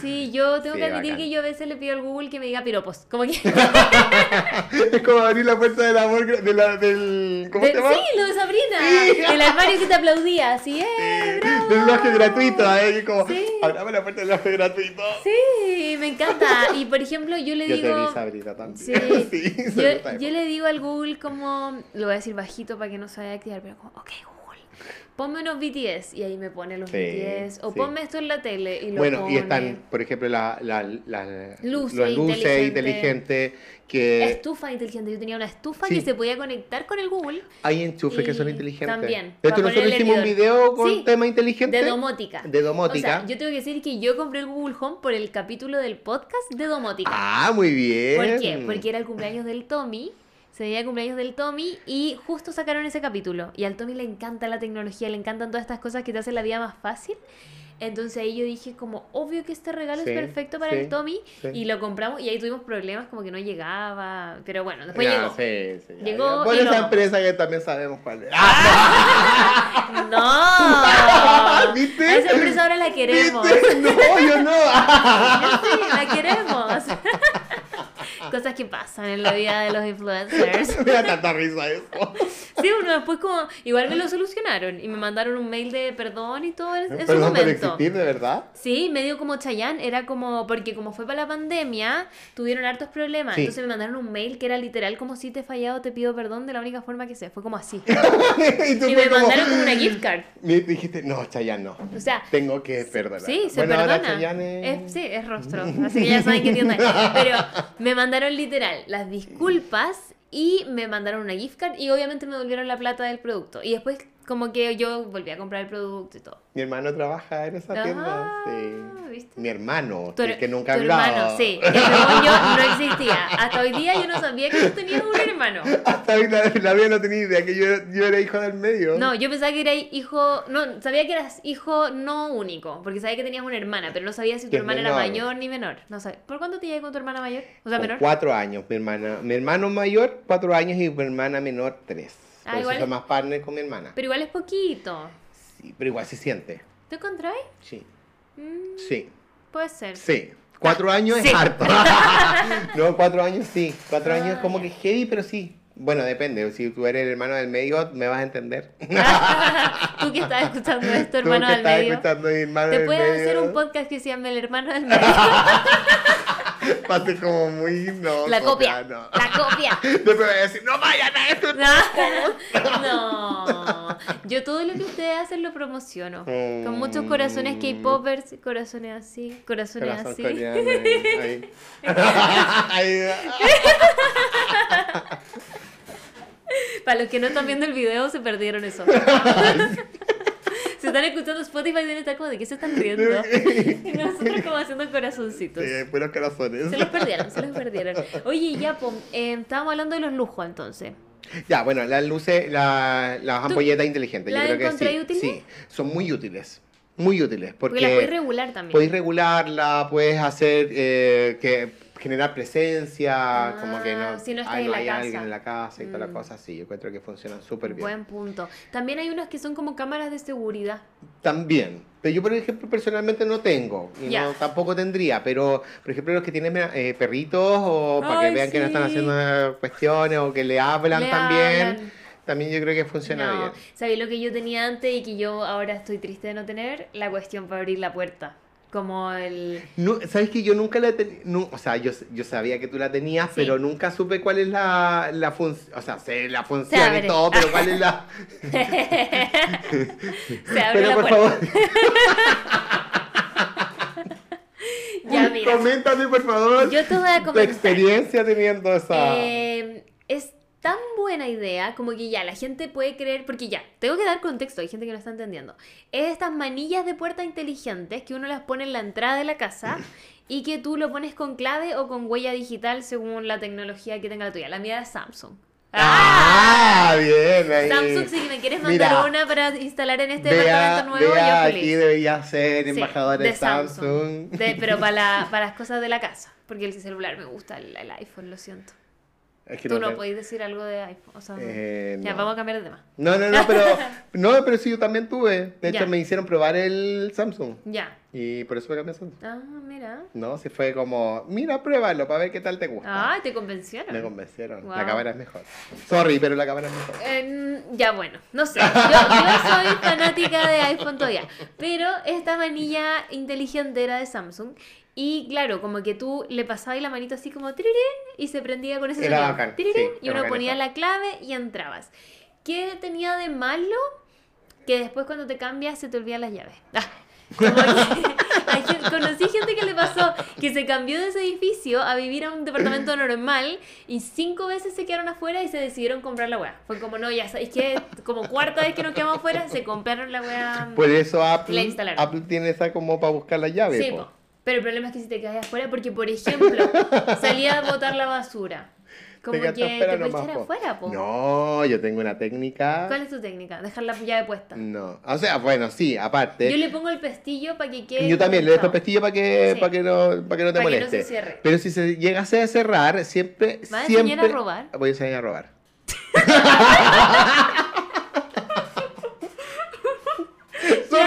Sí, yo tengo Sí, que admitir bacán. que yo a veces le pido al Google que me diga piropos. Como que. es como abrir la puerta del amor de la, del. ¿Cómo de- se llama? sí, lo de Sabrina. Sí. El armario que te aplaudía. Así, ¡eh! bravo! Del viaje gratuito, ¿eh? Como, Sí. abramos la puerta del viaje gratuito. Sí, me encanta. Y por ejemplo, yo le Yo digo. te vi, Sabrina, también. Sí, Sí, yo, yo le digo al Google como, lo voy a decir bajito para que no se vaya a activar, pero como, ok Google, ponme unos BTS y ahí me pone los Sí, BTS, o sí. ponme esto en la tele y lo Bueno, pone. y están, por ejemplo, la, la, la, Luces las luces inteligente. inteligentes que Estufa inteligente, yo tenía una estufa Sí. que se podía conectar con el Google hay enchufes que son inteligentes. también, De hecho, nosotros hicimos un video con tema inteligente. de domótica. De domótica. O sea, yo tengo que decir que yo compré el Google Home por el capítulo del podcast de domótica. Ah, muy bien. ¿Por qué? Porque era el cumpleaños del Tommy. Se veía el cumpleaños del Tommy y justo sacaron ese capítulo. Y al Tommy le encanta la tecnología, le encantan todas estas cosas que te hacen la vida más fácil. Entonces ahí yo dije como, obvio que este regalo Sí, es perfecto para sí, el Tommy. sí. Y lo compramos y ahí tuvimos problemas como que no llegaba. Pero bueno, después Ya, llegó. sí, sí, ya, Llegó ya. Por y esa lo- empresa que también sabemos cuál es. ¡No! ¿Viste? A esa empresa ahora la queremos. ¿Viste? No, yo no. Sí, la queremos. Cosas que pasan en la vida de los influencers. Me da tanta risa eso. Sí, bueno, después como, igual me lo solucionaron y me mandaron un mail de perdón y todo en, en su Perdón por momento. existir, de verdad. Sí, medio como Chayanne, era como, porque como fue para la pandemia, tuvieron hartos problemas. Sí. Entonces me mandaron un mail que era literal como si te he fallado, te pido perdón de la única forma que sé. Fue como así. y tú Y me mandaron como una gift card. Me dijiste, no, Chayanne no. O sea, Tengo que perdonar. Sí, se bueno, perdona. ahora Chayanne es... Sí, es rostro. Así que ya saben qué tienda. Pero me mandaron literal las disculpas y me mandaron una gift card y obviamente me devolvieron la plata del producto. Y después como que yo volví a comprar el producto y todo. Mi hermano trabaja en esa tienda. Ah, Sí. ¿viste? Mi hermano, el que nunca hablaba. hermano, sí. Según yo no existía. Hasta hoy día yo no sabía que tú tenías un hermano. Hasta hoy la, la vida no tenía idea que yo, yo era hijo del medio. No, yo pensaba que eras hijo, no, sabía que eras hijo no único, porque sabía que tenías una hermana, pero no sabía si tu hermana era mayor ni menor. No sabía. ¿Por cuánto te llevas con tu hermana mayor? O sea, menor. cuatro años, mi hermana. Mi hermano mayor, cuatro años, y mi hermana menor, tres. Ah, Por eso soy es- más partner con mi hermana. Pero igual es poquito. Sí, pero igual se siente. ¿Te encontráis? Sí, Mm, sí, puede ser. sí. Cuatro años Sí. es harto. no, cuatro años sí. Cuatro Ah, años es como ya. que heavy, pero sí. Bueno, depende. Si tú eres el hermano del medio, me vas a entender. Tú que estás escuchando esto, Tú hermano que del estás medio. escuchando mi hermano Te del puedes medio, hacer un podcast que se llame El hermano del medio. Pase como muy... No, La copia. No. La copia. Después voy a decir, no vayan a esto. No. Yo todo lo que ustedes hacen lo promociono. Con muchos corazones K-popers, corazones así, corazones Corazón así. coreano, ahí. Ahí. Para los que no están viendo el video, se perdieron eso. Se están escuchando Spotify deben estar como de qué se están riendo. Y nosotros como haciendo corazoncitos. Sí, puros corazones. Se los perdieron, se los perdieron. Oye, ya, po, eh, estábamos hablando de los lujos entonces. Ya, bueno, las luces, la- las ampolletas inteligentes, yo las creo que sí. útiles? Sí, son muy útiles. Muy útiles. Porque, Porque las puedes regular también. podéis regularla, puedes hacer eh, que generar presencia, como que no, Ah, si no ay, en no la hay casa. alguien en la casa y toda la Mm. cosa así. Yo encuentro que funcionan súper bien. Buen punto. También hay unas que son como cámaras de seguridad. También. Pero yo, por ejemplo, personalmente no tengo. Y no, tampoco tendría. Pero, por ejemplo, los que tienen eh, perritos o para que vean que no están sí. haciendo cuestiones o que le hablan Le también. hablan. También yo creo que funciona No, bien. ¿sabéis lo que yo tenía antes y que yo ahora estoy triste de no tener? La cuestión para abrir la puerta. Como el... No, ¿Sabes que yo nunca la tenía? o sea, yo, yo sabía que tú la tenías, Sí. pero nunca supe cuál es la, la función. O sea, sé la función y todo, pero cuál es la. Se abre pero la por puerta. favor, Ya, mira. coméntame, por favor. Yo te voy a tu comentar. experiencia teniendo esa. Eh, es tan buena idea como que ya la gente puede creer, porque ya, tengo que dar contexto, hay gente que no está entendiendo. Es estas manillas de puerta inteligentes que uno las pone en la entrada de la casa y que tú lo pones con clave o con huella digital según la tecnología que tenga la tuya. La mía es Samsung. Ah, bien. ahí. Samsung, si me quieres mandar Mira, una para instalar en este departamento nuevo, vea, yo aquí feliz. debería ser Sí, embajador de, Samsung. De- pero para, la- para las cosas de la casa. Porque el celular me gusta, el, el iPhone, lo siento. Es que Tú no tengo- podéis decir algo de iPhone. O sea, Eh, ya, no. vamos a cambiar de tema. No, no, no, pero, no, pero sí, yo también tuve. De hecho, Ya. me hicieron probar el Samsung. Ya. Y por eso me cambié Samsung. Ah, mira. No, si fue como, mira, pruébalo para ver qué tal te gusta. Ay, te convencieron. Me convencieron. La cámara es mejor. Sorry, pero la cámara es mejor. Eh, ya bueno, no sé. Yo, yo soy fanática de iPhone todavía. Pero esta manilla inteligente era de Samsung. Y claro, como que tú le pasabas la manito así como tirirín y se prendía con ese Era sonido. tirirín, sí, y uno ponía eso. la clave y entrabas. ¿Qué tenía de malo? Que después cuando te cambias se te olvidan las llaves. Ah, como que conocí gente que le pasó que se cambió de ese edificio a vivir a un departamento normal y cinco veces se quedaron afuera y se decidieron comprar la weá. Fue como, no, ya sabéis que como cuarta vez que nos quedamos afuera, se compraron la weá. Por eso La Apple, instalaron. Apple tiene esa como para buscar la llave. Sí, po. po. Pero el problema es que si te quedas afuera, porque por ejemplo, salía a botar la basura. Como Te que te puedes echar afuera, po. No, yo tengo una técnica. ¿Cuál es tu técnica? Dejar la llave puesta. No. O sea, bueno, sí, aparte. Yo le pongo el pestillo para que quede. Yo también le dejo el pestillo para que, Sí. para que no, para que no te Pa' que no moleste. se cierre. Pero si se llegase a cerrar, siempre. ¿Va a siempre... enseñar a robar? Voy a enseñar a robar.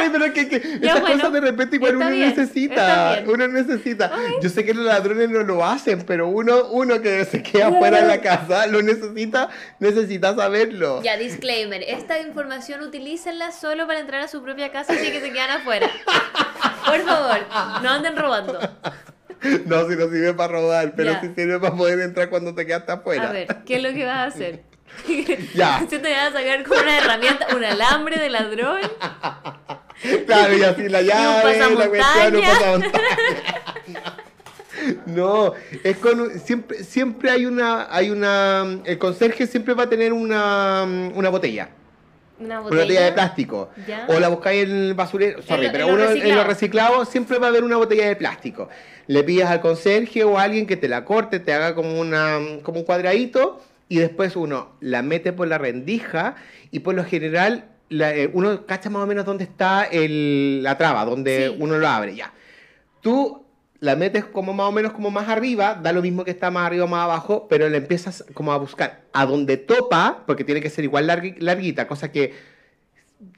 Sorry, pero que, que Ya, esas bueno. cosas de repente igual uno bien, necesita. Uno necesita. Yo sé que los ladrones no lo hacen, pero uno, uno que se queda fuera de la casa lo necesita, necesita saberlo. Ya, disclaimer. Esta información utilícenla solo para entrar a su propia casa así que se quedan afuera. Por favor, no anden robando. No, si no sirve para robar, pero Ya. sí sirve para poder entrar cuando te quedaste afuera. A ver, ¿qué es lo que vas a hacer? Ya. Si te vas a sacar como una herramienta, un alambre de ladrón. Claro, y así la llave, la cuestión, un pasamontaña. pasamontaña. No, es con siempre siempre hay una hay una el conserje siempre va a tener una, una botella, Una una botella. botella de plástico. Ya. O la buscáis en el basurero, sorry, lo- pero en lo uno en lo reciclado siempre va a haber una botella de plástico. Le pides al conserje o a alguien que te la corte, te haga como una como un cuadradito y después uno la mete por la rendija y por lo general la- eh, uno cacha más o menos dónde está el- la traba, donde Sí. uno lo abre, ya. Tú la metes como más o menos como más arriba, da lo mismo que está más arriba o más abajo, pero le empiezas como a buscar a donde topa, porque tiene que ser igual largui- larguita, cosa que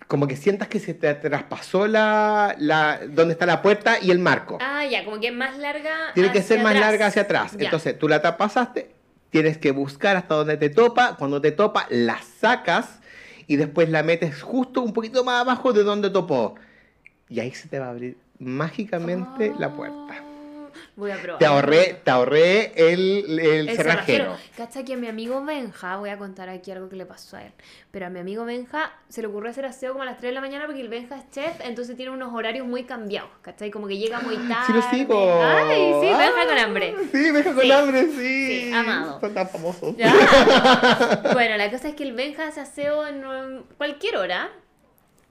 como que sientas que se te traspasó la, la donde está la puerta y el marco. Ah, ya, como que es más larga. tiene que ser hacia más atrás. larga hacia atrás. Ya. Entonces, tú la pasaste, tienes que buscar hasta donde te topa, cuando te topa la sacas y después la metes justo un poquito más abajo de donde topó. Y ahí se te va a abrir mágicamente la puerta. Ah, Voy a probar. Te ahorré, te ahorré el, el El cerrajero. Cacha que a mi amigo Benja, voy a contar aquí algo que le pasó a él, pero a mi amigo Benja se le ocurrió hacer aseo como a las 3 de la mañana porque el Benja es chef, entonces tiene unos horarios muy cambiados, ¿cachai? Como que llega muy tarde. Sí, lo sigo. Ay, sí, Benja Ah, con hambre. Sí, Benja con Sí. hambre, sí. Sí, amado. Son tan famosos. Ya. Bueno, la cosa es que el Benja hace aseo en cualquier hora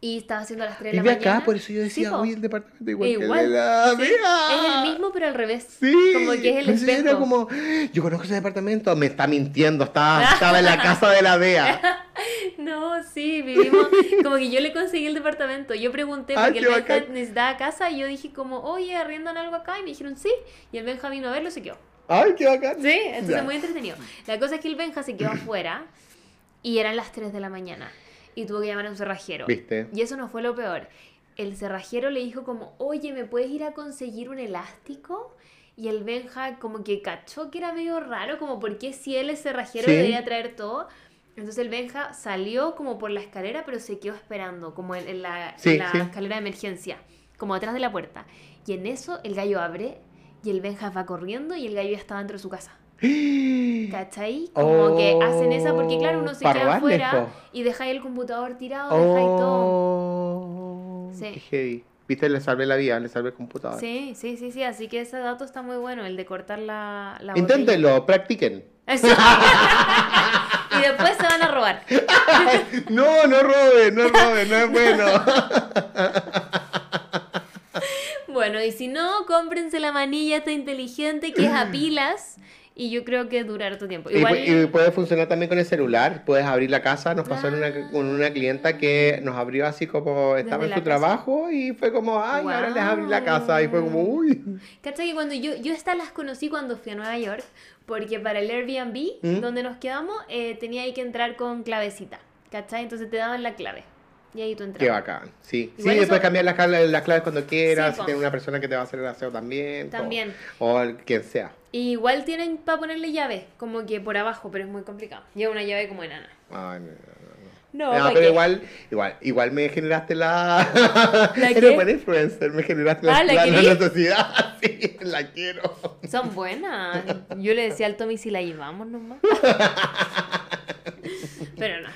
y estaba haciendo a las 3 de la Vive mañana. acá, por eso yo decía, Sí, uy, el departamento igual, que el Igual. de la Sí. Es el mismo, pero al revés. Sí, Como que es el espejo. Era como, yo conozco ese departamento, me está mintiendo, estaba, estaba en la casa de la DEA. No, sí, vivimos. Como que yo le conseguí el departamento. Yo pregunté Ay, porque el Benja necesitaba casa y yo dije como, oye, arriendan algo acá y me dijeron sí. Y el Benja vino a verlo y se quedó. Ay, qué bacán. Sí, entonces Ya. muy entretenido. La cosa es que el Benja se quedó afuera y eran las 3 de la mañana y tuvo que llamar a un cerrajero. ¿Viste? Y eso no fue lo peor. El cerrajero le dijo como, oye, ¿me puedes ir a conseguir un elástico? Y el Benja como que cachó que era medio raro, como por qué si él es cerrajero Sí. debería traer todo. Entonces el Benja salió como por la escalera, pero se quedó esperando, como en, en la, en la sí. escalera de emergencia, como atrás de la puerta. Y en eso el gallo abre y el Benja va corriendo y el gallo ya estaba dentro de su casa. ¿Cachai? Como que hacen esa porque claro, uno se queda afuera y deja ahí el computador tirado, deja ahí todo. Oh, Sí. qué heavy. Viste, le salvé la vida, le salvé el computador. Sí, sí, sí, sí, así que ese dato está muy bueno, el de cortar la, la botella. Inténtenlo, practiquen. Eso. y después se van a robar. No, no roben, no roben, no es bueno. Bueno, y si no, cómprense la manilla esta inteligente que es a pilas y yo creo que dura harto tiempo. Y, Igual, pu- y puede funcionar también con el celular. Puedes abrir la casa. Nos pasó en una- Ah. con una clienta que nos abrió así como estaba en su casa. trabajo y fue como, ay, ahora les abrí la casa. Y fue como, uy. ¿Cachai? Que cuando yo, yo estas las conocí cuando fui a Nueva York, porque para el Airbnb, ¿Mm? donde nos quedamos, eh, tenía ahí que entrar con clavecita. ¿Cachai? Entonces te daban la clave. Y ahí tú entrabas. Qué bacán. Sí, sí, Igual después eso- cambiar las claves, las claves cuando quieras. Sí, si tienes una persona que te va a hacer el aseo también. También. O el- quien sea. Y igual tienen para ponerle llave, como que por abajo, pero es muy complicado. Lleva una llave como enana. Ay, no, no, no. ¿pa' pero qué? igual, igual, igual me generaste la. ¿La Eres buena influencer, me generaste la, Ah, ¿la la, necesidad. Sí, la quiero. Son buenas. Yo le decía al Tommy si la llevamos nomás. Pero no.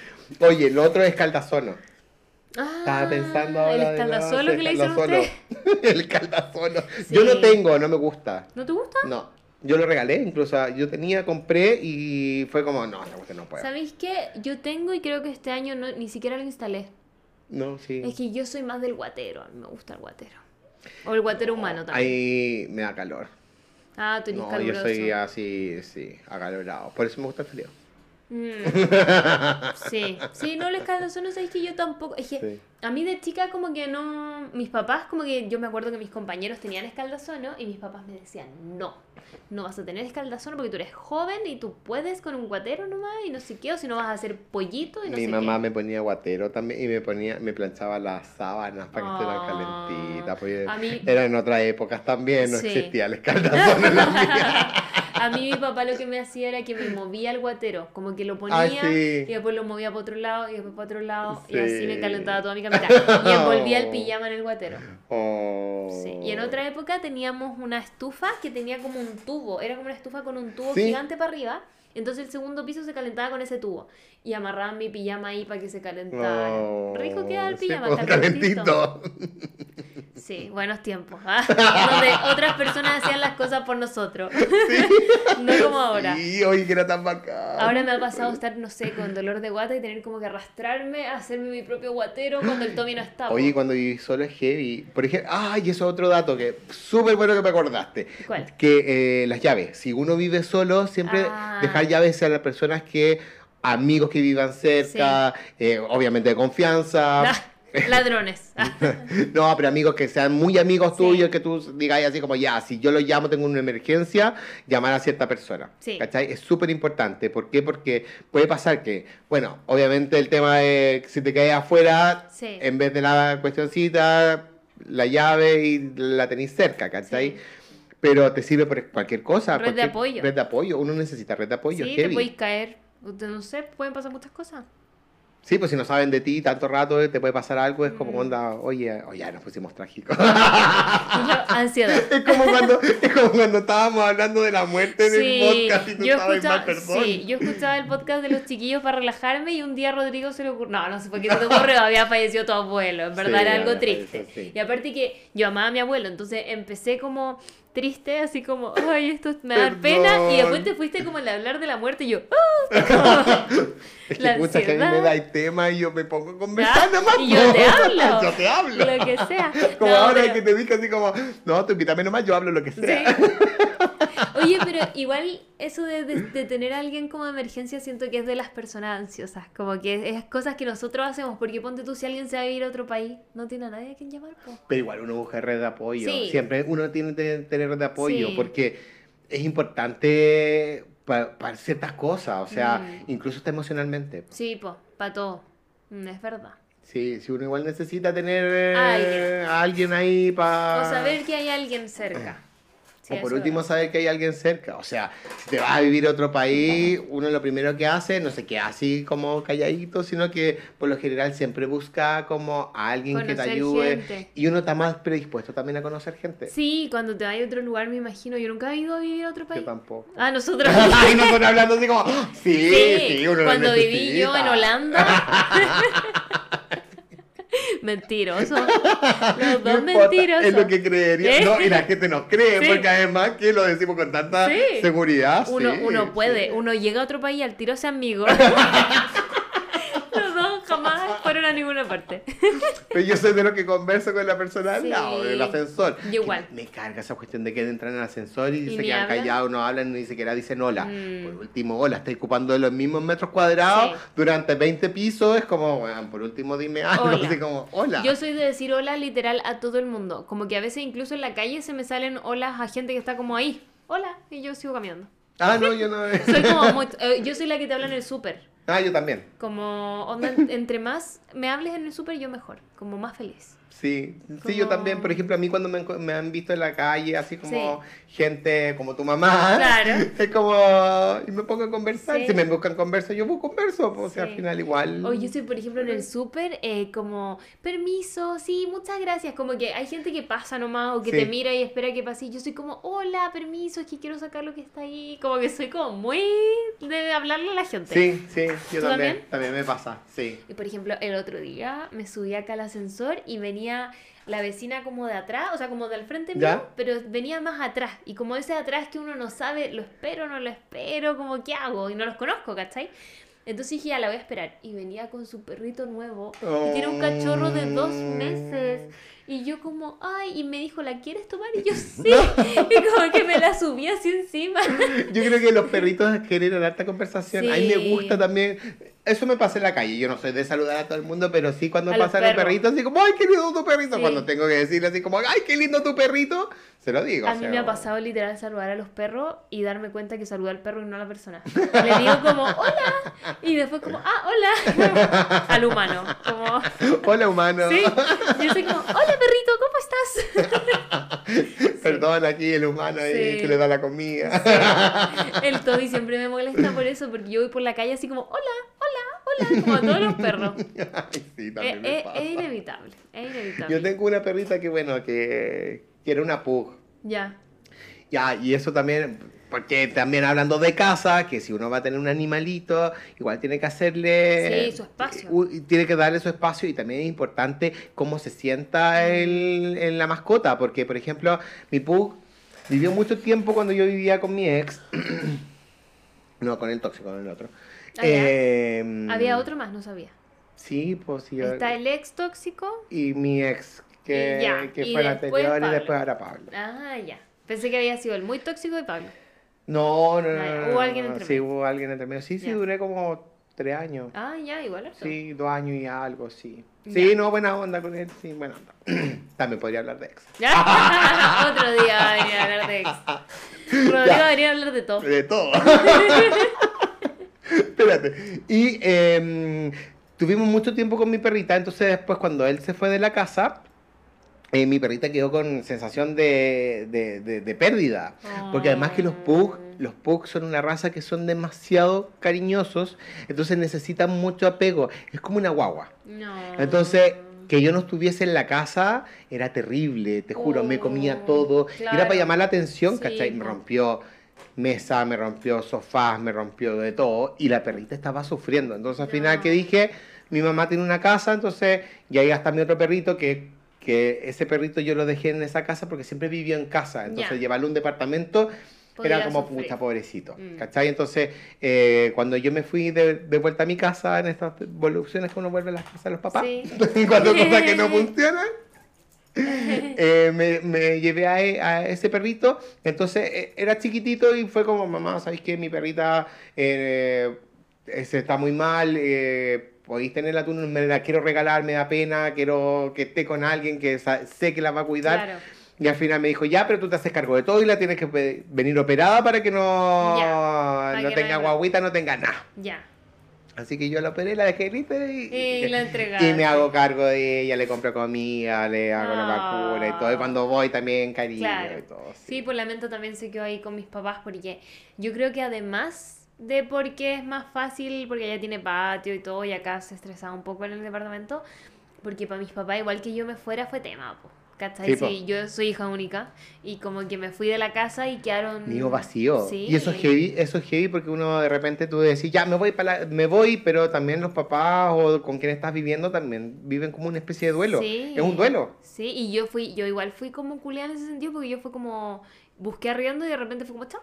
Oye, lo otro es caldazono. Ah, Estaba pensando ahora. El nuevo, que le hicieron caldazono. el caldazono. Sí. Yo no tengo, no me gusta. ¿No te gusta? No. Yo lo regalé, incluso yo tenía, compré y fue como, no, esta cuestión no puedo. ¿Sabéis qué? Yo tengo y creo que este año no, ni siquiera lo instalé. No, sí. Es que yo soy más del guatero. A mí me gusta el guatero. O el guatero humano también. Ahí me da calor. Ah, tú eres No, yo soy así, sí, acalorado. Por eso me gusta el frío. Mm. Sí, sí, no les caldazono, sabéis que yo tampoco. Es que Sí. a mí de chica, como que no. Mis papás, como que yo me acuerdo que mis compañeros tenían escaldazono y mis papás me decían: No, no vas a tener escaldazono porque tú eres joven y tú puedes con un guatero nomás y no sé qué, o si no vas a hacer pollito y no Mi sé mamá qué. me ponía guatero también y me ponía, me planchaba las sábanas para que estuvieran Ah, calentitas. Porque mí- era en otras épocas también, no Sí. existía el escaldazón en la. A mí mi papá lo que me hacía era que me movía el guatero, como que lo ponía Ay, sí. y después lo movía para otro lado y después para otro lado y así me Sí. calentaba toda mi camita y envolvía el pijama en el guatero. Oh. Sí. Y en otra época teníamos una estufa que tenía como un tubo, era como una estufa con un tubo Sí. gigante para arriba. Entonces el segundo piso se calentaba con ese tubo y amarraban mi pijama ahí para que se calentara. Oh, Rico queda el sí, pijama, pues, está calentito. calentito. Sí, buenos tiempos, ¿ah? donde otras personas hacían las cosas por nosotros. no como ahora. Sí, oye, que era tan bacán. Ahora me ha pasado estar, no sé, con dolor de guata y tener como que arrastrarme a hacerme mi propio guatero cuando el Tommy no está. po. Oye, cuando viví solo es heavy. Por ejemplo, ay, eso es otro dato que súper bueno que me acordaste. ¿Cuál? Que eh, las llaves. Si uno vive solo, siempre Ah. dejar llaves a las personas que, amigos que vivan cerca, eh, obviamente de confianza. Ah, ladrones. No, pero amigos que sean muy amigos Sí. tuyos, que tú digas así como, ya, si yo lo llamo, tengo una emergencia, llamar a cierta persona. Sí. ¿Cachai? Es súper importante. ¿Por qué? Porque puede pasar que, bueno, obviamente el tema de si te caes afuera, Sí. en vez de la cuestioncita, la llave y la tenéis cerca, ¿cachai? Pero te sirve por cualquier cosa. Red de apoyo. Red de apoyo. Uno necesita red de apoyo. sí, te heavy. podéis caer. No sé, pueden pasar muchas cosas. Sí, pues si no saben de ti tanto rato, eh, te puede pasar algo, es como onda, oye, oye, ya nos pusimos trágicos. Ansiedad. es, como cuando, es como cuando estábamos hablando de la muerte en Sí, el podcast y tú yo estabas mal, perdón. sí, yo escuchaba el podcast de los chiquillos para relajarme y un día a Rodrigo se le ocurrió, no, no sé por qué se te ocurrió, había fallecido tu abuelo, en verdad Sí, era algo triste. sí. Y aparte que yo amaba a mi abuelo, entonces empecé como triste, así como, ay, esto me da pena, y después te fuiste como al hablar de la muerte y yo, ¡ah! Es que pucha, que a mí me da el tema y yo me pongo a conversar nomás. y yo te hablo. yo te hablo. Lo que sea. Como No, ahora pero- que te dije así como, no, tú invítame nomás, yo hablo lo que Sí. sea. Oye, pero igual eso de, de- de tener a alguien como emergencia siento que es de las personas ansiosas. Como que es cosas que nosotros hacemos. Porque ponte tú, si alguien se va a ir a otro país, no tiene a nadie a quien llamar. po. Pero igual uno busca red de apoyo. Sí. Siempre uno tiene que tener red de apoyo Sí. porque es importante para ciertas cosas, o sea, Mm. incluso hasta emocionalmente. Sí, para todo. Mm, Es verdad. Sí, si uno igual necesita tener eh, A a alguien ahí para... O saber que hay alguien cerca. Sí, o por último es saber que hay alguien cerca. O sea, si te vas a vivir a otro país, uno lo primero que hace, no se queda así como calladito, sino que por lo general siempre busca como a alguien que te ayude. gente. Y uno está más predispuesto también a conocer gente. Sí, cuando te vas a otro lugar, me imagino. Yo nunca he ido a vivir a otro Yo país. tampoco. Ah, nosotros. Ay, nosotros hablando así como, "Ah, sí, sí, Sí, uno lo cuando viví yo en necesita". Holanda. Mentiroso. Los No dos mentirosos. Es lo que creería. ¿Eh? No, y la gente nos cree, Sí. porque además que lo decimos con tanta Sí. seguridad. Uno, sí, uno puede, uno llega a otro país y al tiro se amigo. Pero yo soy de los que converso con la persona al lado, del ascensor. Yo igual. Me, carga esa cuestión de que entran en el ascensor y, ¿Y se quedan hablan? callados, no hablan, ni siquiera dicen hola. Mm. Por último, hola, estáis ocupando los mismos metros cuadrados Sí. durante 20 pisos. Es como, bueno, por último, dime algo. Hola. Así como, hola. Yo soy de decir hola literal a todo el mundo. Como que a veces incluso en la calle se me salen holas a gente que está como ahí. Hola, y yo sigo caminando. Ah, no, yo no. Soy como eh, yo soy la que te habla en el súper. Ah, yo también. Como entre más me hables en el súper, yo mejor. Como más feliz. Sí, sí, yo Como- también, por ejemplo, a mí cuando me, me han visto en la calle, así como gente como tu mamá, Claro. es como, y me pongo a conversar, Sí. si me buscan conversa, yo busco converso, pues o sea, Sí. al final igual. O yo soy, por ejemplo, en el súper, eh, como, permiso, sí, muchas gracias. Como que hay gente que pasa nomás o que Sí. te mira y espera que pase. Y yo soy como, hola, permiso, es que quiero sacar lo que está ahí. Como que soy como muy de hablarle a la gente. Sí, sí, yo ¿Tú también, también? también me pasa, sí. Y por ejemplo, el otro día me subí acá al ascensor y venía la vecina como de atrás, o sea, como del frente mío, ¿Ya? pero venía más atrás. Y como ese de atrás que uno no sabe, lo espero, no lo espero, como, ¿qué hago? Y no los conozco, ¿cachai? Entonces dije, ya la voy a esperar. Y venía con su perrito nuevo. Y tiene un cachorro de dos meses. Y yo como, ay, y me dijo, ¿la quieres tomar? Y yo, sí. Y como que me la subí así encima. Yo creo que los perritos generan harta conversación. A mí me Sí. gusta también. Eso me pasa en la calle. Yo no soy de saludar a todo el mundo, pero sí cuando A pasan los perros. perritos, así como, ¡ay, qué lindo tu perrito! Sí. Cuando tengo que decirle así como, ¡ay, qué lindo tu perrito! Se lo digo. A mí sea, me ha pasado literal saludar a los perros y darme cuenta que saludé al perro y no a la persona. Le digo como, hola. Y después como, ah, hola. Al humano. Como, Hola, humano. sí. Yo soy como, hola perrito, ¿cómo estás? Perdón, aquí el humano ahí que le da la comida. El Toby siempre me molesta por eso, porque yo voy por la calle así como, hola, hola, hola, como a todos los perros. Ay, sí, también me es- pasa. es inevitable, es inevitable. Yo tengo una perrita que, bueno, que, que era una pug. Ya. Ya, y eso también, porque también hablando de casa, que si uno va a tener un animalito, igual tiene que hacerle... Sí, su espacio. u- tiene que darle su espacio y también es importante cómo se sienta el, en la mascota, porque, por ejemplo, mi pug vivió mucho tiempo cuando yo vivía con mi ex. no, con el tóxico, con el otro. Em, Había otro más, no sabía. Sí, pues sí. Está el ex tóxico. Y mi ex, que, Y ya, que y fue después anterior y Pablo. después ahora Pablo. Ah, ya. Pensé que había sido el muy tóxico de Pablo. No, no, no. Ah, no, Hubo alguien entre Sí, medio. hubo alguien entre medio. Sí, sí, Ya. duré como tres años. Ah, ya, igual harto. Sí, dos años y algo, sí. Ya. Sí, no, buena onda con él, sí, buena onda. También podría hablar de ex. ¿Ya? Otro día va a venir a hablar de ex. Rodrigo va a venir a hablar de todo. De todo. Espérate. Y em, tuvimos mucho tiempo con mi perrita, entonces después cuando él se fue de la casa, eh, mi perrita quedó con sensación de, de, de- de pérdida. Porque además que los pug, los pug son una raza que son demasiado cariñosos, entonces necesitan mucho apego. Es como una guagua. No. Entonces, que yo no estuviese en la casa era terrible, te juro, me comía todo. Claro. Era para llamar la atención, Sí, ¿cachai? Me rompió mesa, me rompió sofás, me rompió de todo. Y la perrita estaba sufriendo. Entonces, al final, que dije? Mi mamá tiene una casa, entonces, y ahí está mi otro perrito que que ese perrito yo lo dejé en esa casa porque siempre vivió en casa. Entonces, Ya. llevarlo a un departamento era como pucha, pobrecito. Mm. ¿Cachai? Entonces, eh, cuando yo me fui de, de vuelta a mi casa, en estas evoluciones que uno vuelve a las casas de los papás, Sí. cuando cosas que no funcionan, eh, me, me llevé a, e- a ese perrito. Entonces, eh, era chiquitito y fue como, mamá, ¿sabéis que mi perrita eh, se está muy mal? Eh, podéis tenerla tú, me la quiero regalar, me da pena, quiero que esté con alguien que sé que la va a cuidar. Claro. Y al final me dijo, ya, pero tú te haces cargo de todo y la tienes que venir operada para que no, Ya, para no que tenga no guaguita, no tenga nada. Ya. Así que yo la operé, la dejé lista y, Y la y me hago cargo de ella, le compro comida, le hago la Ah. vacuna y todo. Y cuando voy también cariño Claro. y todo. Sí, por lamento también se quedó ahí con mis papás porque yo creo que además de porque es más fácil, porque ella tiene patio y todo, y acá se estresaba un poco en el departamento, porque para mis papás, igual que yo me fuera, fue tema, po, ¿cachai? Sí, po. Sí, yo soy hija única y como que me fui de la casa y quedaron... Nido vacío. Sí. Y eso es heavy, eso es heavy porque uno de repente tú decís, ya me voy para me voy, pero también los papás o con quien estás viviendo también viven como una especie de duelo. Sí. Es un duelo. Sí, y yo fui, yo igual fui como culiada en ese sentido porque yo fue como, busqué arriendo y de repente fue como, chao.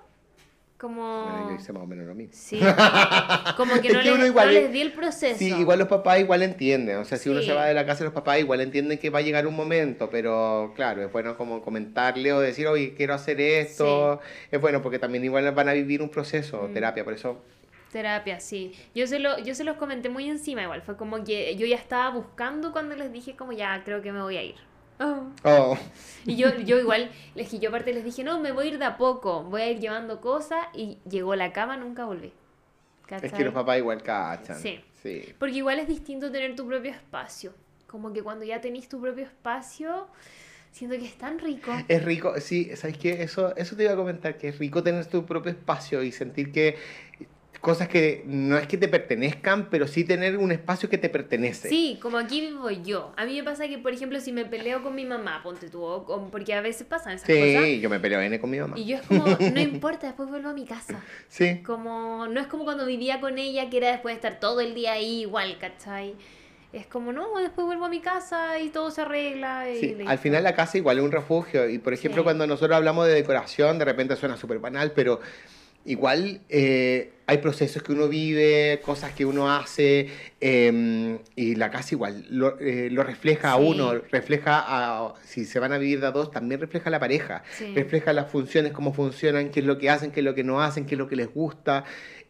Como... Bueno, yo hice más o menos lo mismo. Sí. Como que no, que les, igual no les di el proceso. Sí, igual los papás igual entienden, o sea, si uno se va de la casa, los papás igual entienden que va a llegar un momento, pero claro, es bueno como comentarle o decir, oye, quiero hacer esto, es bueno porque también igual van a vivir un proceso, Mm. terapia, por eso, Terapia, sí. Yo se, lo, yo se los comenté muy encima igual. Fue como que yo ya estaba buscando cuando les dije como ya creo que me voy a ir. Oh, Y yo, yo igual, les, yo aparte les dije, no, me voy a ir de a poco, voy a ir llevando cosas y llegó la cama, nunca volví. es que los papás igual cachan. Sí. sí. Porque igual es distinto tener tu propio espacio. Como que cuando ya tenés tu propio espacio, siento que es tan rico. Es rico, sí, ¿sabes qué? Eso, eso te iba a comentar, que es rico tener tu propio espacio y sentir que cosas que no es que te pertenezcan, pero sí tener un espacio que te pertenece. Sí, como aquí vivo yo. A mí me pasa que, por ejemplo, si me peleo con mi mamá, ponte tú, o con- porque a veces pasan esas cosas. Sí, yo me peleo N con mi mamá. Y yo es como, no importa, después vuelvo a mi casa. Sí. Como, no es como cuando vivía con ella, que era después de estar todo el día ahí igual, ¿cachai? Es como, no, después vuelvo a mi casa y todo se arregla. Y Sí, al final la casa igual es un refugio. Y por ejemplo, Sí. cuando nosotros hablamos de decoración, de repente suena súper banal, pero igual eh, hay procesos que uno vive, cosas que uno hace, eh, y la casa igual lo, eh, lo refleja a uno, refleja a, si se van a vivir de a dos, también refleja a la pareja, Sí. refleja las funciones, cómo funcionan, qué es lo que hacen, qué es lo que no hacen, qué es lo que les gusta.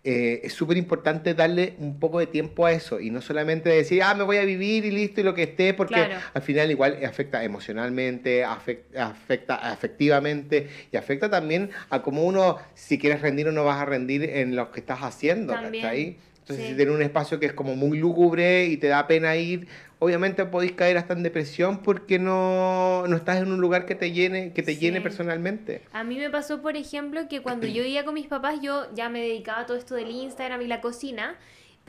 Eh, es súper importante darle un poco de tiempo a eso y no solamente decir, ah, me voy a vivir y listo y lo que esté, porque Claro. al final igual afecta emocionalmente, afec- afecta afectivamente y afecta también a cómo uno, si quieres rendir o no vas a rendir en lo que estás haciendo, También, ¿cachai? Entonces, sí. si tienes un espacio que es como muy lúgubre y te da pena ir, obviamente podéis caer hasta en depresión porque no, no estás en un lugar que te llene, que te Sí. llene personalmente. A mí me pasó, por ejemplo, que cuando yo vivía con mis papás, yo ya me dedicaba a todo esto del Instagram y la cocina,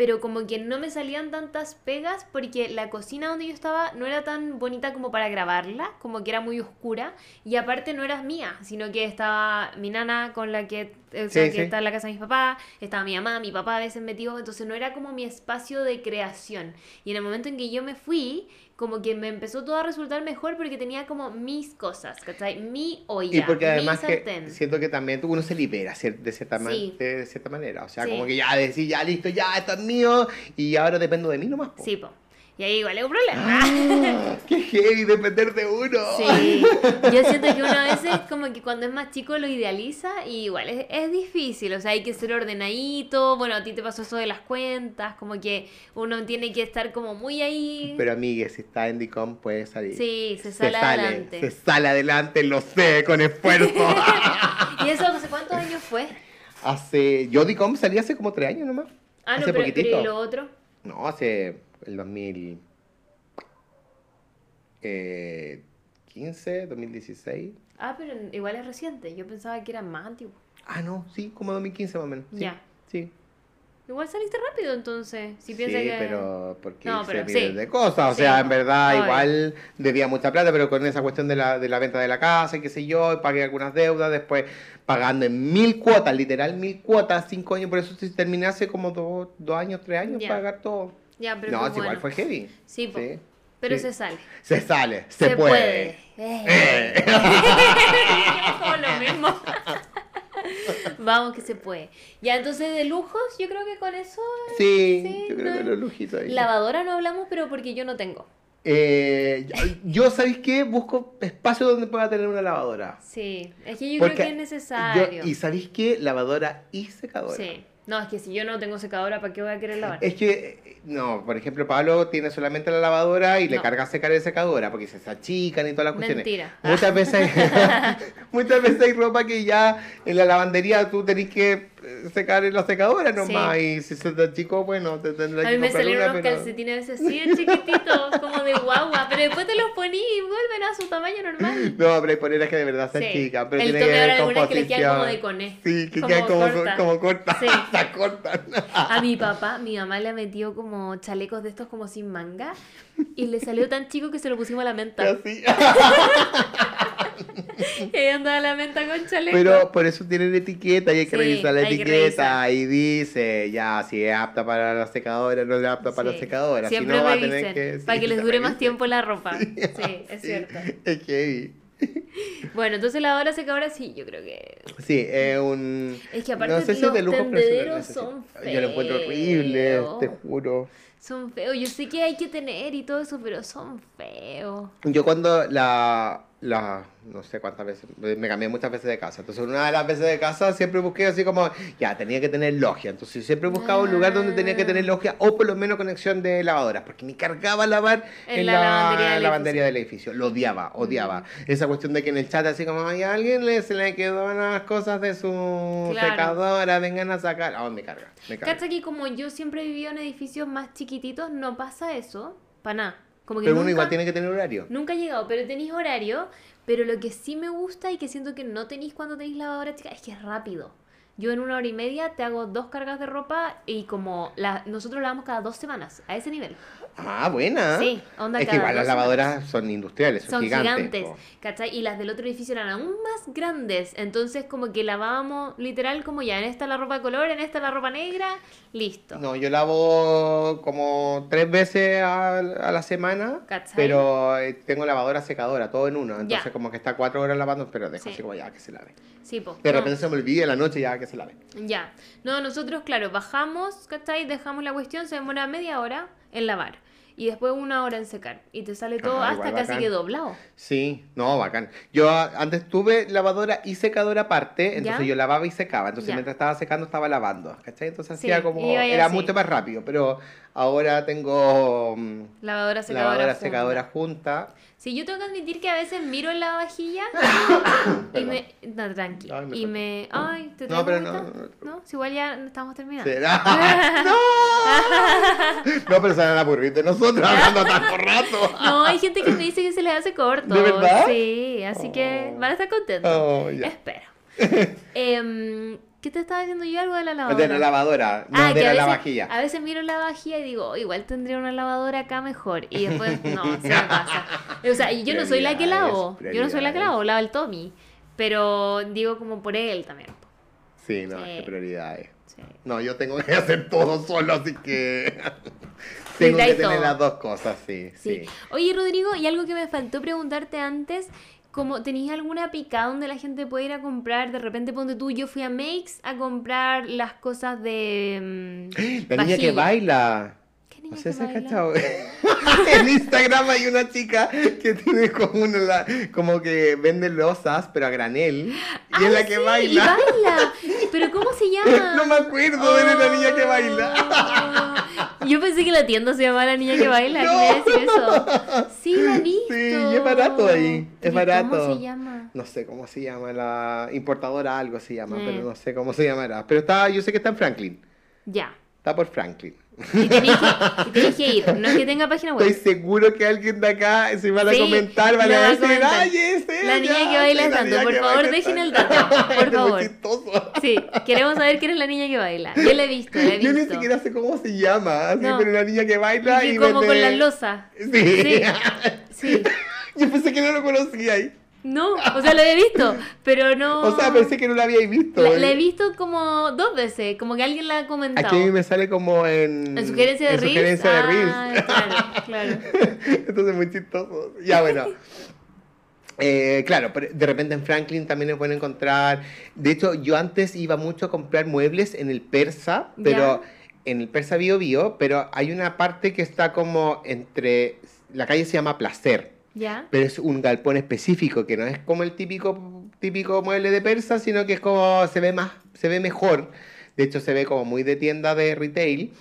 pero como que no me salían tantas pegas porque la cocina donde yo estaba no era tan bonita como para grabarla, como que era muy oscura, y aparte no era mía, sino que estaba mi nana con la que, Sí, sí. está en la casa de mis papás, estaba mi mamá, mi papá a veces metido, entonces no era como mi espacio de creación. Y en el momento en que yo me fui, como que me empezó todo a resultar mejor porque tenía como mis cosas, ¿cachai? Mi olla, Y porque además mi que siento que también uno se libera de cierta, ma- Sí. de, de cierta manera. O sea, Sí. como que ya decir, ya listo, ya esto es mío y ahora dependo de mí nomás. po. Sí, po. Y ahí igual es un problema. Ah, ¡Qué heavy depender de uno! Sí, yo siento que uno a veces como que cuando es más chico lo idealiza y igual es, es difícil, o sea, hay que ser ordenadito, bueno, a ti te pasó eso de las cuentas, como que uno tiene que estar como muy ahí. Pero amigue, si está en DICOM puede salir. Sí, se sale adelante. Se sale adelante, lo sé, con esfuerzo. ¿Y eso hace cuántos años fue? hace, yo DICOM salí hace como tres años nomás. Ah, no, hace pero, poquitito. pero ¿y lo otro? No, hace el 2015, 2016. Ah, pero igual es reciente, yo pensaba que era más antiguo. Ah, no, sí, como 2015 más o menos. Sí, Ya. Sí. Igual saliste rápido entonces, si sí, piensas que... pero porque No, pero miles sí. de cosas. O Sí, sea, en verdad, obvio. igual debía mucha plata, pero con esa cuestión de la, de la venta de la casa y qué sé yo, pagué algunas deudas, después pagando en mil cuotas, literal mil cuotas, cinco años, por eso sí terminé hace como dos, dos años, tres años Ya. pagar todo. Ya, pero no, igual fue heavy. Sí, po. Sí, pero sí. se sale. Se sale, se, puede. Eh. Como lo mismo. Vamos que se puede. Ya, entonces de lujos, yo creo que con eso. Sí, Sí, yo creo no. que los lujitos ahí. Lavadora no hablamos, pero porque yo no tengo. Eh, yo, ¿sabéis qué? Busco espacio donde pueda tener una lavadora. Sí, es que yo Porque creo que es necesario. yo- y ¿sabéis qué? Lavadora y secadora. Sí. No, es que si yo no tengo secadora, ¿para qué voy a querer lavar? Es que, no, por ejemplo, Pablo tiene solamente la lavadora y le carga a secar en secadora porque se achican y todas las cuestiones. Mentira. Muchas veces, muchas veces hay ropa que ya en la lavandería tú tenés que secar en la secadora nomás Sí. y si se te achicó, bueno, te tendrás A que mí me salieron unos pero- calcetines así de chiquititos, como de guagua, pero después te los poní y vuelven a su tamaño normal. No, pero hay poleras que de verdad se Sí. achican, pero El tiene que ver con que le quedan como de coné. Sí, que quedan como, cortas. como cortas. Sí. cortan. A mi papá, mi mamá le metió como chalecos de estos como sin manga y le salió tan chico que se lo pusimos a la menta. Así. Y ahí andaba la menta con chaleco. Pero por eso tienen etiqueta y hay que Sí, revisar la etiqueta y dice ya si es apta para la secadora, no es apta para la secadora. Siempre si no va a tener que para sí, que les dure más tiempo la ropa. Sí, es cierto. Es heavy. Bueno, entonces la hora secadora sí, yo creo que. Sí, es un. Es que aparte no sé si los de lujo, tendederos son Yo lo encuentro horrible, feos. te juro. Son feos. Yo sé que hay que tener y todo eso, pero son feos. Yo cuando la, la, no sé cuántas veces, me cambié muchas veces de casa. Entonces una de las veces de casa siempre busqué así como, ya, tenía que tener logia. Entonces siempre buscaba un lugar donde tenía que tener logia o por lo menos conexión de lavadoras. Porque me cargaba lavar En en, la la, lavandería del lavandería del edificio. Lo odiaba, odiaba. Esa cuestión de que en el chat así como, ay, a alguien le, se le quedó unas cosas de su Claro. secadora, vengan a sacar. Ah, me carga, me carga. Cacha que como yo siempre he vivido en edificios más chiquititos, no pasa eso. Para nada. Como que Pero nunca, uno igual tiene que tener horario. nunca he llegado, pero tenéis horario. Pero lo que sí me gusta y que siento que no tenéis cuando tenéis lavadora chica es que es rápido. Yo en una hora y media te hago dos cargas de ropa y como la, nosotros lavamos cada dos semanas, a ese nivel. Ah, buena. Sí, onda Es que igual las lavadoras son industriales, son, Son gigantes. gigantes, po. ¿cachai? Y las del otro edificio eran aún más grandes. Entonces, como que lavábamos literal, como ya, en esta la ropa de color, en esta la ropa negra, listo. No, yo lavo como tres veces a, a la semana, ¿Cachai? pero eh, tengo lavadora secadora, todo en uno. Entonces Ya. como que está cuatro horas lavando, pero dejo Sí. así como ya que se lave. Sí, po. De no, repente se me olvida en la noche ya que se lave. Ya. No, nosotros, claro, bajamos, ¿cachai? Dejamos la cuestión, se demora media hora en lavar. Y después una hora en secar. Y te sale todo Ah, hasta casi que doblado. Sí, no, bacán. Yo antes tuve lavadora y secadora aparte, entonces ¿Ya? yo lavaba y secaba. Entonces Ya. mientras estaba secando estaba lavando, ¿cachai? Entonces Sí, hacía como, era así. mucho más rápido, pero ahora tengo mm, Lavadora, secadora. lavadora, junta. secadora junta. Sí, yo tengo que admitir que a veces miro en la vajilla y me... No, tranqui. Ay, me y me... Ay, ¿te No, pero no, agüita? no, No, si igual ya estamos terminando. ¿Será? ¡No! No, pero se van a aburrir de nosotros hablando tanto rato. No, hay gente que me dice que se les hace corto. ¿De verdad? Sí, así que Oh. van a estar contentos. Oh, ya. Espero. Em, ¿Qué te estaba diciendo yo algo de la lavadora? De la lavadora, no Ah, de que la lavavajilla. A veces miro la vajilla y digo, "Oh, igual tendría una lavadora acá mejor. Y después, no, se me pasa. O sea, yo no soy la que lavo. Yo no soy la que lavo, lava el Tommy. Pero digo como por él también. Sí, no, Sí. qué prioridades. Sí. No, yo tengo que hacer todo solo, así que tengo que tener las dos cosas, sí, Sí. sí. Oye, Rodrigo, y algo que me faltó preguntarte antes, como tenéis alguna picada donde la gente puede ir a comprar, de repente ponte tú, yo fui a Makes a comprar las cosas de mm, La niña que baila. ¿Qué niña No que si has baila? cachado. en Instagram hay una chica que tiene como una, la- como que vende losas, pero a granel. Y es Ay, la que sí, baila. Y baila. Pero ¿cómo se llama? No me acuerdo de la niña que baila. Oh. Yo pensé que la tienda se llamaba La Niña que Baila. ¿Qué me iba a decir eso? Sí, la he visto. Sí, y es barato ahí, es ¿Y barato. ¿Cómo se llama? No sé cómo se llama, la importadora algo se llama, pero no sé cómo se llamará. Pero está, yo sé que está en Franklin. Ya. Está por Franklin. Y tenéis que, tenéis que ir. No es que tenga página Estoy web. seguro que alguien de acá se van a Sí, comentar, van a decir, ay, es ella, La niña que baila la tanto. Por favor, dejen el tanto". dato. Por favor. Sí, queremos saber quién es la niña que baila. Yo la he visto, la he visto. Yo ni siquiera sé cómo se llama, así, No. pero una niña que baila y, Y como vende- con las losas. Sí. Sí. Sí. Yo pensé que no lo conocía ahí. No, o sea, lo he visto, pero no. O sea, pensé que no lo había visto. La, la he visto como dos veces, como que alguien la ha comentado. Aquí a mí me sale como en... En sugerencia de en Reels. sugerencia de Reels. Ah, claro, claro. Entonces muy chistoso. Ya, bueno. Eh, claro, pero de repente en Franklin también es bueno encontrar. De hecho, yo antes iba mucho a comprar muebles en el Persa, pero en el Persa Bio Bio, pero hay una parte que está como entre. La calle se llama Placer, ¿Ya? pero es un galpón específico que no es como el típico, típico mueble de Persa, sino que es como. se ve más, se ve mejor. De hecho, se ve como muy de tienda de retail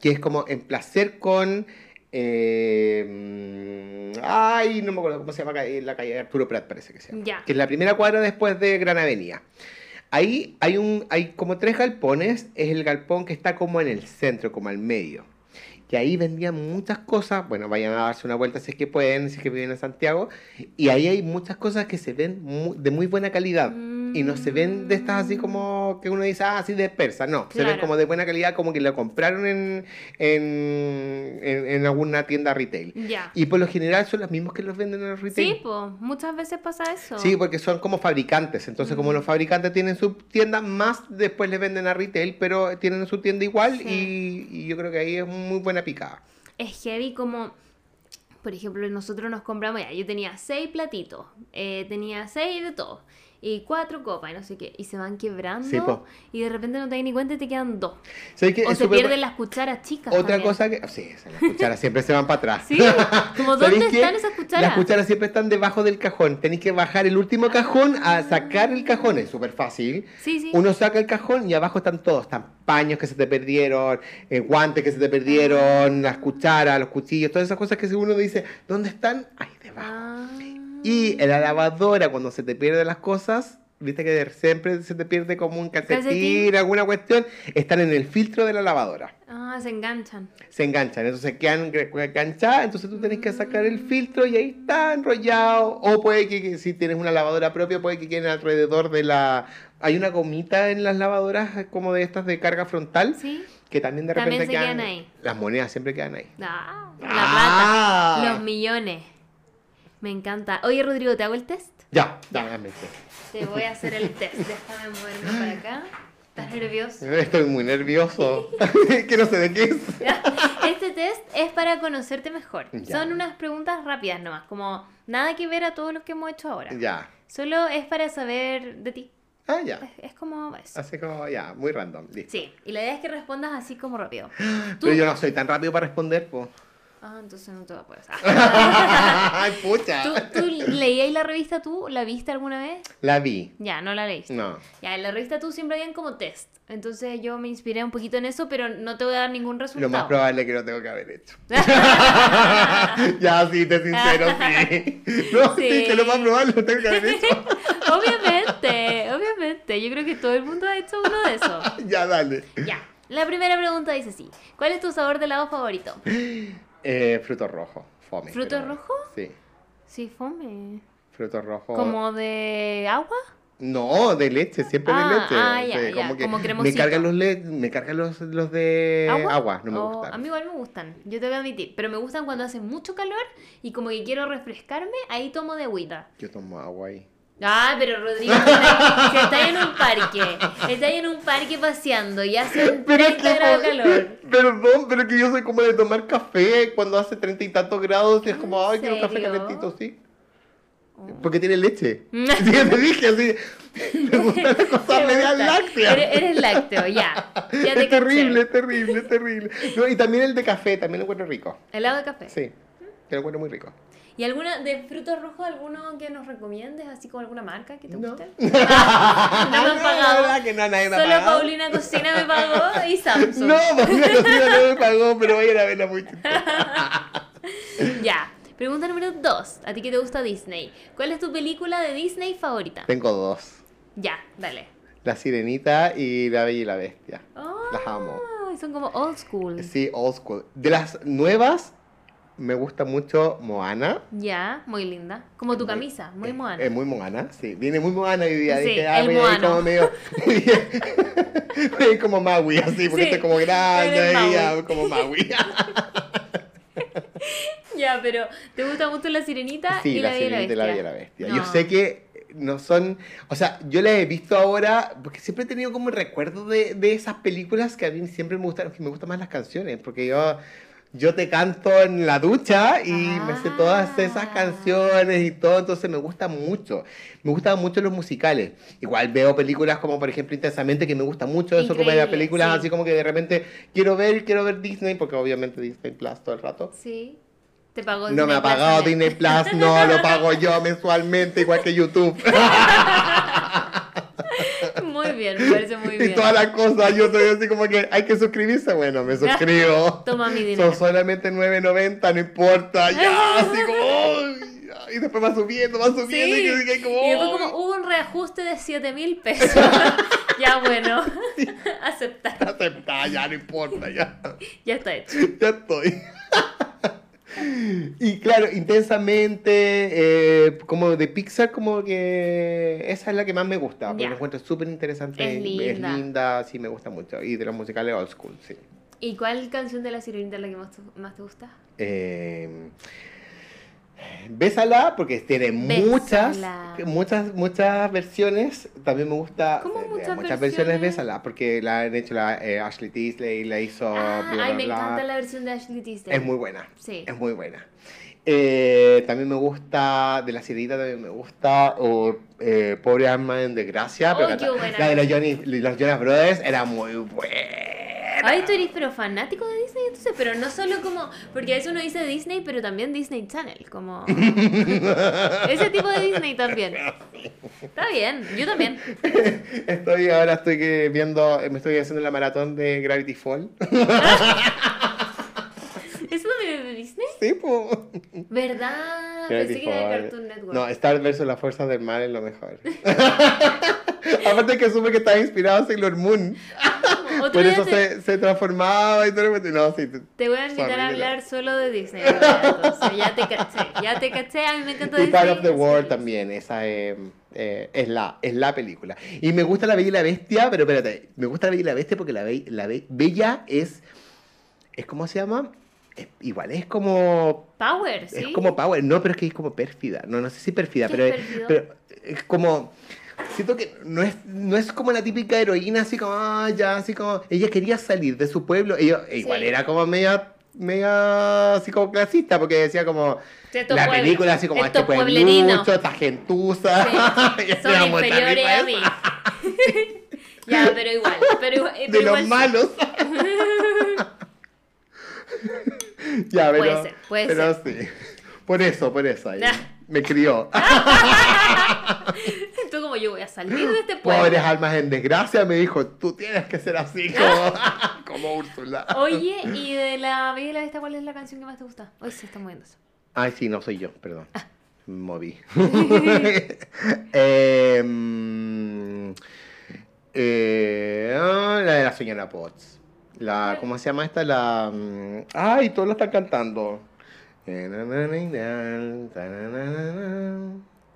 que es como en placer con. eh, ay, no me acuerdo cómo se llama en la calle Arturo Prat, parece que se llama. Ya. Que es la primera cuadra después de Gran Avenida. Ahí hay, un, hay como tres galpones. Es el galpón que está como en el centro, como al medio. Y ahí vendían muchas cosas. Bueno, vayan a darse una vuelta si es que pueden, si es que viven en Santiago. Y ahí hay muchas cosas que se ven de muy buena calidad. Y no se ven de estas así como que uno dice, ah, así de persa. No, se ven como de buena calidad, como que lo compraron en, en, en, en alguna tienda retail. Ya. Y por lo general son los mismos que los venden en el retail. Sí, pues, muchas veces pasa eso. Sí, porque son como fabricantes. Entonces, como Mm. los fabricantes tienen su tienda, más después les venden a retail, pero tienen su tienda igual Sí. y, y yo creo que ahí es muy buena picada. Es heavy como, por ejemplo, nosotros nos compramos, ya, yo tenía seis platitos, eh, tenía seis de todo, y cuatro copas, y no sé qué, y se van quebrando, Sí, y de repente no te das ni cuenta y te quedan dos. O se pierden las cucharas chicas. Otra también. cosa que. Sí, las cucharas siempre se van para atrás. Sí, como ¿Sabéis ¿dónde están esas cucharas? Las cucharas siempre están debajo del cajón. Tenéis que bajar el último cajón a sacar el cajón. Es súper fácil. Sí, sí. Uno saca el cajón y abajo están todos. Están paños que se te perdieron, eh, guantes que se te perdieron, las cucharas, los cuchillos, todas esas cosas que si uno dice, ¿dónde están? Ahí debajo. Ah. Y en la lavadora, cuando se te pierden las cosas, viste que siempre se te pierde como un calcetín, Calcetín. alguna cuestión, están en el filtro de la lavadora. Ah, se enganchan. Se enganchan, entonces quedan enganchadas, entonces tú tenés que sacar el filtro y ahí está enrollado. O puede que, si tienes una lavadora propia, puede que queden alrededor de la... Hay una gomita en las lavadoras eh, como de estas de carga frontal, Sí. que también de También repente se quedan ahí. Las monedas siempre quedan ahí. Ah, la Ah. plata. Los millones. Me encanta. Oye, Rodrigo, ¿te hago el test? Ya, dame este. Te voy a hacer el test. Déjame moverme para acá. ¿Estás nervioso? Estoy muy nervioso. que no sé de qué es. Este test es para conocerte mejor. Ya. Son unas preguntas rápidas nomás, como nada que ver a todo lo que hemos hecho ahora. Ya. Solo es para saber de ti. Ah, ya. Es, es como eso. Así como, ya, muy random. Listo. Sí, y la idea es que respondas así como rápido. Tú- Pero yo no soy tan rápido para responder, pues. Ah, entonces no te va a poder. Ay, pucha. ¿Tú, ¿Tú leías la revista tú? ¿La viste alguna vez? La vi. Ya, no la leíste. No. Ya, en la revista tú siempre habían como test. Entonces yo me inspiré un poquito en eso, pero no te voy a dar ningún resultado. Lo más probable es que lo tengo que haber hecho. ya, sí, te sincero, sí. No, sí. Sí. que lo más probable lo tengo que haber hecho. obviamente, obviamente. Yo creo que todo el mundo ha hecho uno de esos. ya, dale. Ya. La primera pregunta dice así. ¿Cuál es tu sabor de helado favorito? Eh, fruto rojo, fome. ¿Fruto pero- rojo? Sí, Sí, fome. fruto rojo. ¿Como de agua? No, de leche, siempre Ah, de leche. ah, ya, Sí, ya, como que como me cargan los le- me cargan los, los de agua, no me Oh, gustan. A mí igual me gustan, yo tengo que admitir. Pero me gustan cuando hace mucho calor y como que quiero refrescarme, ahí tomo de agüita. Yo tomo agua ahí. Ah, pero Rodrigo, si estás en un parque, estás en un parque paseando y hace Pero es 30 que, grados de calor. perdón, pero que yo soy como de tomar café cuando hace treinta y tantos grados y es como, ¿En ay, quiero café serio? calentito, sí. Oh. Porque tiene leche. Sí, ya te dije así. Me gustan las cosas lácteas. Eres, eres lácteo, ya. Ya te es terrible, es terrible, es terrible. No, y también el de café, también lo encuentro rico. Helado de café. Sí, que lo encuentro muy rico. ¿Y alguna de frutos rojos, alguno que nos recomiendes, así como alguna marca que te No. guste? No me han pagado. que no, nadie me Solo pagado. Paulina Cocina me pagó y Samsung. No, Paulina Cocina no me pagó, pero vayan a verla muy. Ya. Pregunta número 2. A ti que te gusta Disney. ¿Cuál es tu película de Disney favorita? Tengo dos. Ya, dale. La Sirenita y La Bella y la Bestia. Las amo. Son como old school. Sí, old school. De las nuevas, me gusta mucho Moana. Ya, muy linda. Como tu Muy- camisa, muy Eh, moana. Es muy Moana, sí. Viene muy Moana hoy día. Sí, Dije, ah, voy a ir moano. como medio... voy a ir como Maui, así, porque Sí, estoy como grande ya, como Maui. Ya, pero ¿te gusta mucho la sirenita Sí, y la la y Sirenita y la Bestia? Y la Bestia. No. Yo sé que no son, o sea, yo las he visto ahora, porque siempre he tenido como el recuerdo de, de esas películas que a mí siempre me gustan, que me gustan más las canciones, porque yo, yo te canto en la ducha y me sé todas esas Ah. canciones y todo, entonces me gusta mucho. Me gustan mucho los musicales. Igual veo películas como, por ejemplo, Intensamente, que me gusta mucho eso, como de películas sí. así como que de repente quiero ver, quiero ver Disney, porque obviamente Disney Plus todo el rato. Sí. Te pagó No me ha pagado. Disney Plus, no lo pago yo mensualmente, igual que YouTube. Muy bien, me parece muy y bien. todas las cosas, yo estoy así como que hay que suscribirse, bueno, me suscribo. Toma mi dinero. Son solamente 9.90, no importa, ya, así como, y después va subiendo, va subiendo, Sí. y digo, como, Y después como hubo un reajuste de 7 mil pesos. ya bueno, aceptar. Acepta, ya no importa, ya, Ya está hecho. ya estoy. Y claro, intensamente, eh, como de Pixar, como que esa es la que más me gusta, porque la encuentro súper interesante, Es linda. linda, sí me gusta mucho, y de los musicales old school, sí. ¿Y cuál canción de la sirenita es la que más más te gusta? Eh, Bésala, porque tiene muchas, Bésala. muchas, muchas versiones. También me gusta ¿Cómo eh, muchas versiones versiones? Bésala, porque la han hecho la, eh, Ashley Tisdale, la hizo Ah, bla, ay, bla, me bla. encanta la versión de Ashley Tisdale. Es muy buena. Sí. Es muy buena. Eh, también me gusta, de la sirenita también me gusta, o eh, Pobre Alma en Desgracia, pero Oh, qué buena. la de los, Johnny, los Jonas Brothers era muy buena. Ay, tú eres pero fanático de Disney, entonces, pero no solo como, porque a veces uno dice Disney, pero también Disney Channel, como ese tipo de Disney también. Está bien, yo también. Estoy ahora estoy que viendo, me estoy haciendo la maratón de Gravity Fall. ¿Eso también es de Disney? Sí, pues. ¿Verdad? Pensé que era de. Cartoon Network. No, Star vs. las fuerzas del mal es lo mejor. Aparte que supe que estaba inspirado en Sailor Moon. Por eso te, se, se transformaba y todo. lo que- No, sí. te- voy a invitar a hablar solo de Disney. Entonces, ya te caché, ya te caché, a mí me encanta Y Disney. Part of the World que- también, esa eh, eh, es, la, es la película. Y me gusta La Bella y la Bestia, pero espérate, me gusta La Bella y la Bestia porque la, Be- la Be- Bella es, es, ¿cómo se llama? Es- igual, es como, Power, ¿sí? es como Power, no, pero es que es como pérfida, no, no sé si pérfida, ¿Qué pero es pero como... Siento que no es, no es como la típica heroína, así como, ah, ya, así como. Ella quería salir de su pueblo. Ella, igual era como media, media, así como clasista, porque decía como, la película así como este pueblerinos. pueblucho, esta gentuza. Sí, son inferiores a mí. ya, pero igual, pero eh, De los malos. ya, pero, Puede ser, puede pero sí. Por eso, por eso. ahí. Me crió. Tú como yo voy a salir de este pueblo. Pobres almas en desgracia, me dijo, tú tienes que ser así como, como Úrsula. Oye, y de la Bella y la Bestia, ¿cuál es la canción que más te gusta? Hoy se está moviendo eso. Ay, sí, no soy yo, perdón. Ah. Moví. Em, eh, ah, la de la señora Potts. La, ¿Cómo se llama esta? La. mm, Ay, todos lo están cantando.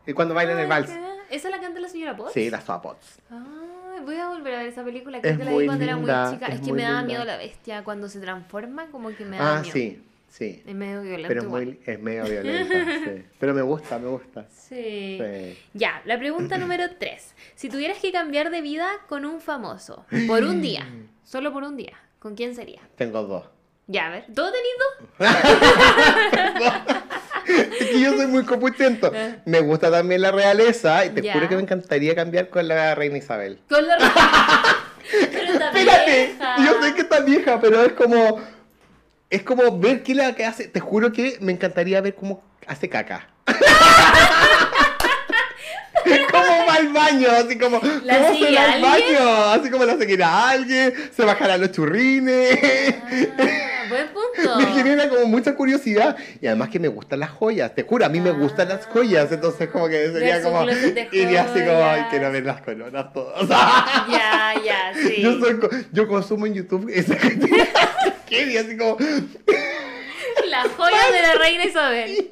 Y cuando bailan el vals. ¿Esa la canta la señora Potts? Sí, la Soa Potts. Ay, voy a volver a ver esa película. Creo Es que la vi cuando era muy chica. es Es, que me daba miedo la bestia. Cuando se transforma, como que me da Ah, miedo. sí, sí. Es medio violento. Pero es, igual. muy, es medio violenta. sí. Pero me gusta, me gusta. Sí. Sí. Ya, la pregunta número 3. Si tuvieras que cambiar de vida con un famoso, por un día, solo por un día, ¿con quién sería? Tengo dos. Ya, a ver, ¿todo tenéis dos? Es que yo soy muy copuchento. Me gusta también la realeza y te Eh. Ya. juro que me encantaría cambiar con la reina Isabel. Con la Pero está Espérate, vieja. yo sé que está vieja, pero es como es como ver qué la que hace. Te juro que me encantaría ver cómo hace caca. ¿Cómo va al baño? Así como, ¿La ¿cómo se va al baño? Así como la seguirá alguien, se bajará los churrines. Ah, buen punto. Me genera como mucha curiosidad y además que me gustan las joyas, te juro, a mí me gustan las joyas, entonces como que sería como iría así como, ay, quiero ver las coronas todas. Ya, ya, sí. Yo, soy yo consumo en YouTube esa ¿Qué? Y así como, Las joyas de la reina Isabel.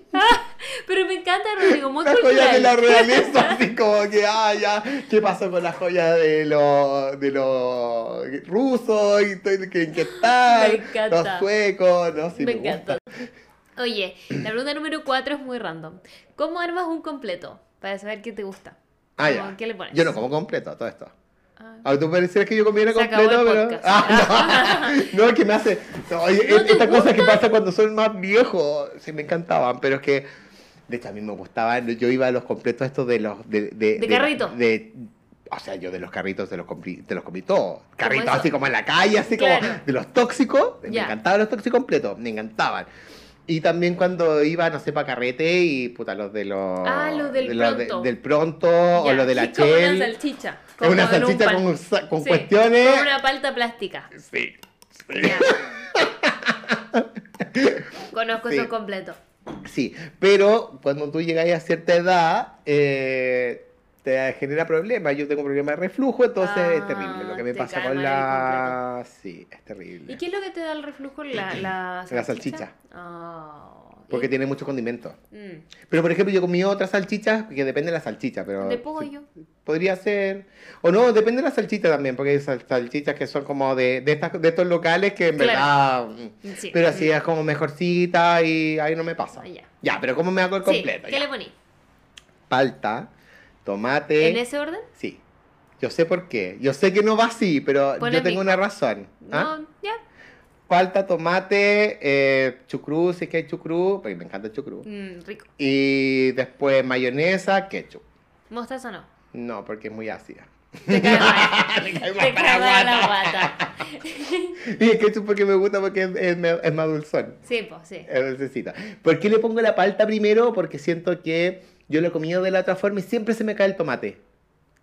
Pero me encanta, Rodrigo, muy las cultural. joyas de la realeza, así como que, ah, ya, ¿qué pasó con las joyas de los de los rusos? Y ¿qué, qué tal? Me encanta. Los suecos, no sí, me me, encanta. gusta. Oye, la pregunta número 4 es muy random. ¿Cómo armas un completo? Para saber qué te gusta. Ah, ya. ¿Qué le pones? Yo no como completo todo esto. Ah. Ah, tú parecieras que yo comiera Se completo, pero. Ah, no, no, es que me hace. no, oye, ¿No te esta cosa que pasa cuando son más viejos, sí me encantaban, pero es que. De hecho, a mí me gustaban. Yo iba a los completos estos de los. De, de, ¿De carrito? de- o sea, yo de los carritos te los comí, te los comí todos. Carritos así como en la calle, así Claro. como de los tóxicos. Me encantaban los tóxicos completos, me encantaban. Y también cuando iba, no sé, para carrete y puta, los de los. Ah, los del de los de- pronto. del pronto o los de la sí, como Shell. una salchicha. Como una un salchicha pan. con, con Sí, cuestiones. Como una palta plástica. Sí. sí. Conozco Sí. eso completo. Sí, pero cuando tú llegas a cierta edad, eh, te genera problemas. Yo tengo problemas de reflujo, entonces es Ah, terrible. Lo que me te pasa con la. Sí, es terrible. ¿Y qué es lo que te da el reflujo? La, la salchicha. La salchicha. Ah, Porque tiene mucho condimento. Mm. Pero por ejemplo, yo comí otras salchichas, que depende de la salchicha, pero. De sí, pollo. Podría ser. O no, depende de la salchicha también, porque hay sal- salchichas que son como de, de, estas, de estos locales que en Claro. verdad. mm, Sí. Pero así es como mejorcita y ahí no me pasa. Ya. Ya, pero ¿cómo me hago el Sí, completo? ¿Qué Ya. le poní? Palta, tomate. ¿En ese orden? Sí. Yo sé por qué. Yo sé que no va así, pero yo tengo pico. una razón. ¿ah? No, ya. palta, tomate, eh, chucrú, si es que hay chucrú, porque me encanta el chucrú. Mm, rico. Y después mayonesa, ketchup. Mostaza no. No, porque es muy ácida. Te cae mal. Me cae mal Te para cae mal la guata. Y el ketchup porque me gusta porque es, es es más dulzón. Sí, pues, sí. Es dulcecita. ¿Por qué le pongo la palta primero? Porque siento que yo lo he comido de la otra forma y siempre se me cae el tomate.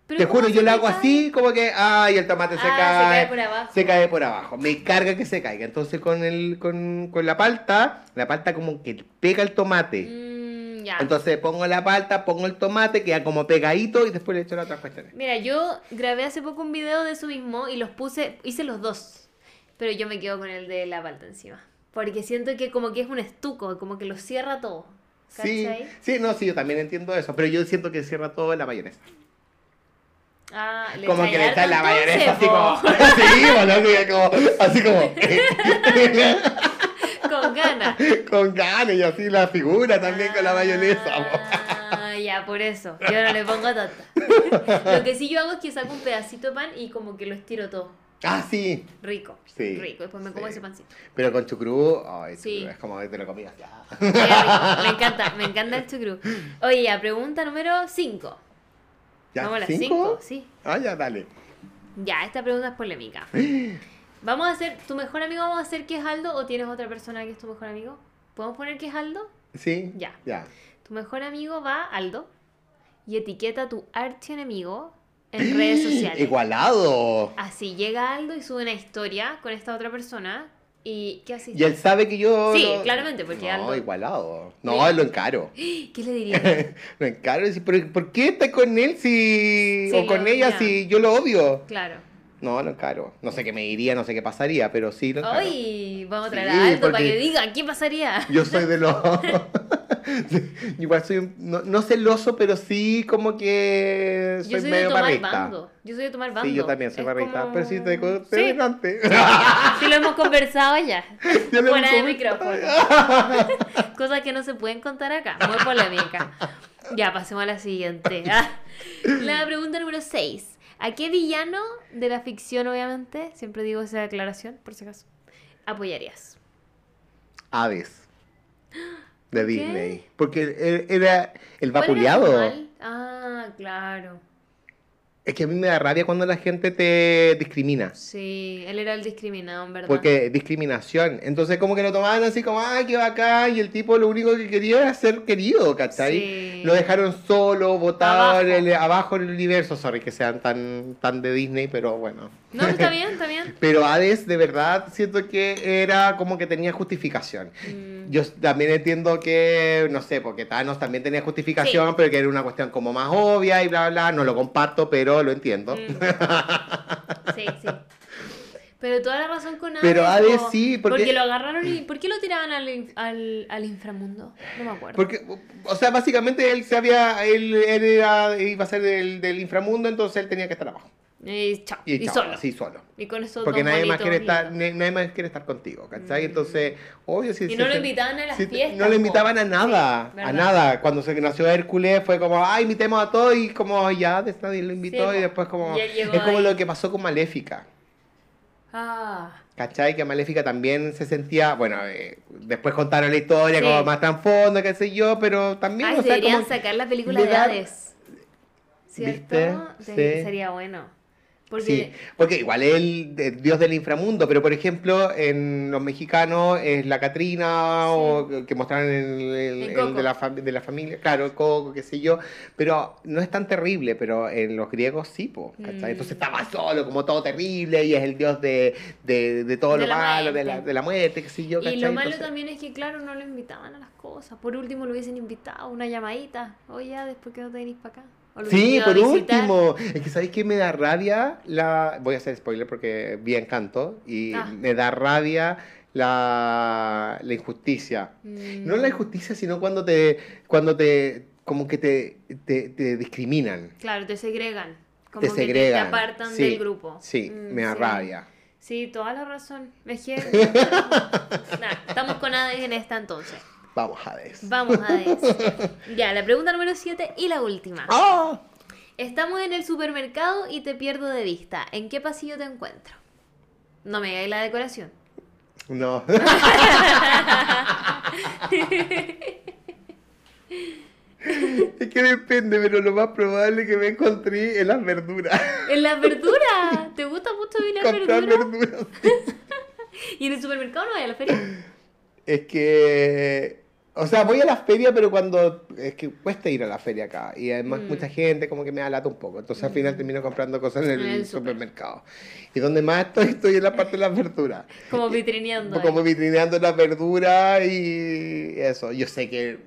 Te ¿cómo juro, se yo lo hago cae? así, como que, ay, el tomate se Ah, se cae. cae por abajo. Se cae por abajo. Me carga que se caiga. Entonces con, el, con, con la palta, la palta como que pega el tomate. Mm, ya. Entonces pongo la palta, pongo el tomate, queda como pegadito y después le echo las otras cuestiones. Mira, yo grabé hace poco un video de eso mismo y los puse, hice los dos. Pero yo me quedo con el de la palta encima. Porque siento que como que es un estuco, como que lo cierra todo. Sí, ¿Cachai? sí, no, sí, yo también entiendo eso, pero yo siento que cierra todo en la mayonesa. Ah, le como que le está harto la mayonesa así como, sí, así como, así como, Con ganas. con ganas y así la figura también con la mayonesa. Ah, ya, por eso. Yo no le pongo tanta. Lo que sí yo hago es que saco un pedacito de pan y como que lo estiro todo. Ah, sí, Rico. Sí, Rico. Después me como ese pancito. pero con chucrú, ay, Sí. es como que te lo comías ya. Me encanta, me encanta el chucrú. Oye, ya, pregunta número 5. ¿Ya? Vamos a las ¿Cinco? 5, sí. Ah, ya, dale. Ya, esta pregunta es polémica. Vamos a hacer, ¿tu mejor amigo vamos a hacer que es Aldo o tienes otra persona que es tu mejor amigo? ¿Podemos poner que es Aldo? ¿Sí? Ya. Ya. Tu mejor amigo va Aldo y etiqueta a tu archienemigo en redes sociales. Igualado. Así llega Aldo y sube una historia con esta otra persona y ¿qué haces? Y él sabe que yo... Sí, lo- claramente, porque No, Aldo- igualado. Sí. No, lo encaro. ¿Qué le diría? lo encaro. y decir, ¿Pero ¿Por qué está con él si... Sí, o con ella si yo lo odio? Claro. No, lo encaro. No sé qué me diría, no sé qué pasaría, pero sí lo encaro. Hoy vamos a traer Sí, a Aldo para que diga qué pasaría. Yo soy de los... Igual soy, un- no, no celoso, pero sí como que soy, Yo soy de medio tomar barrista. bando. Yo soy de tomar bando. Sí, yo también soy Es como- pero sí te te Sí. delante. Sí, lo hemos conversado ya. Ya lo Fuera de micrófono. Cosas que no se pueden contar acá. Muy polémica. Ya, pasemos a la siguiente. Ah. La pregunta número 6. ¿A qué villano de la ficción, obviamente, siempre digo esa declaración, por si acaso, apoyarías? Hades. De qué? Disney. Porque él era el ¿Cuál era su vapuleado. Ah, claro. Es que a mí me da rabia cuando la gente te discrimina. Sí, él era el discriminado, en verdad. Porque discriminación. Entonces como que lo tomaban así como, ay, qué bacán. Y el tipo lo único que quería era ser querido, ¿cachai? Sí. Lo dejaron solo, botado Abajo. en el- abajo en el universo. Sorry que sean tan, tan de Disney, pero bueno. No, está bien, está bien. Pero Hades, de verdad, siento que era como que tenía justificación. Mm, Yo también entiendo que, no sé, porque Thanos también tenía justificación, pero que era una cuestión como más obvia y bla, bla, no lo comparto, pero lo entiendo. Mm. Sí, sí. Pero toda la razón con Hades. Pero Hades sí, porque- lo agarraron y. ¿Por qué lo tiraban al, al, al inframundo? No me acuerdo. Porque, o sea, básicamente él se había, él, él era, iba a ser del, del inframundo, entonces él tenía que estar abajo. Y, chao, Y, y, chao, solo. así solo. Y con esos Porque nadie más, quiere estar, nadie más quiere estar contigo, ¿cachai? Mm. Entonces, obvio, si Y si no lo invitaban a las si- fiestas. No lo invitaban a nada, Sí, a nada. Cuando se nació Hércules fue como, ay, invitemos a todos y como ya de nadie lo invitó Sí, y después como... Y Es como ahí. lo que pasó con Maléfica. Ah, ¿Cachai? Que Maléfica también se sentía, bueno, eh, después contaron la historia Sí. como más trasfondo, qué sé yo, pero también, Ay, o sea, deberían como... sacar la película de Hades. ¿Cierto? ¿Viste? De- Sí. Sería bueno. Sí, Porque. porque igual es el de- dios del inframundo, pero por ejemplo en los mexicanos es la Catrina o que- mostraron en el, de, la de la familia, claro, el Coco, qué sé yo, pero no es tan terrible, pero en los griegos sí, po, ¿cachai? Mm. Entonces estaba solo, como todo terrible, y es el dios de, de, de todo lo malo, de la, muerte. de la muerte, qué sé yo, Y ¿cachai? lo malo Entonces- también es que, claro, no lo invitaban a las cosas. Por último, lo hubiesen invitado, una llamadita. Oye, ya, después que no te venís para acá. Sí, por último. Es que sabéis que me da rabia la. Voy a hacer spoiler porque vi Encanto y Ah. me da rabia la, la injusticia. Mm. No la injusticia, sino cuando te. cuando te. como que te, te, te discriminan. Claro, te segregan. Como Te que te- segregan. te apartan Sí, del grupo. Sí, Mm, me da sí. rabia. Sí, toda la razón. Que. Nah, estamos con Hades en esta entonces. Vamos, Hades. Vamos, Hades. ya, la pregunta número 7 y la última. ¡Ah! Estamos en el supermercado y te pierdo de vista. ¿En qué pasillo te encuentro? No me digáis la decoración. No. es que depende, pero lo más probable es que me encontré en las verduras. ¿En las verduras? ¿Te gusta mucho ir a verduras? verduras. ¿Y en el supermercado no hay a la feria? Es que. O sea, voy a la feria, pero cuando. Es que cuesta ir a la feria acá. Y además, Mm. mucha gente como que me da lata un poco. Entonces, al final termino comprando cosas en el, el supermercado. Y donde más estoy, estoy en la parte de las verduras. Como vitrineando. Como vitrineando las verduras y eso. Yo sé que.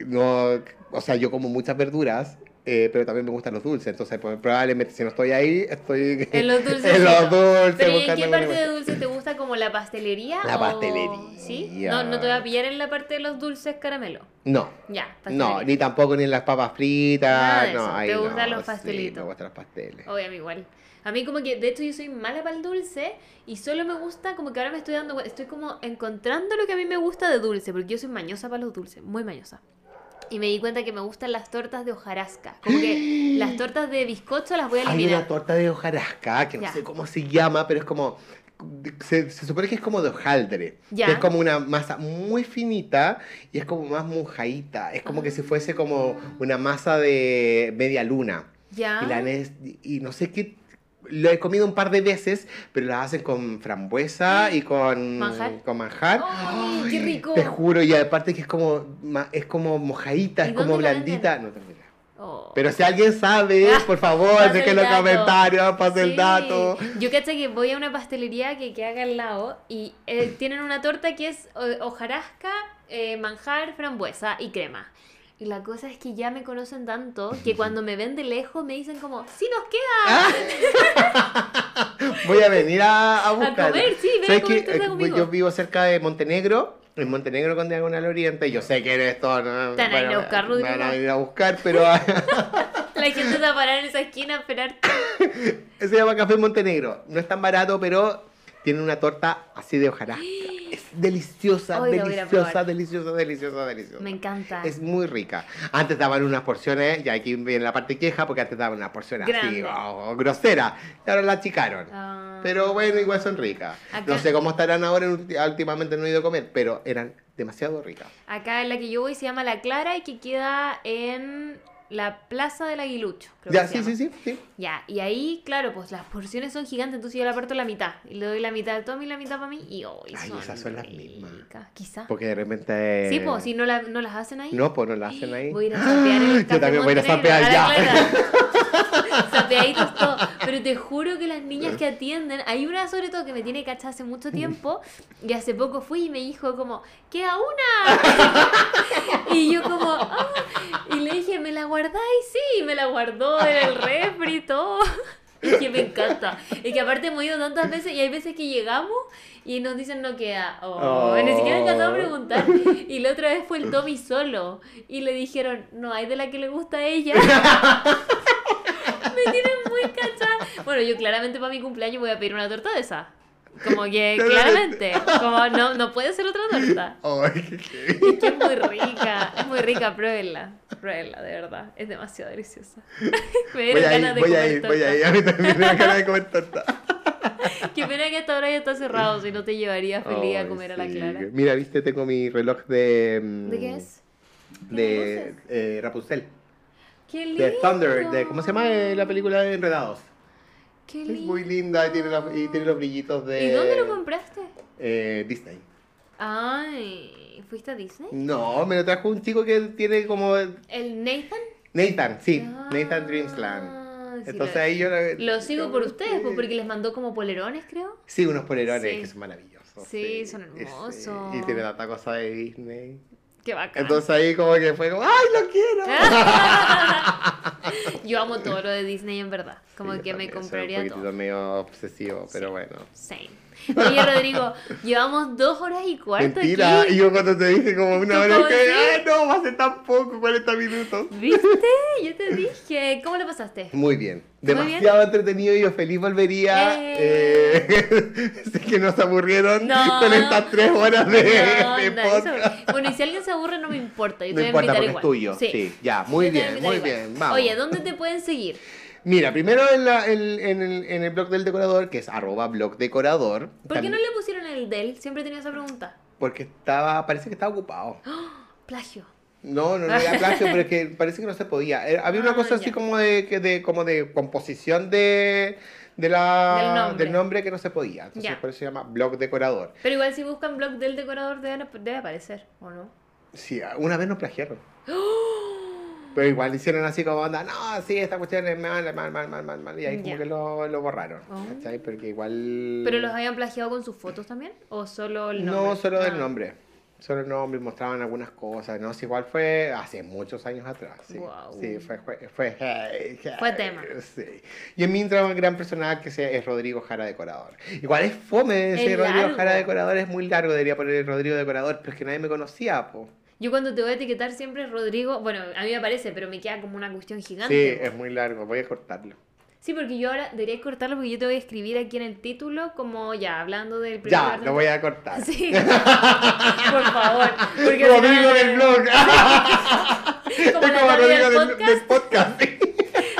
No. O sea, yo como muchas verduras. Eh, pero también me gustan los dulces, entonces pues, probablemente si no estoy ahí, estoy En los dulces. en los dulces Pero ¿y en qué parte de cosa. dulce te gusta? ¿Como la pastelería? La o- pastelería. ¿Sí? No, no te voy a pillar en la parte de los dulces caramelo. No, Ya, No, pastelería. ni tampoco ni en las papas fritas. Nada de no, eso. ahí ¿Te no, gustan los sí, pastelitos? me gustan los pasteles. Obvio, a mí igual. A mí como que, de hecho yo soy mala para el dulce y solo me gusta, como que ahora me estoy dando, estoy como encontrando lo que a mí me gusta de dulce, porque yo soy mañosa para los dulces, muy mañosa. Y me di cuenta que me gustan las tortas de hojarasca. Como que las tortas de bizcocho las voy a Hay una eliminar. torta de hojarasca que no Ya. sé cómo se llama, pero es como. Se, se supone que es como de hojaldre. Ya. que es como una masa muy finita y es como más mojadita. Es como que si fuese como una masa de media luna. Ya. Y, la y no sé qué. Lo he comido un par de veces, pero las hacen con frambuesa y con ¿Manjar? Con manjar. ¡Ay, qué rico! Te juro, y aparte que es como, es como mojadita, ¿Y es como la blandita. No idea. Oh. Pero si alguien sabe, Ah, por favor, dejen el los comentarios, pase el Sí. dato. Yo caché que voy a una pastelería que queda acá al lado y eh, tienen una torta que es hojarasca, eh, manjar, frambuesa y crema. Y la cosa es que ya me conocen tanto que cuando me ven de lejos me dicen como, sí nos queda. Voy a venir a, a buscar. comer, sí, ven a torta Eh, conmigo. Yo vivo cerca de Montenegro. En Montenegro con Diagonal Oriente, yo sé que eres todo. ¿no? Te van a ir a buscar, me van a Rodrigo. ir a buscar, pero La gente se va a parar en esa esquina a esperar. se llama Café Montenegro. No es tan barato, pero tiene una torta así de hojarasca. Es deliciosa, Hoy deliciosa, deliciosa, deliciosa, deliciosa. Me encanta. Es muy rica. Antes daban unas porciones, y aquí viene la parte queja, porque antes daban unas porciones así, Grande. oh, groseras. Y ahora la achicaron. Ah. Pero bueno, igual son ricas. Acá- No sé cómo estarán ahora, últimamente no he ido a comer, pero eran demasiado ricas. Acá en la que yo voy se llama La Clara y que queda en la Plaza del Aguilucho. creo Ya, que se sí, llama. sí, sí, sí. Ya, y ahí, claro, pues las porciones son gigantes, entonces yo la parto la mitad. Y le doy la mitad a Tommy y la mitad para mí. Y hoy Ay, son esas son las mismas. ricas. Quizá. Porque de repente... Sí, pues, si no, la, no las hacen ahí. No, pues no la hacen ahí. Voy a ir a sapear el Yo también voy a ir a sapear ya. Sapeaditos todo. Pero te juro que las niñas que atienden, hay una sobre todo que me tiene cachada hace mucho tiempo, y hace poco fui y me dijo como, queda una. y yo como, "Ah". y le dije, ¿me la guardáis? Sí, me la guardó en el refri y todo. Es que me encanta. Es que aparte hemos ido tantas veces y hay veces que llegamos y nos dicen no queda. Oh, Oh. Ni siquiera alcanzamos a preguntar. Y la otra vez fue el Tommy solo. Y le dijeron, no hay de la que le gusta a ella. me tienen muy cachada. Bueno, yo claramente para mi cumpleaños voy a pedir una torta de esa. Como que claramente. Como no, no puede ser otra torta. Ay, qué- qué- Es que es muy rica, es muy rica, pruébenla, pruébenla, de verdad, es demasiado deliciosa. me dieron ganas de voy a comer ir, torta. voy a ir. A mí también me da ganas de comer torta. Qué pena que hasta ahora ya está cerrado, si no te llevaría feliz a comer a la clara. Mira, viste, tengo mi reloj de... mm, ¿De qué es? De eh, Rapunzel. ¡Qué lindo! De Thunder. De, ¿Cómo se llama eh, la película de Enredados? ¡Qué Es lindo! muy linda y tiene, la- y tiene los brillitos de... ¿Y dónde lo compraste? Eh, Disney. Ay, ¿fuiste a Disney? No, me lo trajo un chico que tiene como... ¿El Nathan? Nathan, sí. Ah, Nathan Dreamsland. sí, Entonces lo- ahí yo... Lo sigo por ustedes, pues, porque les mandó como polerones, creo. Sí, unos polerones Sí. que son maravillosos. Sí, son hermosos. Y tiene tanta cosa de Disney. Qué bacán. Entonces ahí como que fue como, ¡ay, lo quiero! Yo amo todo lo de Disney en verdad. Como Sí, que me compraría un todo. medio obsesivo, pero bueno. Same. Oye, Rodrigo, llevamos dos horas y cuarto Mentira, aquí. y yo cuando te dije como una ¿Tú hora así? ¡ay, no, va a ser tan poco, 40 minutos! ¿Viste? Yo te dije. ¿Cómo lo pasaste? Muy bien, demasiado entretenido y yo feliz volvería. Eh. Eh, sé que nos aburrieron No. con estas tres horas de, No, de podcast. Bueno, y si alguien se aburre, no me importa. Yo No te voy a importa invitar igual. es tuyo. Sí, ya, muy Yo bien, muy igual. bien, vamos. Oye, ¿dónde te pueden seguir? Mira, primero en, la- en- en el, en el blog del decorador, que es arroba blog decorador. ¿Por qué no le pusieron el del? Siempre tenido esa pregunta. Porque estaba, parece que estaba ocupado. Plagio. No, no, no era plagio, pero es que parece que no se podía. Eh, Había una Ah, cosa así como de, que de, como de composición de, de la, Del nombre. del nombre que no se podía. Entonces Ya. por eso se llama blog decorador. Pero igual si buscan blog del decorador debe, debe aparecer, ¿o no? Sí, una vez nos plagiaron. Pero igual hicieron así como onda, no, sí, esta cuestión es mal, mal, mal, mal, mal, mal. Y ahí como que lo, lo borraron. Oh. ¿cachai? Porque igual. ¿Pero los habían plagiado con sus fotos también? ¿O solo el nombre? No, solo del Ah. nombre. Solo el nombre, mostraban algunas cosas. No, igual fue hace muchos años atrás. Sí, sí fue, fue, fue, hey, hey, Fue tema. Sí. Y en mi entra un gran personaje que es Rodrigo Jara Decorador. Igual es fome ese Es Rodrigo largo. Jara Decorador, es muy largo, debería poner Rodrigo Decorador, pero es que nadie me conocía, po. Yo cuando te voy a etiquetar siempre Rodrigo, bueno, a mí me parece, pero me queda como una cuestión gigante. Sí, es muy largo, voy a cortarlo. Sí, porque yo ahora debería cortarlo porque yo te voy a escribir aquí en el título como ya, hablando del primer Ya, lo voy a cortar. Sí, por favor. Porque Rodrigo del blog. Como Es la como Natalia Rodrigo del del, del podcast.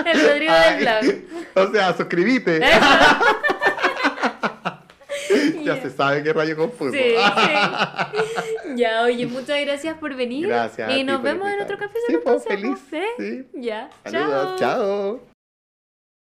El Rodrigo del blog. O sea, suscribite. Ya se sabe qué rayo confuso. Sí, sí. Ya, oye, muchas gracias por venir. Gracias Y nos vemos en otro café Sí, pues, feliz. ¿sí? Sí. Ya. Saludos, chao.